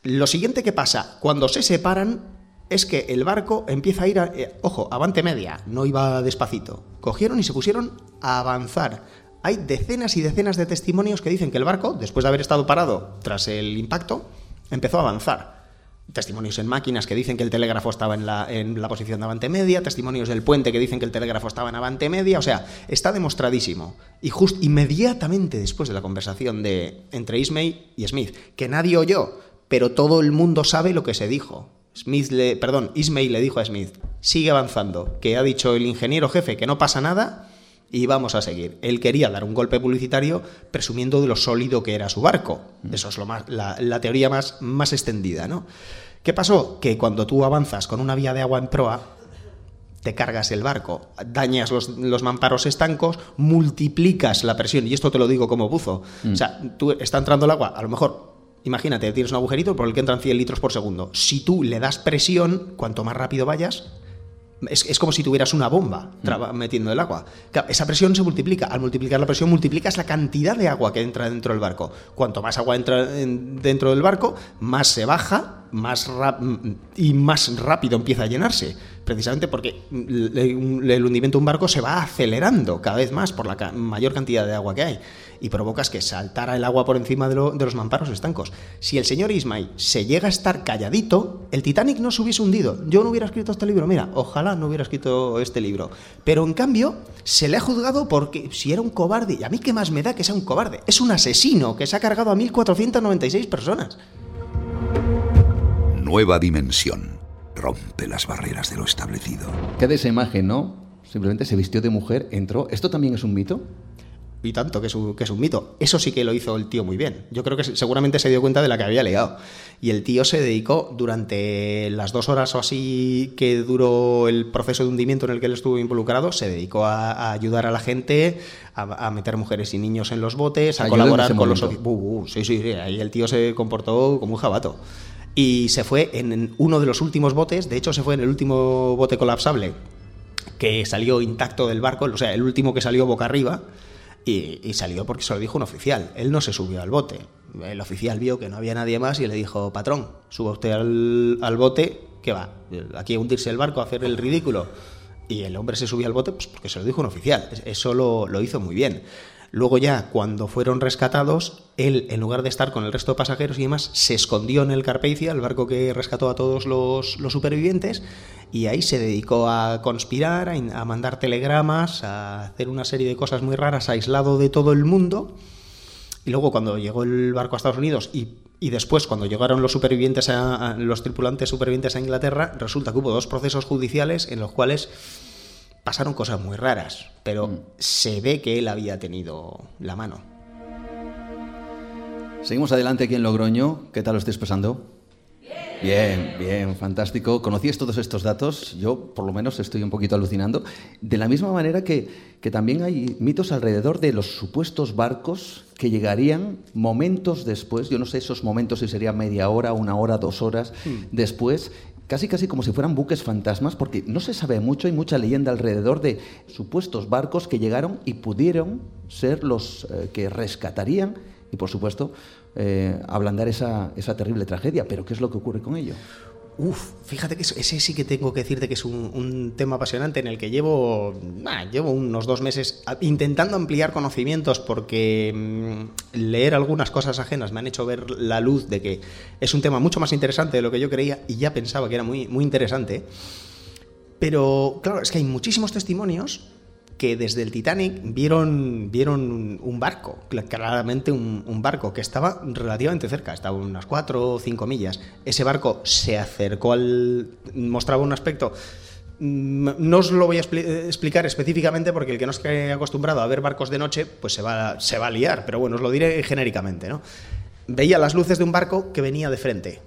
Lo siguiente que pasa, cuando se separan, es que el barco empieza a ir, a, eh, ojo, avante media, no iba despacito. Cogieron y se pusieron a avanzar hay decenas y decenas de testimonios que dicen que el barco, después de haber estado parado tras el impacto, empezó a avanzar. Testimonios en máquinas que dicen que el telégrafo estaba en la, en la posición de avante media, testimonios del puente que dicen que el telégrafo estaba en avante media, o sea, está demostradísimo. Y justo inmediatamente después de la conversación de, entre Ismay y Smith, que nadie oyó, pero todo el mundo sabe lo que se dijo. Smith le, perdón, Ismay le dijo a Smith, sigue avanzando, que ha dicho el ingeniero jefe que no pasa nada y vamos a seguir. Él quería dar un golpe publicitario presumiendo de lo sólido que era su barco. Mm. Eso es lo más, la, teoría más, más extendida, ¿no? ¿Qué pasó? Que cuando tú avanzas con una vía de agua en proa, te cargas el barco, dañas los, los, mamparos estancos, multiplicas la presión, y esto te lo digo como buzo. Mm. O sea, tú está entrando el agua, a lo mejor, imagínate, tienes un agujerito por el que entran 100 litros por segundo. Si tú le das presión, cuanto más rápido vayas, es, como si tuvieras una bomba mm. metiendo el agua. esa presión se multiplica. Al multiplicar la presión, multiplicas la cantidad de agua que entra dentro del barco. Cuanto más agua entra dentro del barco, más se baja más y más rápido empieza a llenarse. Precisamente porque el hundimiento de un barco se va acelerando cada vez más por la mayor cantidad de agua que hay y provocas que saltara el agua por encima de, los mamparos estancos. Si el señor Ismay se llega a estar calladito, el Titanic no se hubiese hundido. Yo no hubiera escrito este libro, mira, ojalá no hubiera escrito este libro. Pero en cambio, se le ha juzgado porque si era un cobarde, y a mí qué más me da que sea un cobarde, es un asesino que se ha cargado a 1496 personas. Nueva dimensión. Rompe las barreras de lo establecido. ¿Qué de esa imagen, no? Simplemente se vistió de mujer, entró. ¿Esto también es un mito? Y tanto que es, un, que es un mito. Eso sí que lo hizo el tío muy bien. Yo creo que seguramente se dio cuenta de la que había legado. Y el tío se dedicó durante las dos horas o así que duró el proceso de hundimiento en el que él estuvo involucrado, se dedicó a, ayudar a la gente, a, meter mujeres y niños en los botes, a colaborar con los... Uh, uh, sí, sí, sí, ahí el tío se comportó como un jabato. Y se fue en uno de los últimos botes, de hecho se fue en el último bote colapsable que salió intacto del barco, o sea, el último que salió boca arriba, y, salió porque se lo dijo un oficial. Él no se subió al bote. El oficial vio que no había nadie más y le dijo, patrón, suba usted al, bote, que va, aquí hundirse el barco, hacer el ridículo. Y el hombre se subió al bote pues porque se lo dijo un oficial. Eso lo, lo hizo muy bien. Luego ya, cuando fueron rescatados, él, en lugar de estar con el resto de pasajeros y demás, se escondió en el Carpathia, el barco que rescató a todos los, supervivientes, y ahí se dedicó a conspirar, a, mandar telegramas, a hacer una serie de cosas muy raras, aislado de todo el mundo. Y luego cuando llegó el barco a Estados Unidos y, después cuando llegaron los supervivientes a, los tripulantes supervivientes a Inglaterra, resulta que hubo dos procesos judiciales en los cuales pasaron cosas muy raras, pero mm. se ve que él había tenido la mano. Seguimos adelante aquí en Logroño. ¿Qué tal lo estáis pasando? Bien, bien, fantástico. ¿Conocías todos estos datos? Yo, por lo menos, estoy un poquito alucinando. De la misma manera que, que, también hay mitos alrededor de los supuestos barcos que llegarían momentos después, yo no sé esos momentos si sería media hora, una hora, dos horas mm. después, casi casi como si fueran buques fantasmas, porque no se sabe mucho, hay mucha leyenda alrededor de supuestos barcos que llegaron y pudieron ser los eh, que rescatarían y, por supuesto, eh, ablandar esa, esa terrible tragedia. Pero ¿qué es lo que ocurre con ello? Uf, fíjate que ese sí que tengo que decirte que es un, tema apasionante en el que llevo, llevo unos dos meses intentando ampliar conocimientos porque mm, leer algunas cosas ajenas me han hecho ver la luz de que es un tema mucho más interesante de lo que yo creía y ya pensaba que era muy, muy interesante. Pero claro, es que hay muchísimos testimonios que desde el Titanic vieron, vieron un barco, claramente un, barco que estaba relativamente cerca, estaba unas 4 o 5 millas. Ese barco se acercó al... mostraba un aspecto... Mm, no os lo voy a explicar específicamente porque el que no esté acostumbrado a ver barcos de noche, pues se va, se va a liar, pero bueno, os lo diré genéricamente. ¿no? Veía las luces de un barco que venía de frente,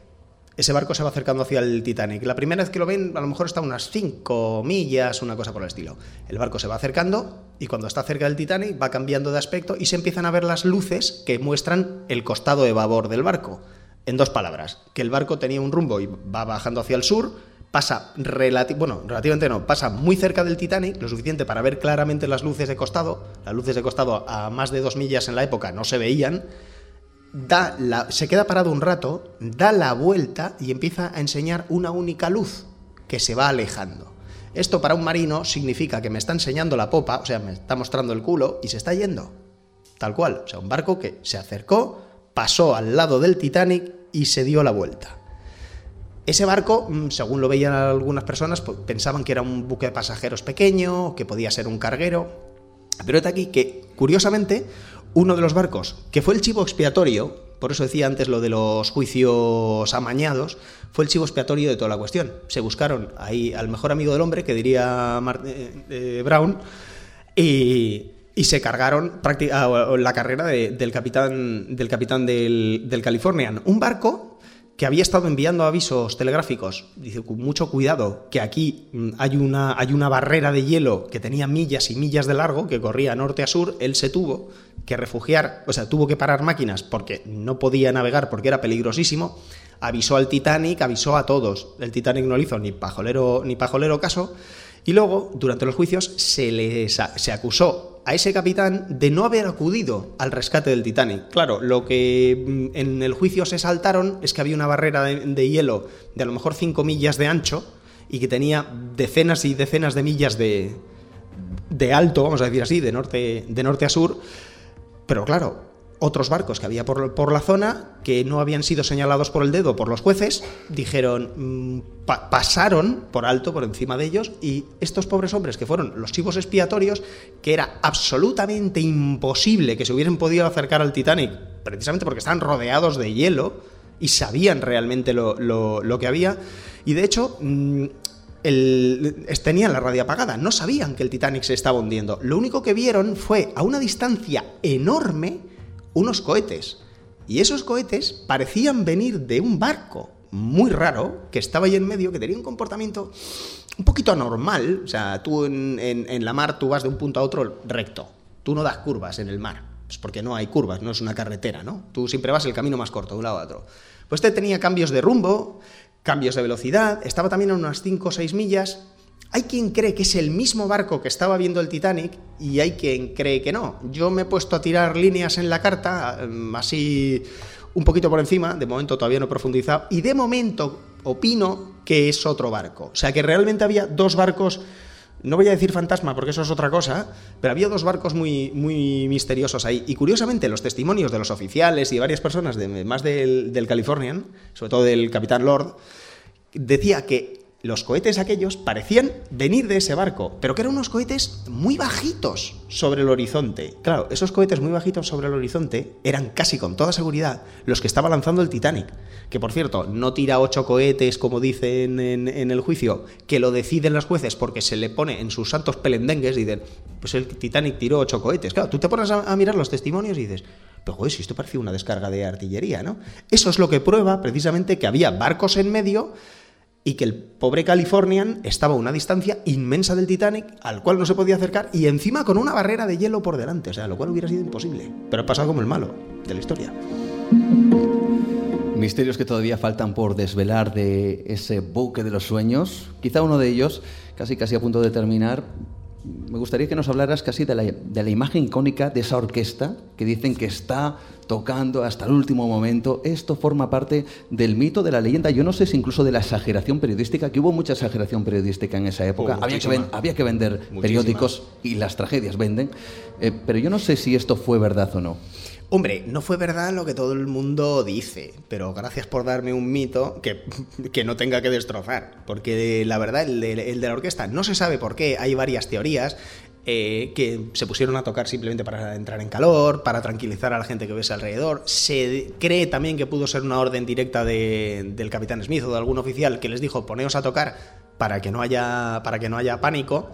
ese barco se va acercando hacia el Titanic. La primera vez que lo ven, a lo mejor está a unas 5 millas, una cosa por el estilo. El barco se va acercando y cuando está cerca del Titanic va cambiando de aspecto y se empiezan a ver las luces que muestran el costado de babor del barco. En dos palabras, que el barco tenía un rumbo y va bajando hacia el sur, pasa bueno, relativamente no, pasa muy cerca del Titanic, lo suficiente para ver claramente las luces de costado. Las luces de costado a más de dos millas en la época no se veían da la, se queda parado un rato, da la vuelta y empieza a enseñar una única luz que se va alejando. Esto para un marino significa que me está enseñando la popa, o sea, me está mostrando el culo y se está yendo. Tal cual, o sea, un barco que se acercó, pasó al lado del Titanic y se dio la vuelta. Ese barco, mm, según lo veían algunas personas, pues, pensaban que era un buque de pasajeros pequeño, que podía ser un carguero. Pero está aquí que, curiosamente, uno de los barcos, que fue el chivo expiatorio, por eso decía antes lo de los juicios amañados, fue el chivo expiatorio de toda la cuestión. Se buscaron ahí al mejor amigo del hombre, que diría eh, eh, Brown, y, se cargaron la carrera del capitán del, capitán del, Californian. Un barco que había estado enviando avisos telegráficos, dice, mucho cuidado, que aquí mm, hay una, hay una barrera de hielo que tenía millas y millas de largo, que corría norte a sur, él se tuvo que refugiar, o sea, tuvo que parar máquinas porque no podía navegar porque era peligrosísimo, avisó al Titanic, avisó a todos, el Titanic no le hizo ni pajolero, ni pajolero caso, y luego, durante los juicios, se le se acusó a ese capitán de no haber acudido al rescate del Titanic. Claro, lo que mm, en el juicio se saltaron es que había una barrera de, hielo de a lo mejor 5 millas de ancho y que tenía decenas y decenas de millas de, de alto, vamos a decir así, de norte, de norte a sur. Pero claro, otros barcos que había por, la zona, que no habían sido señalados por el dedo por los jueces, dijeron, mm, pasaron por alto, por encima de ellos, y estos pobres hombres que fueron los chivos expiatorios, que era absolutamente imposible que se hubiesen podido acercar al Titanic, precisamente porque estaban rodeados de hielo y sabían realmente lo, que había, y de hecho... Mm, tenían la radio apagada, no sabían que el Titanic se estaba hundiendo. Lo único que vieron fue a una distancia enorme unos cohetes. Y esos cohetes parecían venir de un barco muy raro que estaba ahí en medio, que tenía un comportamiento un poquito anormal. O sea, tú en, la mar tú vas de un punto a otro recto. Tú no das curvas en el mar. Es porque no hay curvas, no es una carretera, ¿no? Tú siempre vas el camino más corto, de un lado a otro. Pues este tenía cambios de rumbo, cambios de velocidad, estaba también a unas 5 o 6 millas hay quien cree que es el mismo barco que estaba viendo el Titanic y hay quien cree que no. Yo me he puesto a tirar líneas en la carta, mm, así un poquito por encima, de momento todavía no he profundizado, y de momento opino que es otro barco. O sea que realmente había dos barcos, no voy a decir fantasma porque eso es otra cosa, pero había dos barcos muy, muy misteriosos ahí. Y curiosamente los testimonios de los oficiales y varias personas, de, más del, del Californian, sobre todo del capitán Lord, decía que los cohetes aquellos parecían venir de ese barco, pero que eran unos cohetes muy bajitos sobre el horizonte. Claro, esos cohetes muy bajitos sobre el horizonte eran casi con toda seguridad los que estaba lanzando el Titanic. Que por cierto, no tira ocho cohetes como dicen en, el juicio, que lo deciden los jueces porque se le pone en sus santos pelendengues y dicen, pues el Titanic tiró ocho cohetes. Claro, tú te pones a, mirar los testimonios y dices, pero joder, si esto parecía una descarga de artillería, ¿no? Eso es lo que prueba precisamente que había barcos en medio y que el pobre Californian estaba a una distancia inmensa del Titanic al cual no se podía acercar y encima con una barrera de hielo por delante, o sea, lo cual hubiera sido imposible. Pero ha pasado como el malo de la historia. Misterios que todavía faltan por desvelar de ese buque de los sueños. Quizá uno de ellos, casi casi a punto de terminar, me gustaría que nos hablaras casi de la, de la, imagen icónica de esa orquesta que dicen que está tocando hasta el último momento. Esto forma parte del mito, de la leyenda, yo no sé si incluso de la exageración periodística, que hubo mucha exageración periodística en esa época. había, que había, que vender periódicos y las tragedias venden, eh, pero yo no sé si esto fue verdad o no. Hombre, no fue verdad lo que todo el mundo dice, pero gracias por darme un mito que, que no tenga que destrozar, porque la verdad, el de, de, la orquesta no se sabe por qué, hay varias teorías. Eh, que se pusieron a tocar simplemente para entrar en calor, para tranquilizar a la gente que ves alrededor. Se cree también que pudo ser una orden directa de, del capitán Smith o de algún oficial que les dijo poneos a tocar para que no haya, para que no haya pánico.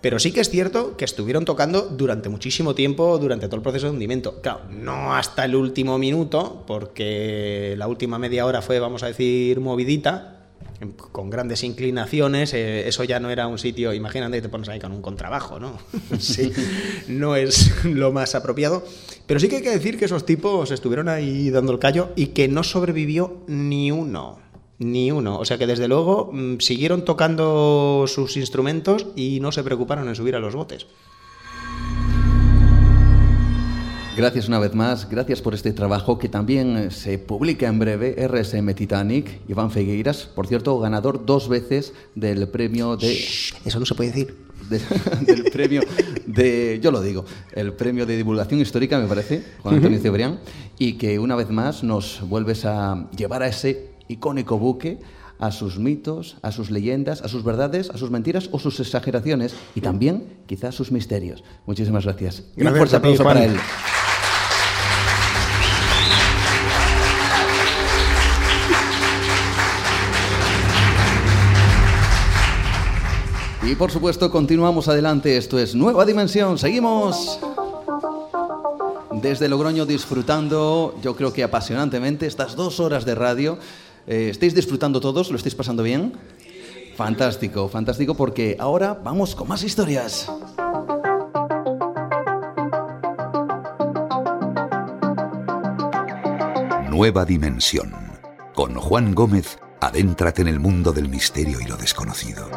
Pero sí que es cierto que estuvieron tocando durante muchísimo tiempo, durante todo el proceso de hundimiento. Claro, no hasta el último minuto, porque la última media hora fue, vamos a decir, movidita, con grandes inclinaciones, eh, eso ya no era un sitio, imagínate, te pones ahí con un contrabajo, ¿no? sí, no es lo más apropiado. Pero sí que hay que decir que esos tipos estuvieron ahí dando el callo y que no sobrevivió ni uno. Ni uno. O sea que desde luego mm, siguieron tocando sus instrumentos y no se preocuparon en subir a los botes. Gracias una vez más, gracias por este trabajo que también eh, se publica en breve, RSM Titanic, Iván Fegueiras, por cierto, ganador dos veces del premio de... eso no se puede decir. del premio de, yo lo digo, el premio de divulgación histórica, me parece, Juan Antonio Cebrián, y que una vez más nos vuelves a llevar a ese icónico buque a sus mitos, a sus leyendas, a sus verdades, a sus mentiras o sus exageraciones y también quizás sus misterios. Muchísimas gracias. Un fuerte aplauso para él. Y por supuesto continuamos adelante, esto es Nueva Dimensión, seguimos desde Logroño disfrutando, yo creo que apasionantemente, estas dos horas de radio eh, ¿Estáis disfrutando todos? ¿Lo estáis pasando bien? Fantástico, fantástico, porque ahora vamos con más historias. Nueva Dimensión. Con Juan Gómez, adéntrate en el mundo del misterio y lo desconocido.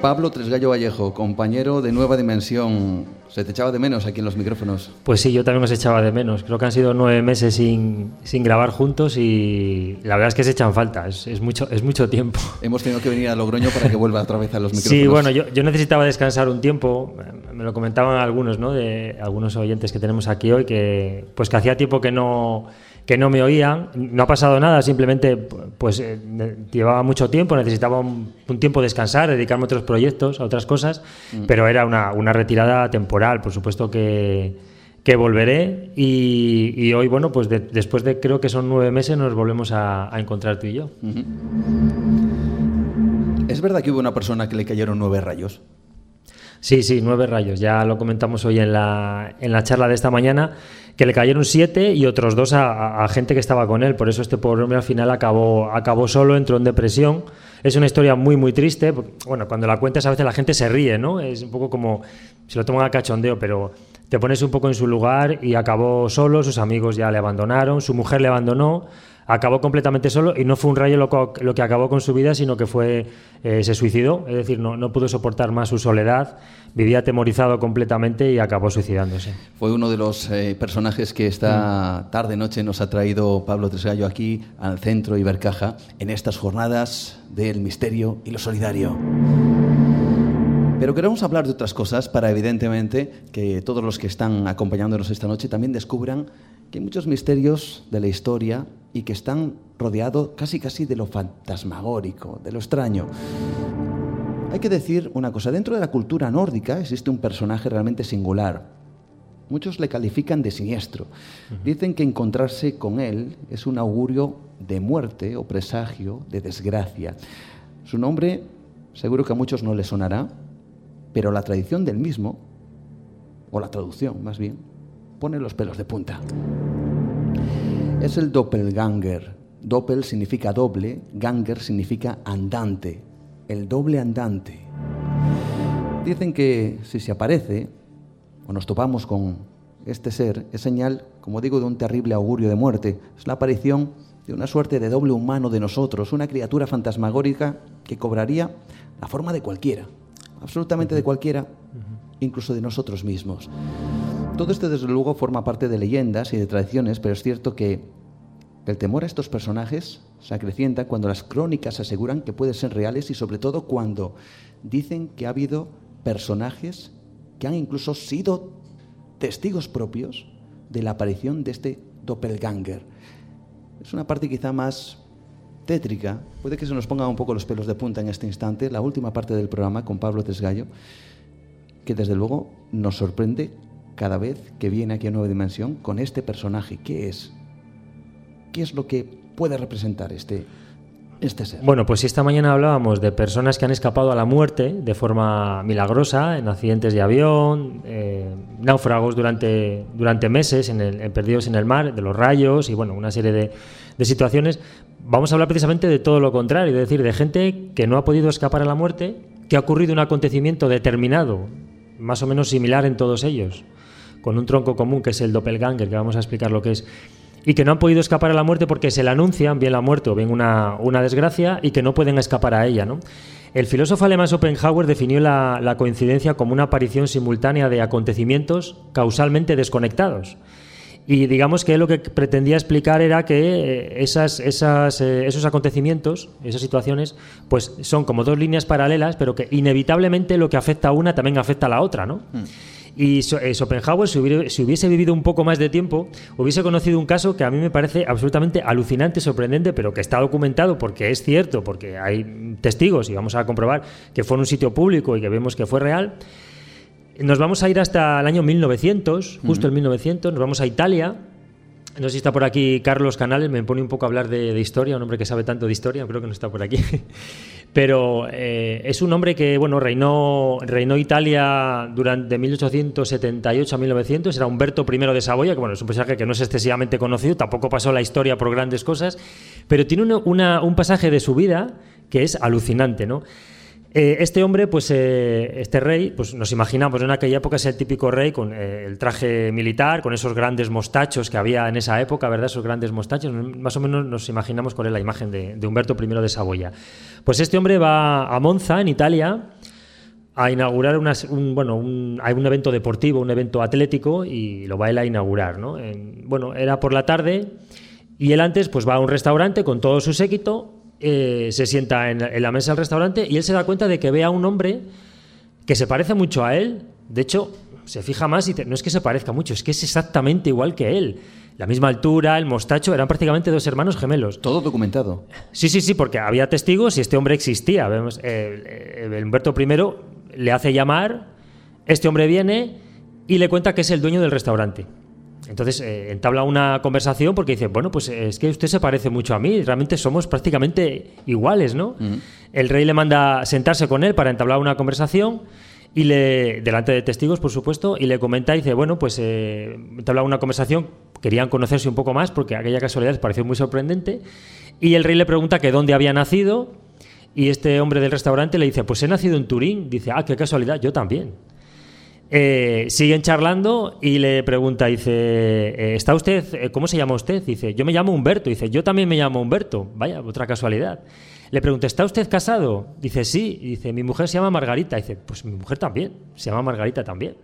Pablo Tresgallo Vallejo, compañero de Nueva Dimensión. ¿Se te echaba de menos aquí en los micrófonos? Pues sí, yo también os echaba de menos. Creo que han sido nueve meses sin, sin grabar juntos y la verdad es que se echan falta. Es, mucho, es mucho tiempo. Hemos tenido que venir a Logroño para que vuelva otra vez a los micrófonos. Sí, bueno, yo, yo necesitaba descansar un tiempo. Me lo comentaban algunos, ¿no? De algunos oyentes que tenemos aquí hoy, que pues que hacía tiempo que no que no me oían. No ha pasado nada, simplemente pues eh, llevaba mucho tiempo, necesitaba un, tiempo de descansar, dedicarme a otros proyectos, a otras cosas, mm. pero era una, una, retirada temporal. Por supuesto que, que volveré y, hoy, bueno, pues después de creo que son nueve meses nos volvemos a, encontrar tú y yo. ¿Es verdad que hubo una persona que le cayeron nueve rayos? Sí, sí, nueve rayos. Ya lo comentamos hoy en la, en la charla de esta mañana que le cayeron siete y otros dos a, gente que estaba con él. Por eso este pobre hombre al final acabó, acabó solo, entró en depresión. Es una historia muy, muy triste. Bueno, cuando la cuentas a veces la gente se ríe, ¿no? Es un poco como, se lo toman a cachondeo, pero te pones un poco en su lugar y acabó solo, sus amigos ya le abandonaron, su mujer le abandonó, acabó completamente solo y no fue un rayo lo, que acabó con su vida, sino que fue eh, se suicidó, es decir, no, no pudo soportar más su soledad, vivía atemorizado completamente y acabó suicidándose. Fue uno de los eh, personajes que esta tarde-noche nos ha traído Pablo Tresgallo aquí al centro Ibercaja en estas jornadas del misterio y lo solidario. Pero queremos hablar de otras cosas para, evidentemente, que todos los que están acompañándonos esta noche también descubran que hay muchos misterios de la historia y que están rodeados casi casi de lo fantasmagórico, de lo extraño. Hay que decir una cosa, dentro de la cultura nórdica existe un personaje realmente singular. Muchos le califican de siniestro. Dicen que encontrarse con él es un augurio de muerte o presagio de desgracia. Su nombre seguro que a muchos no le sonará, pero la tradición del mismo, o la traducción más bien, pone los pelos de punta. Es el doppelganger. Doppel significa doble, ganger significa andante, el doble andante. Dicen que si se aparece o nos topamos con este ser, es señal, como digo, de un terrible augurio de muerte. Es la aparición de una suerte de doble humano de nosotros, una criatura fantasmagórica que cobraría la forma de cualquiera, absolutamente de cualquiera, incluso de nosotros mismos. Todo esto, desde luego, forma parte de leyendas y de tradiciones, pero es cierto que el temor a estos personajes se acrecienta cuando las crónicas aseguran que pueden ser reales y sobre todo cuando dicen que ha habido personajes que han incluso sido testigos propios de la aparición de este doppelganger. Es una parte quizá más tétrica, puede que se nos pongan un poco los pelos de punta en este instante, la última parte del programa con Pablo Tresgallo, que desde luego nos sorprende cada vez que viene aquí a Nueva Dimensión con este personaje. ¿Qué es? ¿Qué es lo que puede representar este, este ser? Bueno, pues esta mañana hablábamos de personas que han escapado a la muerte de forma milagrosa, en accidentes de avión, eh, náufragos durante, durante meses, en el, perdidos en el mar, de los rayos y bueno, una serie de, de situaciones. Vamos a hablar precisamente de todo lo contrario, es decir, de gente que no ha podido escapar a la muerte, que ha ocurrido un acontecimiento determinado, más o menos similar en todos ellos, con un tronco común que es el doppelganger, que vamos a explicar lo que es y que no han podido escapar a la muerte porque se la anuncian, bien la muerte o bien una, una desgracia, y que no pueden escapar a ella. ¿no? El filósofo alemán Schopenhauer definió la, la, coincidencia como una aparición simultánea de acontecimientos causalmente desconectados. Y digamos que lo que pretendía explicar era que eh, esas, esas, eh, esos acontecimientos, esas situaciones, pues son como dos líneas paralelas, pero que inevitablemente lo que afecta a una también afecta a la otra, ¿no? Mm. Y eh, Schopenhauer, si hubiese, vivido un poco más de tiempo, hubiese conocido un caso que a mí me parece absolutamente alucinante, sorprendente, pero que está documentado porque es cierto, porque hay testigos y vamos a comprobar que fue en un sitio público y que vemos que fue real. Nos vamos a ir hasta el año 1900, justo el 1900, nos vamos a Italia. No sé si está por aquí Carlos Canales, me pone un poco a hablar de, de historia, un hombre que sabe tanto de historia, creo que no está por aquí. Pero eh, es un hombre que bueno reinó, reinó Italia durante 1878 a 1900, era Humberto I de Saboya, que bueno, es un personaje que no es excesivamente conocido, tampoco pasó la historia por grandes cosas, pero tiene un pasaje de su vida que es alucinante, ¿no? Eh, este hombre, pues eh, este rey, pues nos imaginamos en aquella época es el típico rey con eh, el traje militar, con esos grandes mostachos que había en esa época, ¿verdad? Esos grandes mostachos, más o menos nos imaginamos con él la imagen de, Humberto I de Saboya. Pues este hombre va a Monza, en Italia, a inaugurar un, bueno, hay un evento deportivo, un evento atlético, y lo va él a inaugurar, ¿no? bueno, era por la tarde, y él antes pues va a un restaurante con todo su séquito, eh, se sienta en, la mesa del restaurante y él se da cuenta de que ve a un hombre que se parece mucho a él. De hecho, se fija más y no es que se parezca mucho, es que es exactamente igual que él. La misma altura, el mostacho, eran prácticamente dos hermanos gemelos. Todo documentado. Sí, sí, sí, porque había testigos y este hombre existía. Vemos, eh, eh, Humberto I le hace llamar, este hombre viene y le cuenta que es el dueño del restaurante. Entonces eh, entabla una conversación porque dice, bueno, pues es que usted se parece mucho a mí, realmente somos prácticamente iguales, ¿no? El rey le manda sentarse con él para entablar una conversación y le, delante de testigos, por supuesto, y le comenta y dice, bueno, pues eh, entabla una conversación, querían conocerse un poco más porque aquella casualidad les pareció muy sorprendente, y el rey le pregunta que dónde había nacido, y este hombre del restaurante le dice, pues he nacido en Turín, dice, ah, qué casualidad, yo también. Eh, siguen charlando y le pregunta, dice, eh, ¿está usted, eh, cómo se llama usted? Dice, yo me llamo Humberto. Dice, yo también me llamo Humberto. Vaya, otra casualidad. Le pregunta, ¿está usted casado? Dice, sí. dice, mi mujer se llama Margarita. Dice, pues mi mujer también, se llama Margarita también.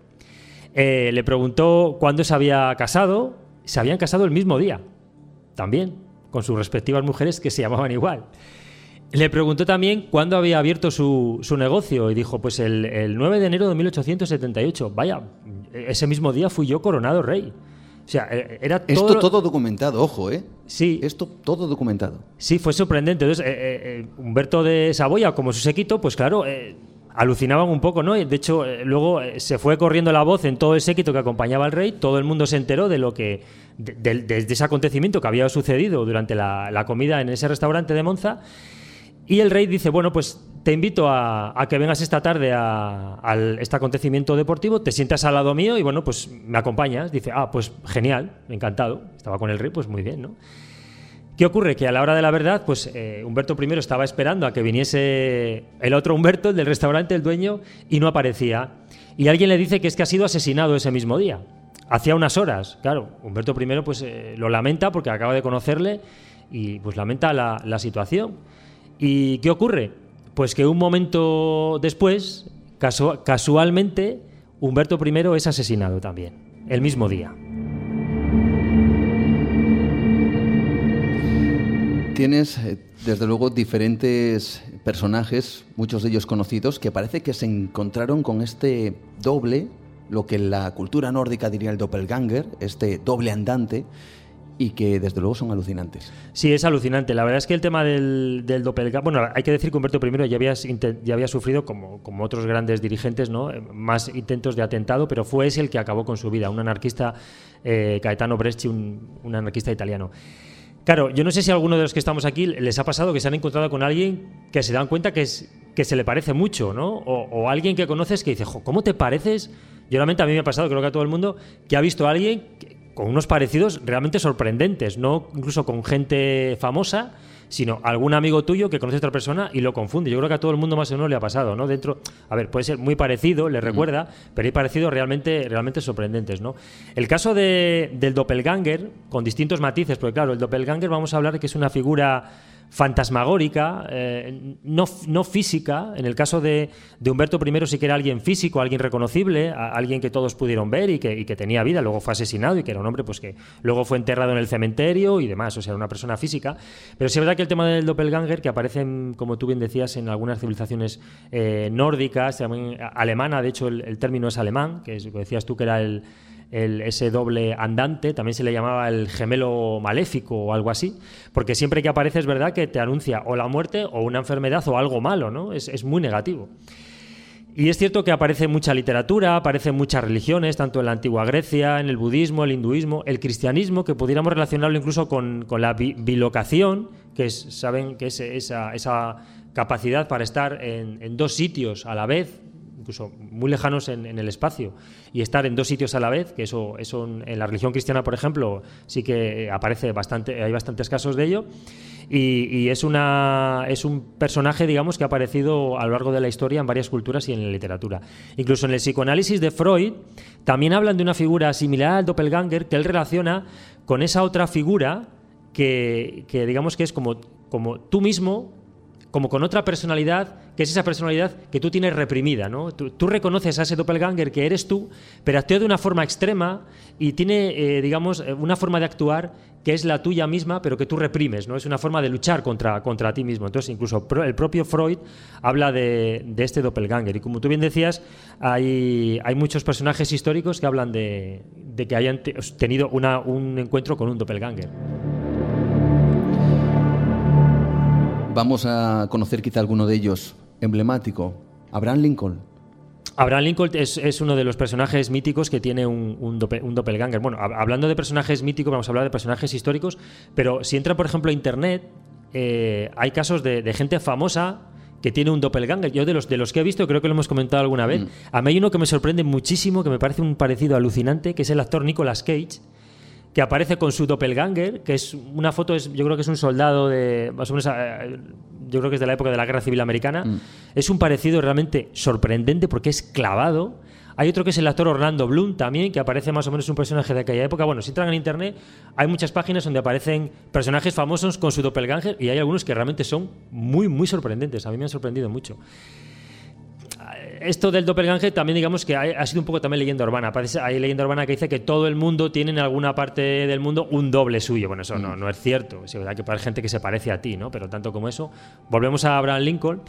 le preguntó cuándo se había casado. Se habían casado el mismo día, también, con sus respectivas mujeres que se llamaban igual. Le preguntó también cuándo había abierto su, negocio y dijo, pues el, 9 de enero de 1878. Vaya, ese mismo día fui yo coronado rey. O sea, e, era todo... Esto todo documentado, ojo, ¿eh? Sí. Esto todo documentado. Sí, fue sorprendente. Entonces, eh, eh, eh, Humberto de Saboya, como su séquito, pues claro, alucinaban un poco, ¿no? De hecho, luego se fue corriendo la voz en todo el séquito que acompañaba al rey, todo el mundo se enteró de lo que... de, ese acontecimiento que había sucedido durante la, la comida en ese restaurante de Monza y el rey dice, bueno, pues te invito a, que vengas esta tarde a, este acontecimiento deportivo, te sientas al lado mío y bueno, pues me acompañas. Dice, ah, pues genial, encantado. Estaba con el rey, pues muy bien, ¿no? ¿Qué ocurre? Que a la hora de la verdad, pues eh, Humberto I estaba esperando a que viniese el otro Humberto, el del restaurante, el dueño, y no aparecía. Y alguien le dice que es que ha sido asesinado ese mismo día. Hacía unas horas, claro. Humberto I pues eh, lo lamenta porque acaba de conocerle y pues lamenta la, la situación. ¿Y qué ocurre? Pues que un momento después, casualmente, Humberto I es asesinado también, el mismo día. Tienes, eh, desde luego, diferentes personajes, muchos de ellos conocidos, que parece que se encontraron con este doble, lo que en la cultura nórdica diría el doppelganger, este doble andante, y que desde luego son alucinantes. Sí, es alucinante. La verdad es que el tema del, del doppelganger, bueno, hay que decir que Humberto I ya había, ya había sufrido, como, como otros grandes dirigentes, ¿no? más intentos de atentado, pero fue ese el que acabó con su vida, un anarquista, eh, Caetano Bresci, un, un anarquista italiano. Claro, yo no sé si a alguno de los que estamos aquí les ha pasado que se han encontrado con alguien que se dan cuenta que, es, que se le parece mucho, ¿no? O, alguien que conoces que dice, ¿cómo te pareces? Yo realmente a mí me ha pasado, creo que a todo el mundo, que ha visto a alguien con unos parecidos realmente sorprendentes, no incluso con gente famosa, sino algún amigo tuyo que conoce a otra persona y lo confunde. Yo creo que a todo el mundo más o menos le ha pasado, ¿no? Dentro, a ver, puede ser muy parecido, le recuerda, pero hay parecidos realmente, realmente sorprendentes, ¿no? El caso de, del doppelganger, con distintos matices, porque claro, el doppelganger vamos a hablar de que es una figura fantasmagórica, eh, no, no, física. En el caso de, de, Humberto I sí que era alguien físico, alguien reconocible, alguien que todos pudieron ver y que, tenía vida. Luego fue asesinado y que era un hombre pues, que luego fue enterrado en el cementerio y demás. O sea, era una persona física. Pero sí es verdad que el tema del doppelganger, que aparece, como tú bien decías, en algunas civilizaciones eh, nórdicas, alemana, de hecho el, término es alemán, que decías tú que era el ese doble andante, también se le llamaba el gemelo maléfico o algo así, porque siempre que aparece es verdad que te anuncia o la muerte o una enfermedad o algo malo, ¿no? Es, es muy negativo. Y es cierto que aparece mucha literatura, aparecen muchas religiones, tanto en la antigua Grecia, en el budismo, el hinduismo, el cristianismo, que pudiéramos relacionarlo incluso con, la bilocación, que es, saben que es esa, esa capacidad para estar en, dos sitios a la vez, incluso muy lejanos en, el espacio, y estar en dos sitios a la vez, que eso, eso en la religión cristiana, por ejemplo, sí que aparece bastante, hay bastantes casos de ello. Y, es, una, es un personaje, digamos, que ha aparecido a lo largo de la historia en varias culturas y en la literatura. Incluso en el psicoanálisis de Freud también hablan de una figura similar al doppelganger que él relaciona con esa otra figura que, que digamos que es como, como tú mismo como con otra personalidad, que es esa personalidad que tú tienes reprimida, ¿no? Tú, reconoces a ese doppelganger que eres tú, pero actúa de una forma extrema y tiene, eh, digamos, eh, una forma de actuar que es la tuya misma, pero que tú reprimes, ¿no? Es una forma de luchar contra, contra ti mismo. Entonces, incluso el propio Freud habla de, este doppelganger. Y como tú bien decías, hay, hay muchos personajes históricos que hablan de, que hayan tenido un encuentro con un doppelganger. Vamos a conocer quizá alguno de ellos emblemático. Abraham Lincoln. Abraham Lincoln es, uno de los personajes míticos que tiene un, un, doppelganger. Bueno, hablando de personajes míticos, vamos a hablar de personajes históricos, pero si entra, por ejemplo, a Internet, eh, hay casos de, gente famosa que tiene un doppelganger. Yo de los, de los que he visto, creo que lo hemos comentado alguna vez, mm. a mí hay uno que me sorprende muchísimo, que me parece un parecido alucinante, que es el actor Nicolas Cage, que aparece con su doppelganger, que es una foto, es, yo creo que es un soldado de, más o menos, eh, yo creo que es de la época de la Guerra Civil Americana. Mm. Es un parecido realmente sorprendente porque es clavado. Hay otro que es el actor Orlando Bloom también, que aparece más o menos un personaje de aquella época. Bueno, si entran en internet, hay muchas páginas donde aparecen personajes famosos con su doppelganger y hay algunos que realmente son muy, muy sorprendentes. A mí me han sorprendido mucho esto del doppelganger también digamos que ha, sido un poco también leyenda urbana. hay leyenda urbana que dice que todo el mundo tiene en alguna parte del mundo un doble suyo. Bueno, eso no, mm. no es cierto. Es verdad que hay gente que se parece a ti, ¿no? Pero tanto como eso. Volvemos a Abraham Lincoln.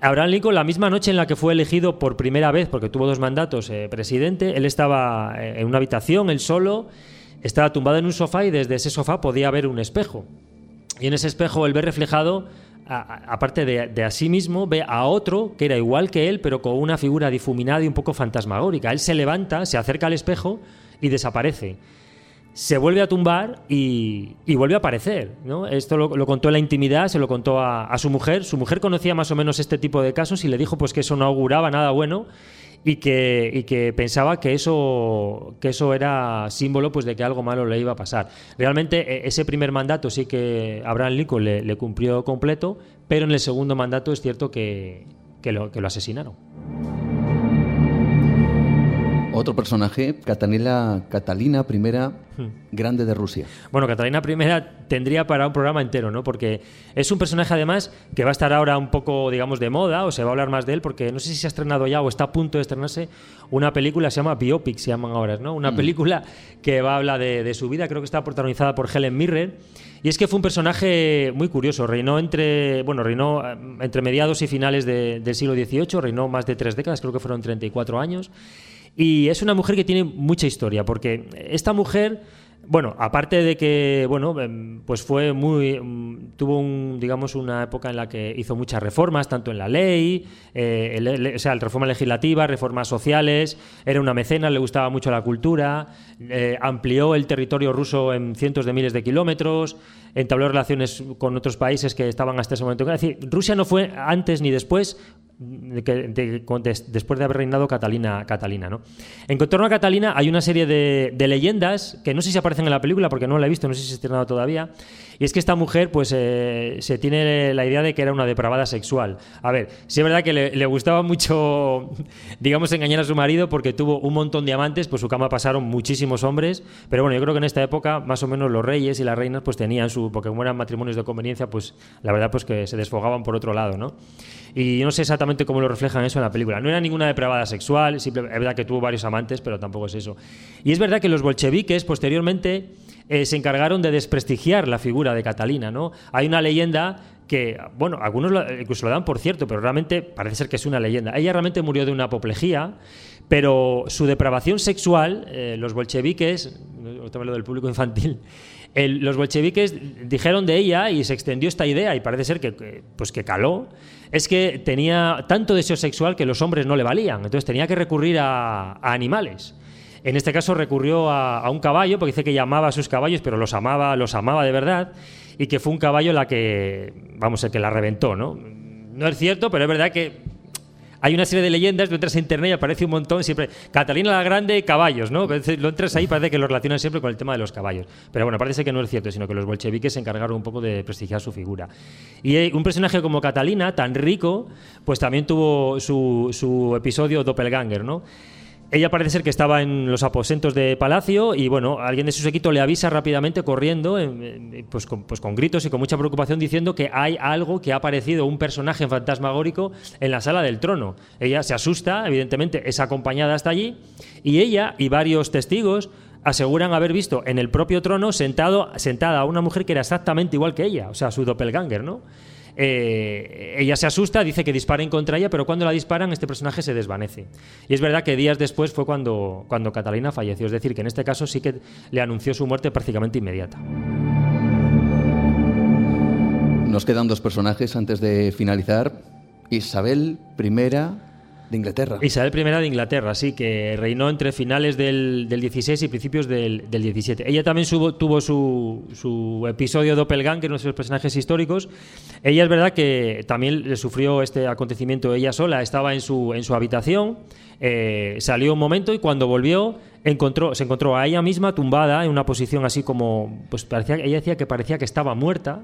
Abraham Lincoln, la misma noche en la que fue elegido por primera vez, porque tuvo dos mandatos, eh, presidente, él estaba eh, en una habitación, él solo, estaba tumbado en un sofá y desde ese sofá podía ver un espejo. Y en ese espejo él ve reflejado aparte de, a sí mismo, ve a otro que era igual que él, pero con una figura difuminada y un poco fantasmagórica. Él se levanta, se acerca al espejo y desaparece. Se vuelve a tumbar y, vuelve a aparecer. ¿no? Esto lo, contó en la intimidad, se lo contó a, a, su mujer. Su mujer conocía más o menos este tipo de casos y le dijo pues, que eso no auguraba nada bueno y que, y que pensaba que eso, que eso era símbolo pues, de que algo malo le iba a pasar. Realmente e, ese primer mandato sí que Abraham Lincoln le, cumplió completo, pero en el segundo mandato es cierto que, que, lo, que lo asesinaron. Otro personaje, Catalina, Catalina I, hmm. grande de Rusia. Bueno, Catalina I tendría para un programa entero, ¿no? Porque es un personaje además que va a estar ahora un poco, digamos, de moda, o se va a hablar más de él, porque no sé si se ha estrenado ya o está a punto de estrenarse una película, se llama Biopic, se llaman ahora, ¿no? Una hmm. película que va a hablar de, su vida, creo que está protagonizada por Helen Mirren. Y es que fue un personaje muy curioso. Reinó entre, bueno, reinó eh, entre mediados y finales del siglo XVIII, reinó más de tres décadas, creo que fueron 34 años. Y es una mujer que tiene mucha historia, porque esta mujer, bueno, aparte de que, bueno, em, pues fue muy, mm, tuvo un, digamos, una época en la que hizo muchas reformas, tanto en la ley, eh, o sea, reformas legislativas, reformas sociales, era una mecena, le gustaba mucho la cultura, eh, amplió el territorio ruso en cientos de miles de kilómetros, entabló relaciones con otros países que estaban hasta ese momento. Es decir, Rusia no fue antes ni después después de haber reinado Catalina, Catalina ¿no? En torno a Catalina hay una serie de, leyendas que no sé si aparecen en la película porque no la he visto, no sé si se ha estrenado todavía. Y es que esta mujer, pues, eh, se tiene la idea de que era una depravada sexual. A ver, sí es verdad que le, gustaba mucho, digamos, engañar a su marido porque tuvo un montón de amantes, pues su cama pasaron muchísimos hombres. Pero bueno, yo creo que en esta época, más o menos, los reyes y las reinas, pues tenían su, porque como eran matrimonios de conveniencia, pues la verdad, pues que se desfogaban por otro lado, ¿no? Y no sé exactamente cómo lo reflejan eso en la película. No era ninguna depravada sexual, es verdad que tuvo varios amantes, pero tampoco es eso. Y es verdad que los bolcheviques posteriormente eh, se encargaron de desprestigiar la figura de Catalina. ¿no? Hay una leyenda que, bueno, algunos incluso lo dan por cierto, pero realmente parece ser que es una leyenda. Ella realmente murió de una apoplejía, pero su depravación sexual, eh, los bolcheviques, otra vez lo del público infantil, los bolcheviques dijeron de ella y se extendió esta idea y parece ser que, pues que caló, es que tenía tanto deseo sexual que los hombres no le valían, entonces tenía que recurrir a, animales. En este caso recurrió a, un caballo, porque dice que llamaba a sus caballos, pero los amaba, los amaba de verdad, y que fue un caballo la que, vamos, el que la reventó, ¿no? No es cierto, pero es verdad que hay una serie de leyendas, lo entras a internet y aparece un montón siempre. Catalina la Grande, caballos, ¿no? Lo entras ahí, parece que lo relacionan siempre con el tema de los caballos. Pero bueno, parece que no es cierto, sino que los bolcheviques se encargaron un poco de prestigiar su figura. Y un personaje como Catalina, tan rico, pues también tuvo su, su episodio Doppelganger, ¿no? Ella parece ser que estaba en los aposentos de palacio y bueno, alguien de su séquito le avisa rápidamente corriendo, pues, pues, con, gritos y con mucha preocupación diciendo que hay algo que ha aparecido, un personaje fantasmagórico en la sala del trono. Ella se asusta, evidentemente es acompañada hasta allí y ella y varios testigos aseguran haber visto en el propio trono sentado, sentada a una mujer que era exactamente igual que ella, o sea, su doppelganger, ¿no? Eh, ella se asusta, dice que disparen contra ella, pero cuando la disparan este personaje se desvanece. Y es verdad que días después fue cuando, cuando Catalina falleció, es decir, que en este caso sí que le anunció su muerte prácticamente inmediata. Nos quedan dos personajes antes de finalizar. Isabel I de Inglaterra. Isabel I de Inglaterra, sí, que reinó entre finales del, del 16 y principios del, del 17. Ella también tuvo su, su episodio Doppelganger, sus personajes históricos. Ella es verdad que también le sufrió este acontecimiento ella sola, estaba en su, en su habitación, eh, salió un momento y cuando volvió encontró, se encontró a ella misma tumbada en una posición así como, pues parecía, ella decía que parecía que estaba muerta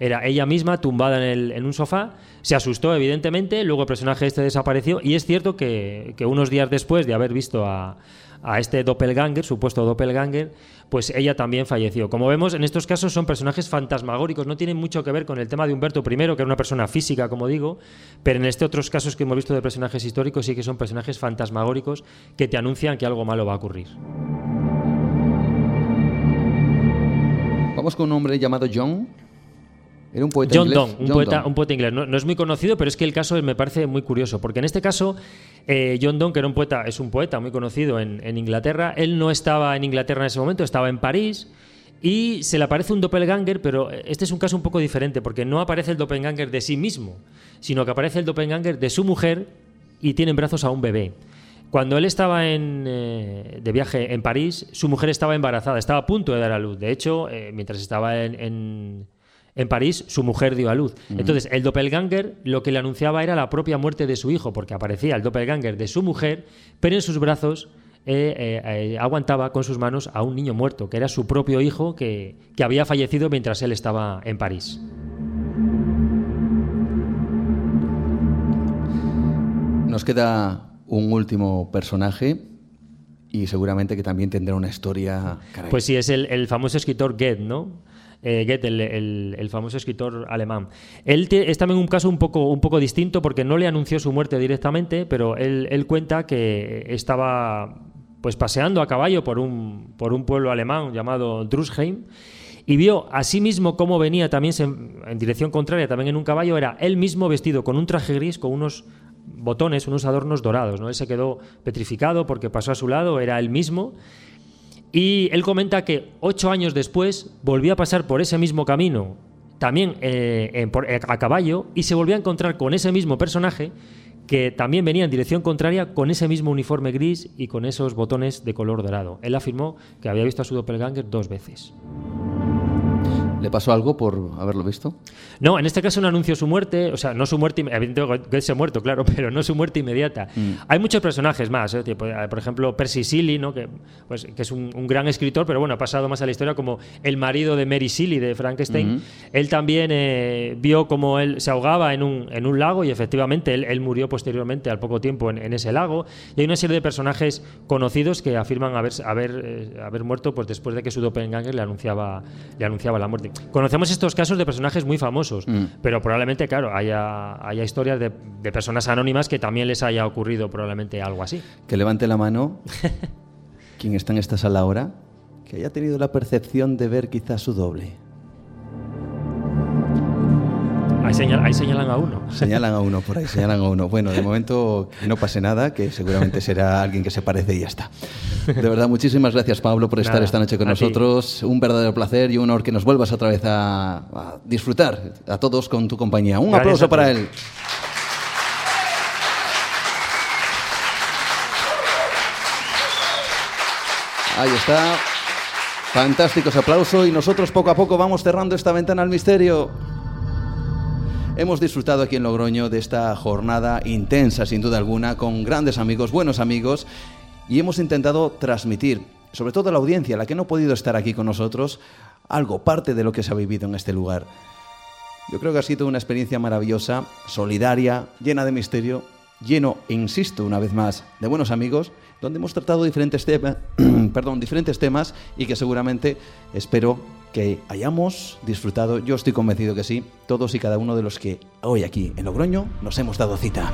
Era ella misma tumbada en, un sofá, se asustó evidentemente, luego el personaje este desapareció y es cierto que, que unos días después de haber visto a, a este doppelganger, supuesto doppelganger, pues ella también falleció. Como vemos, en estos casos son personajes fantasmagóricos, no tienen mucho que ver con el tema de Humberto I, que era una persona física, como digo, pero en estos otros casos que hemos visto de personajes históricos sí que son personajes fantasmagóricos que te anuncian que algo malo va a ocurrir. Vamos con un hombre llamado John. Era un poeta John inglés. Donne, un, John poeta, Donne. un poeta inglés. No, no es muy conocido, pero es que el caso me parece muy curioso, porque en este caso, eh, John Donne, que era un poeta, es un poeta muy conocido en, en Inglaterra, él no estaba en Inglaterra en ese momento, estaba en París. Y se le aparece un doppelganger, pero este es un caso un poco diferente, porque no aparece el doppelganger de sí mismo, sino que aparece el doppelganger de su mujer y tiene en brazos a un bebé. Cuando él estaba en, eh, de viaje en París, su mujer estaba embarazada, estaba a punto de dar a luz. De hecho, eh, mientras estaba en, en- en París, su mujer dio a luz. Entonces, el doppelganger lo que le anunciaba era la propia muerte de su hijo, porque aparecía el doppelganger de su mujer, pero en sus brazos eh, eh, eh, aguantaba con sus manos a un niño muerto, que era su propio hijo que, que había fallecido mientras él estaba en París. Nos queda un último personaje y seguramente que también tendrá una historia. caray. Pues sí, es el, el famoso escritor Goethe, ¿no? Eh, Goethe, el, el- famoso escritor alemán. Él es también un caso un poco, un poco distinto porque no le anunció su muerte directamente, pero él, él cuenta que estaba pues paseando a caballo por un, por un pueblo alemán llamado Drusheim y vio a sí mismo cómo venía también en dirección contraria, también en un caballo, era él mismo vestido con un traje gris, con unos botones, unos adornos dorados. ¿no? Él se quedó petrificado porque pasó a su lado, era él mismo. Y él comenta que ocho años después volvió a pasar por ese mismo camino, también eh, por- a caballo, y se volvió a encontrar con ese mismo personaje que también venía en dirección contraria con ese mismo uniforme gris y con esos botones de color dorado. Él afirmó que había visto a su doppelganger dos veces. ¿Le pasó algo por haberlo visto? No, en este caso no anunció su muerte, o sea, no su muerte, evidentemente se ha muerto, claro, pero no su muerte inmediata. Hay muchos personajes más, ¿eh? Eh, por ejemplo, Percy Shelley, ¿no? que, pues, que es un, un gran escritor, pero bueno, ha pasado más a la historia como el marido de Mary Shelley de Frankenstein. Él también eh, vio como él se ahogaba en un, en un lago y efectivamente él, él murió posteriormente al poco tiempo en, en ese lago. Y hay una serie de personajes conocidos que afirman haber, haber, eh, haber muerto pues, después de que su doppelganger le anunciaba, le anunciaba la muerte. Conocemos estos casos de personajes muy famosos, pero probablemente, claro, haya, haya historias de, de personas anónimas que también les haya ocurrido probablemente algo así. Que levante la mano quien está en esta sala ahora, que haya tenido la percepción de ver quizás su doble. Ahí, señal- ahí señalan a uno. Señalan a uno por ahí, señalan a uno. Bueno, de momento no pase nada, que seguramente será alguien que se parece y ya está. De verdad, muchísimas gracias Pablo por estar Nada, esta noche con a ti. nosotros. Un verdadero placer y un honor que nos vuelvas otra vez a, a disfrutar a todos con tu compañía. Un Gracias aplauso para él. Ahí está. Fantásticos aplausos y nosotros poco a poco vamos cerrando esta ventana al misterio. Hemos disfrutado aquí en Logroño de esta jornada intensa, sin duda alguna, con grandes amigos, buenos amigos, y hemos intentado transmitir, sobre todo a la audiencia, la que no ha podido estar aquí con nosotros, algo, parte de lo que se ha vivido en este lugar. Yo creo que ha sido una experiencia maravillosa, solidaria, llena de misterio, lleno, insisto una vez más, de buenos amigos, donde hemos tratado diferentes, temas, perdón, diferentes temas y que seguramente espero que hayamos disfrutado, yo estoy convencido que sí, todos y cada uno de los que hoy aquí en Logroño nos hemos dado cita.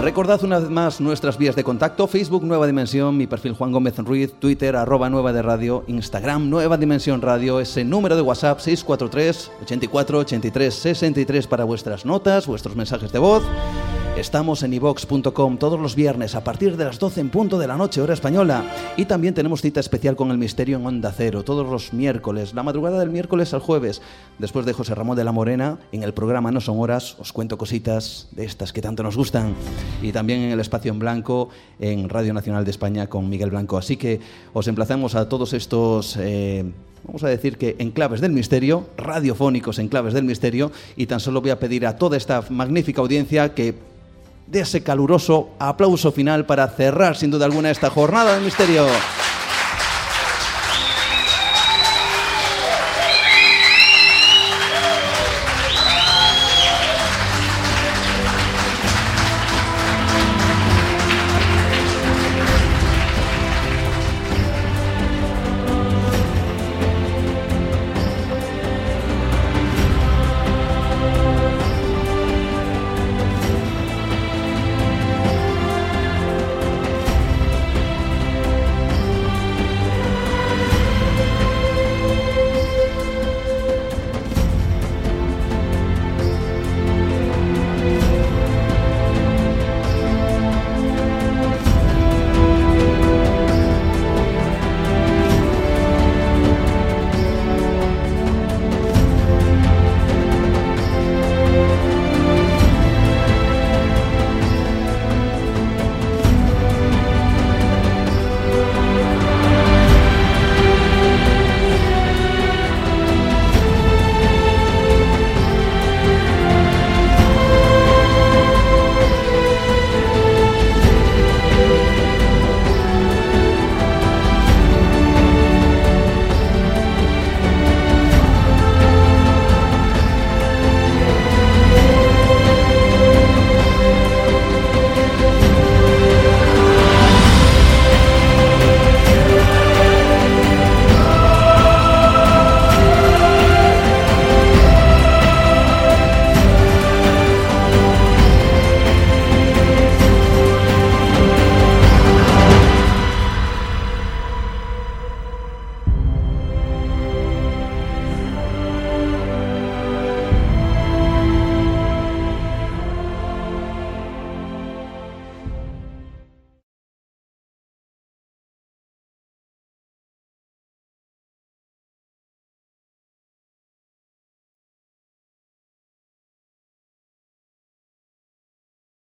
Recordad una vez más nuestras vías de contacto, Facebook Nueva Dimensión, mi perfil Juan Gómez Ruiz, Twitter arroba Nueva de Radio, Instagram Nueva Dimensión Radio, ese número de WhatsApp 643 84 83 63 para vuestras notas, vuestros mensajes de voz. Estamos en ivox.com todos los viernes a partir de las 12 en punto de la noche, hora española. Y también tenemos cita especial con el misterio en Onda Cero, todos los miércoles, la madrugada del miércoles al jueves. Después de José Ramón de la Morena, en el programa No Son Horas, os cuento cositas de estas que tanto nos gustan. Y también en el espacio en blanco, en Radio Nacional de España con Miguel Blanco. Así que os emplazamos a todos estos. eh, Vamos a decir que enclaves del misterio, radiofónicos enclaves del misterio, y tan solo voy a pedir a toda esta magnífica audiencia que de ese caluroso aplauso final para cerrar sin duda alguna esta jornada del misterio.